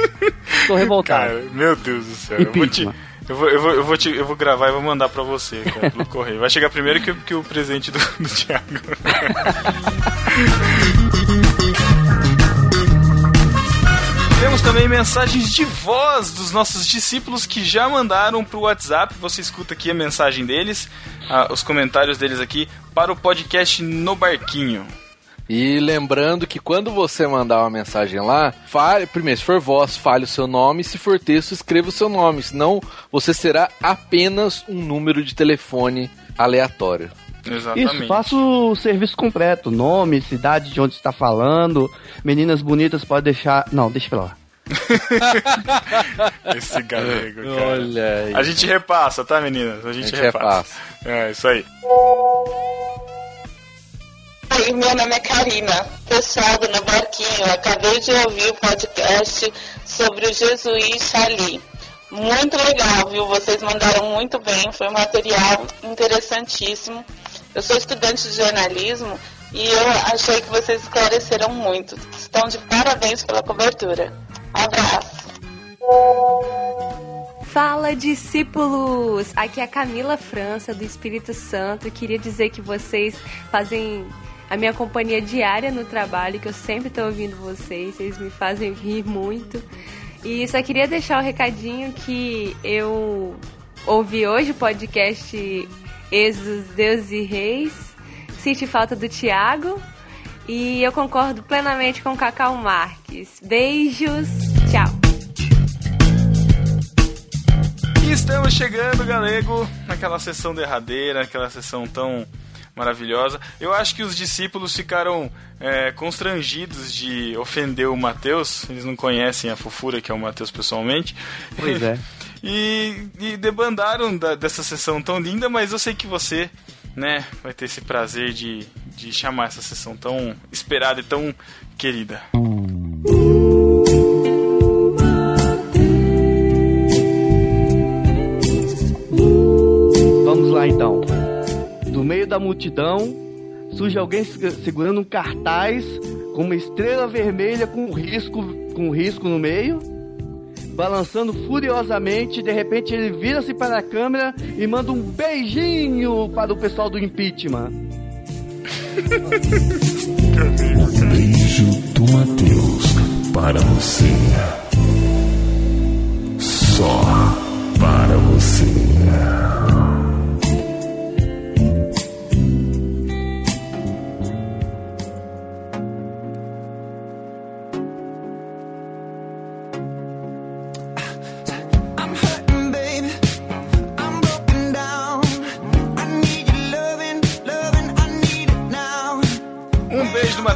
Tô revoltado. Cara, meu Deus do céu. Eu vou, te, Impeachment. eu, vou, eu, vou, eu, vou te, eu vou gravar e vou mandar pra você, cara, pelo correio. Vai chegar primeiro que, que o presente do, do Thiago. Temos também mensagens de voz dos nossos discípulos que já mandaram pro WhatsApp. Você escuta aqui a mensagem deles, ah, os comentários deles aqui, para o podcast No Barquinho. E lembrando que quando você mandar uma mensagem lá, fale, primeiro, se for voz, fale o seu nome, se for texto, escreva o seu nome, senão você será apenas um número de telefone aleatório. Exatamente. Isso, faça o serviço completo. Nome, cidade de onde está falando. Meninas bonitas pode deixar. Não, deixa pra lá. Esse galego, cara. Olha aí. A gente repassa, tá, meninas? A gente, A gente repassa. É, isso aí. Oi, meu nome é Karina. Pessoal do No Barquinho, acabei de ouvir o podcast sobre o jesuíta ali. Muito legal, viu? Vocês mandaram muito bem, foi um material interessantíssimo. Eu sou estudante de jornalismo e eu achei que vocês esclareceram muito. Estão de parabéns pela cobertura. Abraço. Fala, discípulos! Aqui é a Camila França, do Espírito Santo. Queria dizer que vocês fazem a minha companhia diária no trabalho, que eu sempre estou ouvindo vocês. Vocês me fazem rir muito. E só queria deixar o recadinho que eu ouvi hoje o podcast Êxodos, Deus e Reis. Senti falta do Tiago. E eu concordo plenamente com o Cacau Marques. Beijos, tchau! E estamos chegando, galego, naquela sessão derradeira, aquela sessão tão maravilhosa. Eu acho que os discípulos ficaram é, constrangidos de ofender o Mateus. Eles não conhecem a fofura que é o Mateus pessoalmente. Pois é. e, e debandaram da- dessa sessão tão linda, mas eu sei que você, né, vai ter esse prazer de, de chamar essa sessão tão esperada e tão querida. Vamos lá então. No meio da multidão, surge alguém se- segurando um cartaz com uma estrela vermelha com risco, com risco no meio, balançando furiosamente. De repente ele vira-se para a câmera e manda um beijinho para o pessoal do impeachment. Beijo do Mateus para você. Só para você.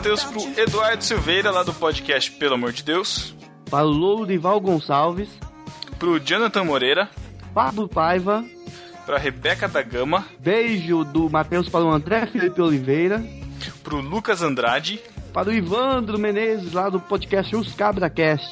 Matheus pro Eduardo Silveira, lá do podcast Pelo Amor de Deus. Para o Lourival Gonçalves, Pro Jonathan Moreira. Pablo Paiva. Pra Rebeca da Gama. Beijo do Matheus para o André Felipe Oliveira. Pro Lucas Andrade. Para o Ivandro Menezes, lá do podcast Os CabraCast.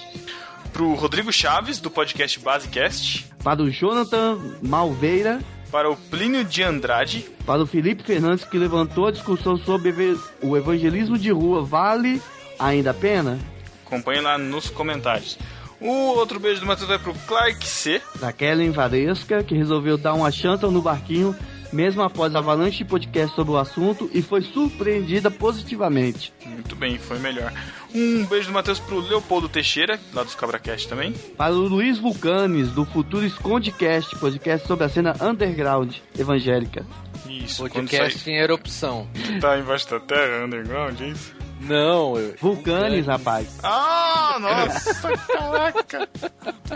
Pro Rodrigo Chaves, do podcast Basecast. Para o Jonathan Malveira. Para o Plínio de Andrade. Para o Felipe Fernandes, que levantou a discussão sobre o evangelismo de rua. Vale ainda a pena? Acompanhe lá nos comentários. O outro beijo do Matheus vai pro Clark C. Da Kellen Varesca, que resolveu dar uma chanta no barquinho, mesmo após a avalanche de podcast sobre o assunto, e foi surpreendida positivamente. Muito bem, foi melhor. Um beijo do Matheus pro Leopoldo Teixeira, lá dos CabraCast também. Para o Luiz Vulcanes, do Futuro Escondecast, podcast sobre a cena underground evangélica. Isso, Podcast em erupção. Tá embaixo da terra, underground, é isso? Não, eu... Vulcanes, rapaz. Ah, nossa, caraca.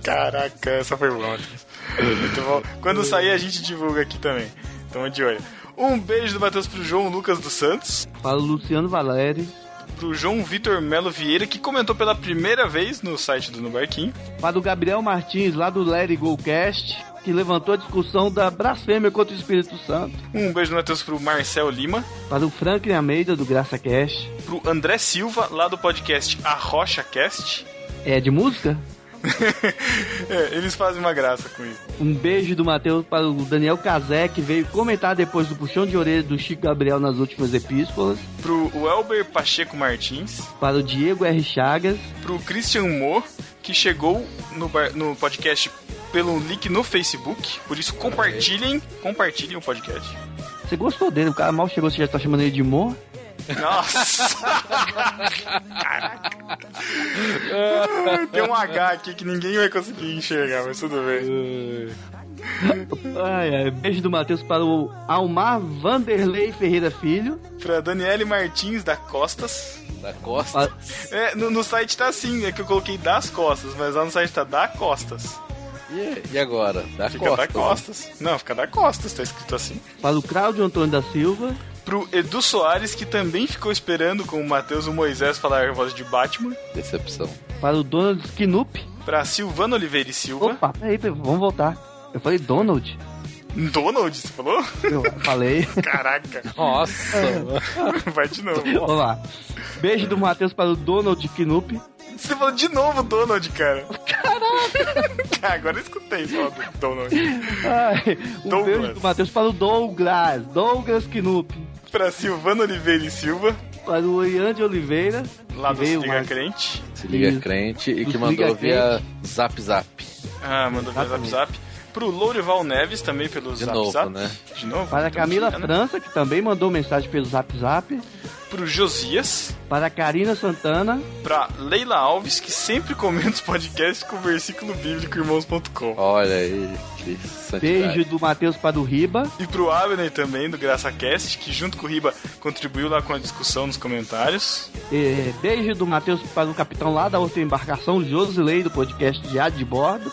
Caraca, essa foi boa. Muito bom. Quando sair, a gente divulga aqui também. Tamo de olho. Um beijo do Matheus pro João Lucas dos Santos. Para o Luciano Valério. Pro João Vitor Melo Vieira, que comentou pela primeira vez no site do No Barquinho. Para o Gabriel Martins, lá do Let It Go Cast, que levantou a discussão da blasfêmia contra o Espírito Santo. Um beijo do Matheus pro Marcel Lima. Para o Franklin Almeida, do Graça Cast. Pro André Silva, lá do podcast A Rocha Cast. É de música? É, eles fazem uma graça com isso. Um beijo do Matheus para o Daniel Cazé, que veio comentar depois do puxão de orelha do Chico Gabriel nas últimas epístolas. Pro Welber Pacheco Martins. Para o Diego R. Chagas. Pro Christian Mo, que chegou no, no podcast pelo link no Facebook. Por isso, compartilhem, compartilhem o podcast. Você gostou dele? O cara mal chegou, você já tá chamando ele de Mo? Nossa! Tem um H aqui que ninguém vai conseguir enxergar, mas tudo bem. Ai, ai. Beijo do Matheus para o Almar Vanderlei Ferreira Filho. Pra Daniele Martins da Costas. Da Costas? É, no, no site tá assim, é que eu coloquei das costas, mas lá no site tá da Costas. E, e agora? Da Fica Costas. da Costas. Não, fica da Costas, tá escrito assim. Para o Cláudio Antônio da Silva. Pro Edu Soares, que também ficou esperando com o Matheus e o Moisés falar a voz de Batman. Decepção. Para o Donald Skinup. Pra Silvano Oliveira e Silva. Opa, peraí, vamos voltar. Eu falei Donald. Donald, você falou? Eu falei. Caraca. Nossa. Vai de novo. Vamos lá. Beijo do Matheus para o Donald Knupp. Você falou de novo Donald, cara. Caraca. Agora eu escutei falar do Donald. Ai, um Douglas. beijo do Matheus para o Douglas. Douglas Knupp. Pra Silvano Oliveira e Silva. Para o Ian de Oliveira. Lá do veio Se Liga mais- Crente. Se liga Isso. crente e Do que mandou Liga via Zap Zap. Ah, mandou via Zap. Zap. Pro Lourival Neves também pelo De Zap novo, Zap. né? De novo? Para a Então, Camila né? França, que também mandou mensagem pelo Zap Zap. Pro Josias. Para a Karina Santana. Pra Leila Alves, que sempre comenta os podcasts com o versículo bíblico irmãos.com. Olha aí, que santidade. Beijo do Matheus para o Riba. E pro Abner também, do GraçaCast, que junto com o Riba contribuiu lá com a discussão nos comentários. Eh, beijo do Matheus para o capitão lá da outra embarcação, Josilei, do podcast Diário de Bordo.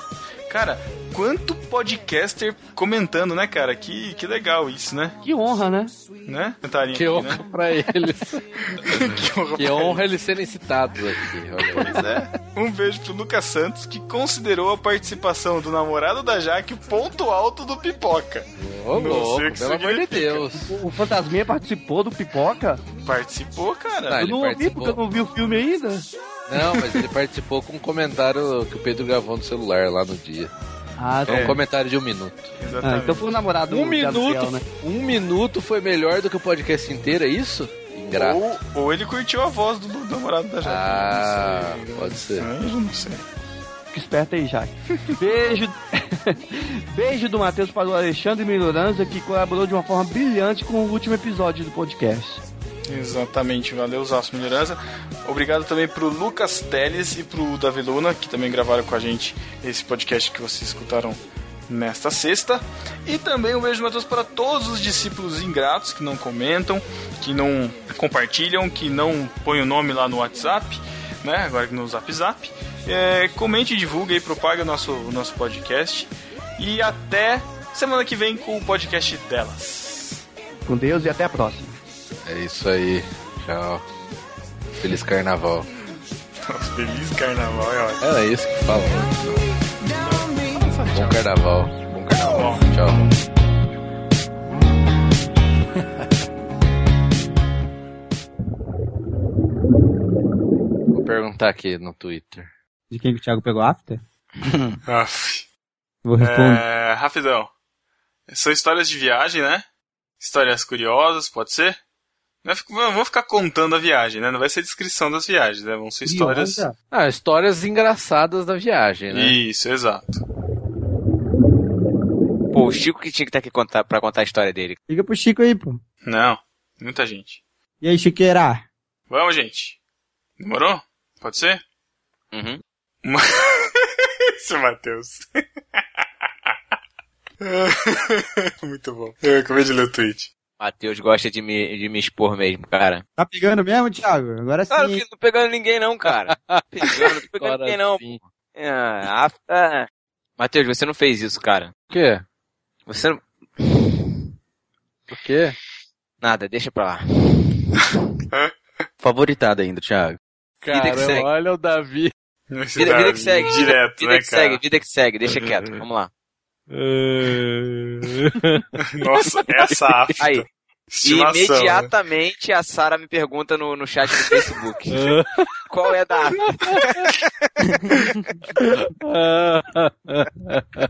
Cara, quanto podcaster comentando, né, cara? Que, que legal isso, né? Que honra, né? Né? Cantarinha Que aqui, honra né? pra eles. que honra, que pra honra eles serem citados aqui. Pois é. Um beijo pro Lucas Santos, que considerou a participação do namorado da Jaque o ponto alto do pipoca. Ô, Não louco, sei o que pelo amor de. Deus. O Fantasminha participou do Pipoca. Participou, cara. Não, eu não ouvi porque eu não vi o filme ainda. Não, mas ele participou com um comentário que o Pedro gravou no celular lá no dia. Ah, É. um comentário de um minuto. Ah, Exatamente. então foi o namorado Um do minuto, Gabriel, né? um minuto foi melhor do que o podcast inteiro, é isso? Ingrato. Ou, ou ele curtiu a voz do, do namorado da Jaque. Ah, pode ser. Aí eu não sei. Fica esperto aí, Jaque. Beijo. Beijo do Matheus para o Alexandre Melhoranza, que colaborou de uma forma brilhante com o último episódio do podcast. Exatamente, valeu, Zaço Melhorança. Obrigado também pro Lucas Teles e pro Davi Luna, que também gravaram com a gente esse podcast que vocês escutaram nesta sexta. E também um beijo Matheus para todos os discípulos ingratos que não comentam, que não compartilham, que não põem o nome lá no WhatsApp, né? Agora no Zap Zap. É, comente, divulgue e propague o nosso, o nosso podcast. E até semana que vem com o podcast delas. Com Deus e até a próxima. É isso aí. Tchau. Feliz carnaval. Feliz carnaval, é ótimo. Era isso que fala. Bom carnaval. Bom carnaval. Tchau. Vou perguntar aqui no Twitter. De quem que o Thiago pegou after? Aff. Vou responder. É, rapidão. São histórias de viagem, né? Histórias curiosas, pode ser? Vou ficar contando a viagem, né? Não vai ser descrição das viagens, né? Vão ser histórias. Ah, histórias engraçadas da viagem, né? Isso, exato. Pô, o Chico que tinha que estar aqui contar, pra contar a história dele. Liga pro Chico aí, pô. Não, muita gente. E aí, Chiqueira? Vamos, gente. Demorou? Pode ser? Uhum. Esse Matheus. Muito bom. Eu acabei de ler o tweet. Matheus gosta de me, de me expor mesmo, cara. Tá pegando mesmo, Thiago? Agora sim. Claro que não tô pegando ninguém não, cara. Pegando, não tô pegando Agora ninguém não. sim. É, afta... Matheus, você não fez isso, cara. O quê? Você não... O quê? Nada, deixa pra lá. Favoritado ainda, Thiago. Vida que Cara, segue. olha o Davi. Vida, vida que segue. vida- Direto, vida né, que cara? segue, vida que segue. Deixa quieto. Vamos lá. Nossa, essa afta. Aí. Estimação, né? Imediatamente a Sara me pergunta no, no chat do Facebook. Qual é a da afta?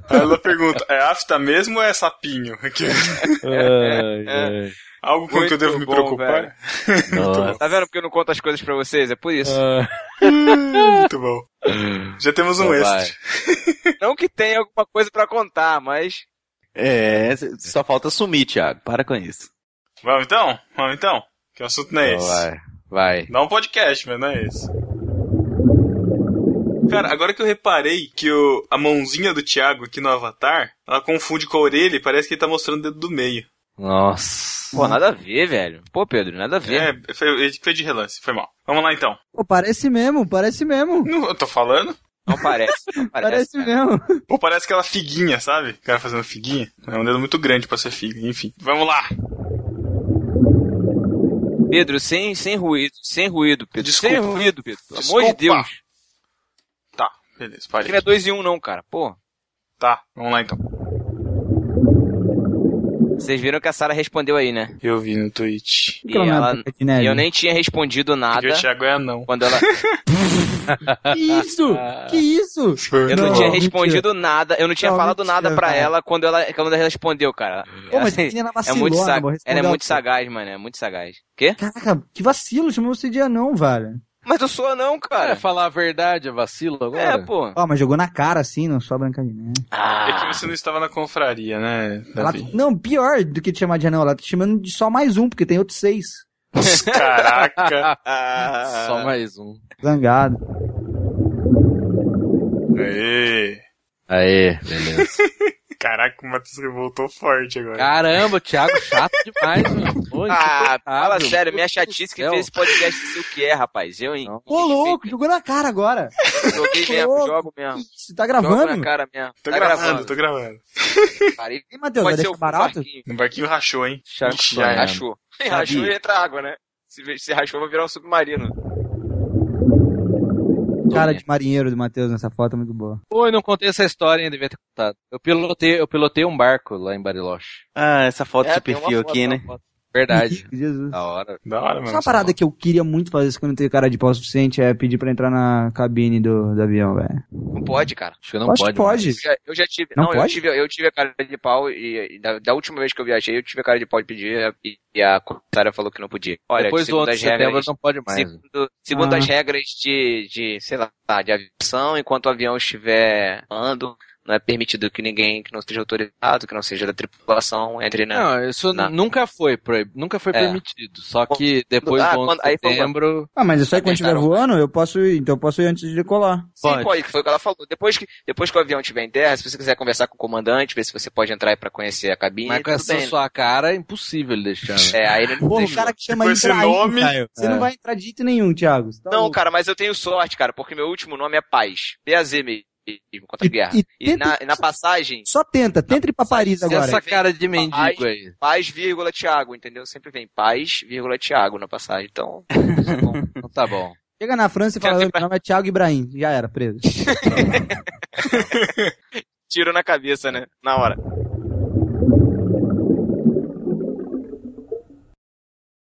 Ela pergunta, é afta mesmo ou é sapinho? Aqui. Ai, ai. Algo com que eu devo me bom, preocupar? Nossa. Tá vendo porque eu não conto as coisas pra vocês? É por isso. Muito bom. Já temos um Então extra. Não que tenha alguma coisa pra contar, mas. É, só falta sumir, Thiago. Para com isso. Vamos então? Vamos então? Que o assunto não é Então esse. vai. Vai. Dá um podcast, mas não é esse. Cara, agora que eu reparei que o, a mãozinha do Thiago aqui no Avatar, ela confunde com a orelha e parece que ele tá mostrando o dedo do meio. Nossa. Pô, nada a ver, velho. Pô, Pedro, nada a ver. É, foi, foi de relance, foi mal. Vamos lá então. Pô, parece mesmo, parece mesmo. Não, eu tô falando? Não parece. Não parece. Parece mesmo. Ou parece aquela figuinha, sabe? O cara fazendo figuinha. É um dedo muito grande pra ser figa. Enfim, vamos lá. Pedro, sem, sem ruído, sem ruído, Pedro. Desculpa. Sem ruído, Pedro. Pelo amor de Desculpa. Deus. Tá, Beleza, Não parei. queria dois em um, não, cara. Pô. Tá, vamos lá então. Vocês viram que a Sara respondeu aí, né? Eu vi no tweet. E ela, e eu nem tinha respondido nada. Porque o Thiago é não. Quando ela. Que isso? Que isso? Eu não, Não, tinha mentira. respondido nada, eu não tinha Não, falado mentira, nada pra cara. ela quando ela, quando ela respondeu, cara. Pô, mas Assim, a menina é vacilou, muito né, sa- amor? Ela é muito ela. sagaz, mano. É muito sagaz. Quê? Caraca, que vacilo, chamou você de anão, velho. Mas eu sou anão, cara. É, falar a verdade, é vacilo agora? É, pô. Ó, mas jogou na cara assim, não só brancadinha. né? É que você não estava na confraria, né, Ela- não, pior do que te chamar de anão, ela tá te chamando de só mais um, porque tem outros seis. Caraca. Só mais um. Zangado. Aê. Aê, beleza. Caraca, o Matheus revoltou forte agora. Caramba, o Thiago chato demais, mano. Pô, Ah, fala sério, minha chatice que fez esse podcast sei o que é, rapaz. Eu, hein? Ô, louco, jogou na cara agora. Joguei mesmo, Ô, jogo mesmo. Você tá Jogo gravando? na cara mesmo. Tô tá gravando, tô gravando. Parei. Ih, Matheus, vai ser deixar barato? barquinho. No barquinho rachou, hein? Era. Rachou. Rachou e entra água, né? Se, se rachou, vai virar um submarino. Cara de marinheiro do Matheus nessa foto é muito boa. Pô, eu não contei essa história, hein? Devia ter contado. Eu pilotei, eu pilotei um barco lá em Bariloche. Ah, essa foto É, de perfil foto, aqui, né? foto. Verdade. Jesus. da hora. Da hora, Só mano. uma parada que eu queria muito fazer quando eu tenho cara de pau suficiente é pedir pra entrar na cabine do, do avião, velho. Não pode, cara. Acho que não Acho que pode. pode. Eu já, eu já tive. Não Não, eu tive, eu tive a cara de pau e, e da, da última vez que eu viajei, eu tive a cara de pau de pedir e, e a comissária falou que não podia. Olha, Depois do segundo 11 de as setembro regras, não pode mais. segundo, segundo Ah. as regras de, de, sei lá, de aviação, enquanto o avião estiver andando, não é permitido que ninguém que não esteja autorizado, que não seja da tripulação, entre na. Não, isso Não. nunca foi nunca foi É. permitido. Só que depois Ah, do 11 quando- de setembro. Ah, mas isso aí quando estiver voando, eu posso ir, então eu posso ir antes de decolar. Sim, pode. que foi o que ela falou. Depois que, depois que o avião estiver em terra, se você quiser conversar com o comandante, ver se você pode entrar aí pra conhecer a cabine, Mas com essa bem. sua cara é impossível ele deixar. né? É, aí ele não Porra, o deixou. cara que chama Com esse nome- Caio. Você É. não vai entrar de jeito nenhum, Thiago. Tá Não, louco. cara, mas eu tenho sorte, cara, porque meu último nome é Paz. PAZ mesmo, contra a E- guerra. e E, tenta- na, e na passagem, Só tenta, tenta ir pra Paris E agora. essa cara de mendigo aí. Paz, vírgula, Thiago, entendeu? Sempre vem Paz, vírgula, Thiago na passagem. Então, Então tá bom. Chega na França e fala, meu nome é Thiago Ibrahim. Já era, preso. tiro na cabeça, né? Na hora.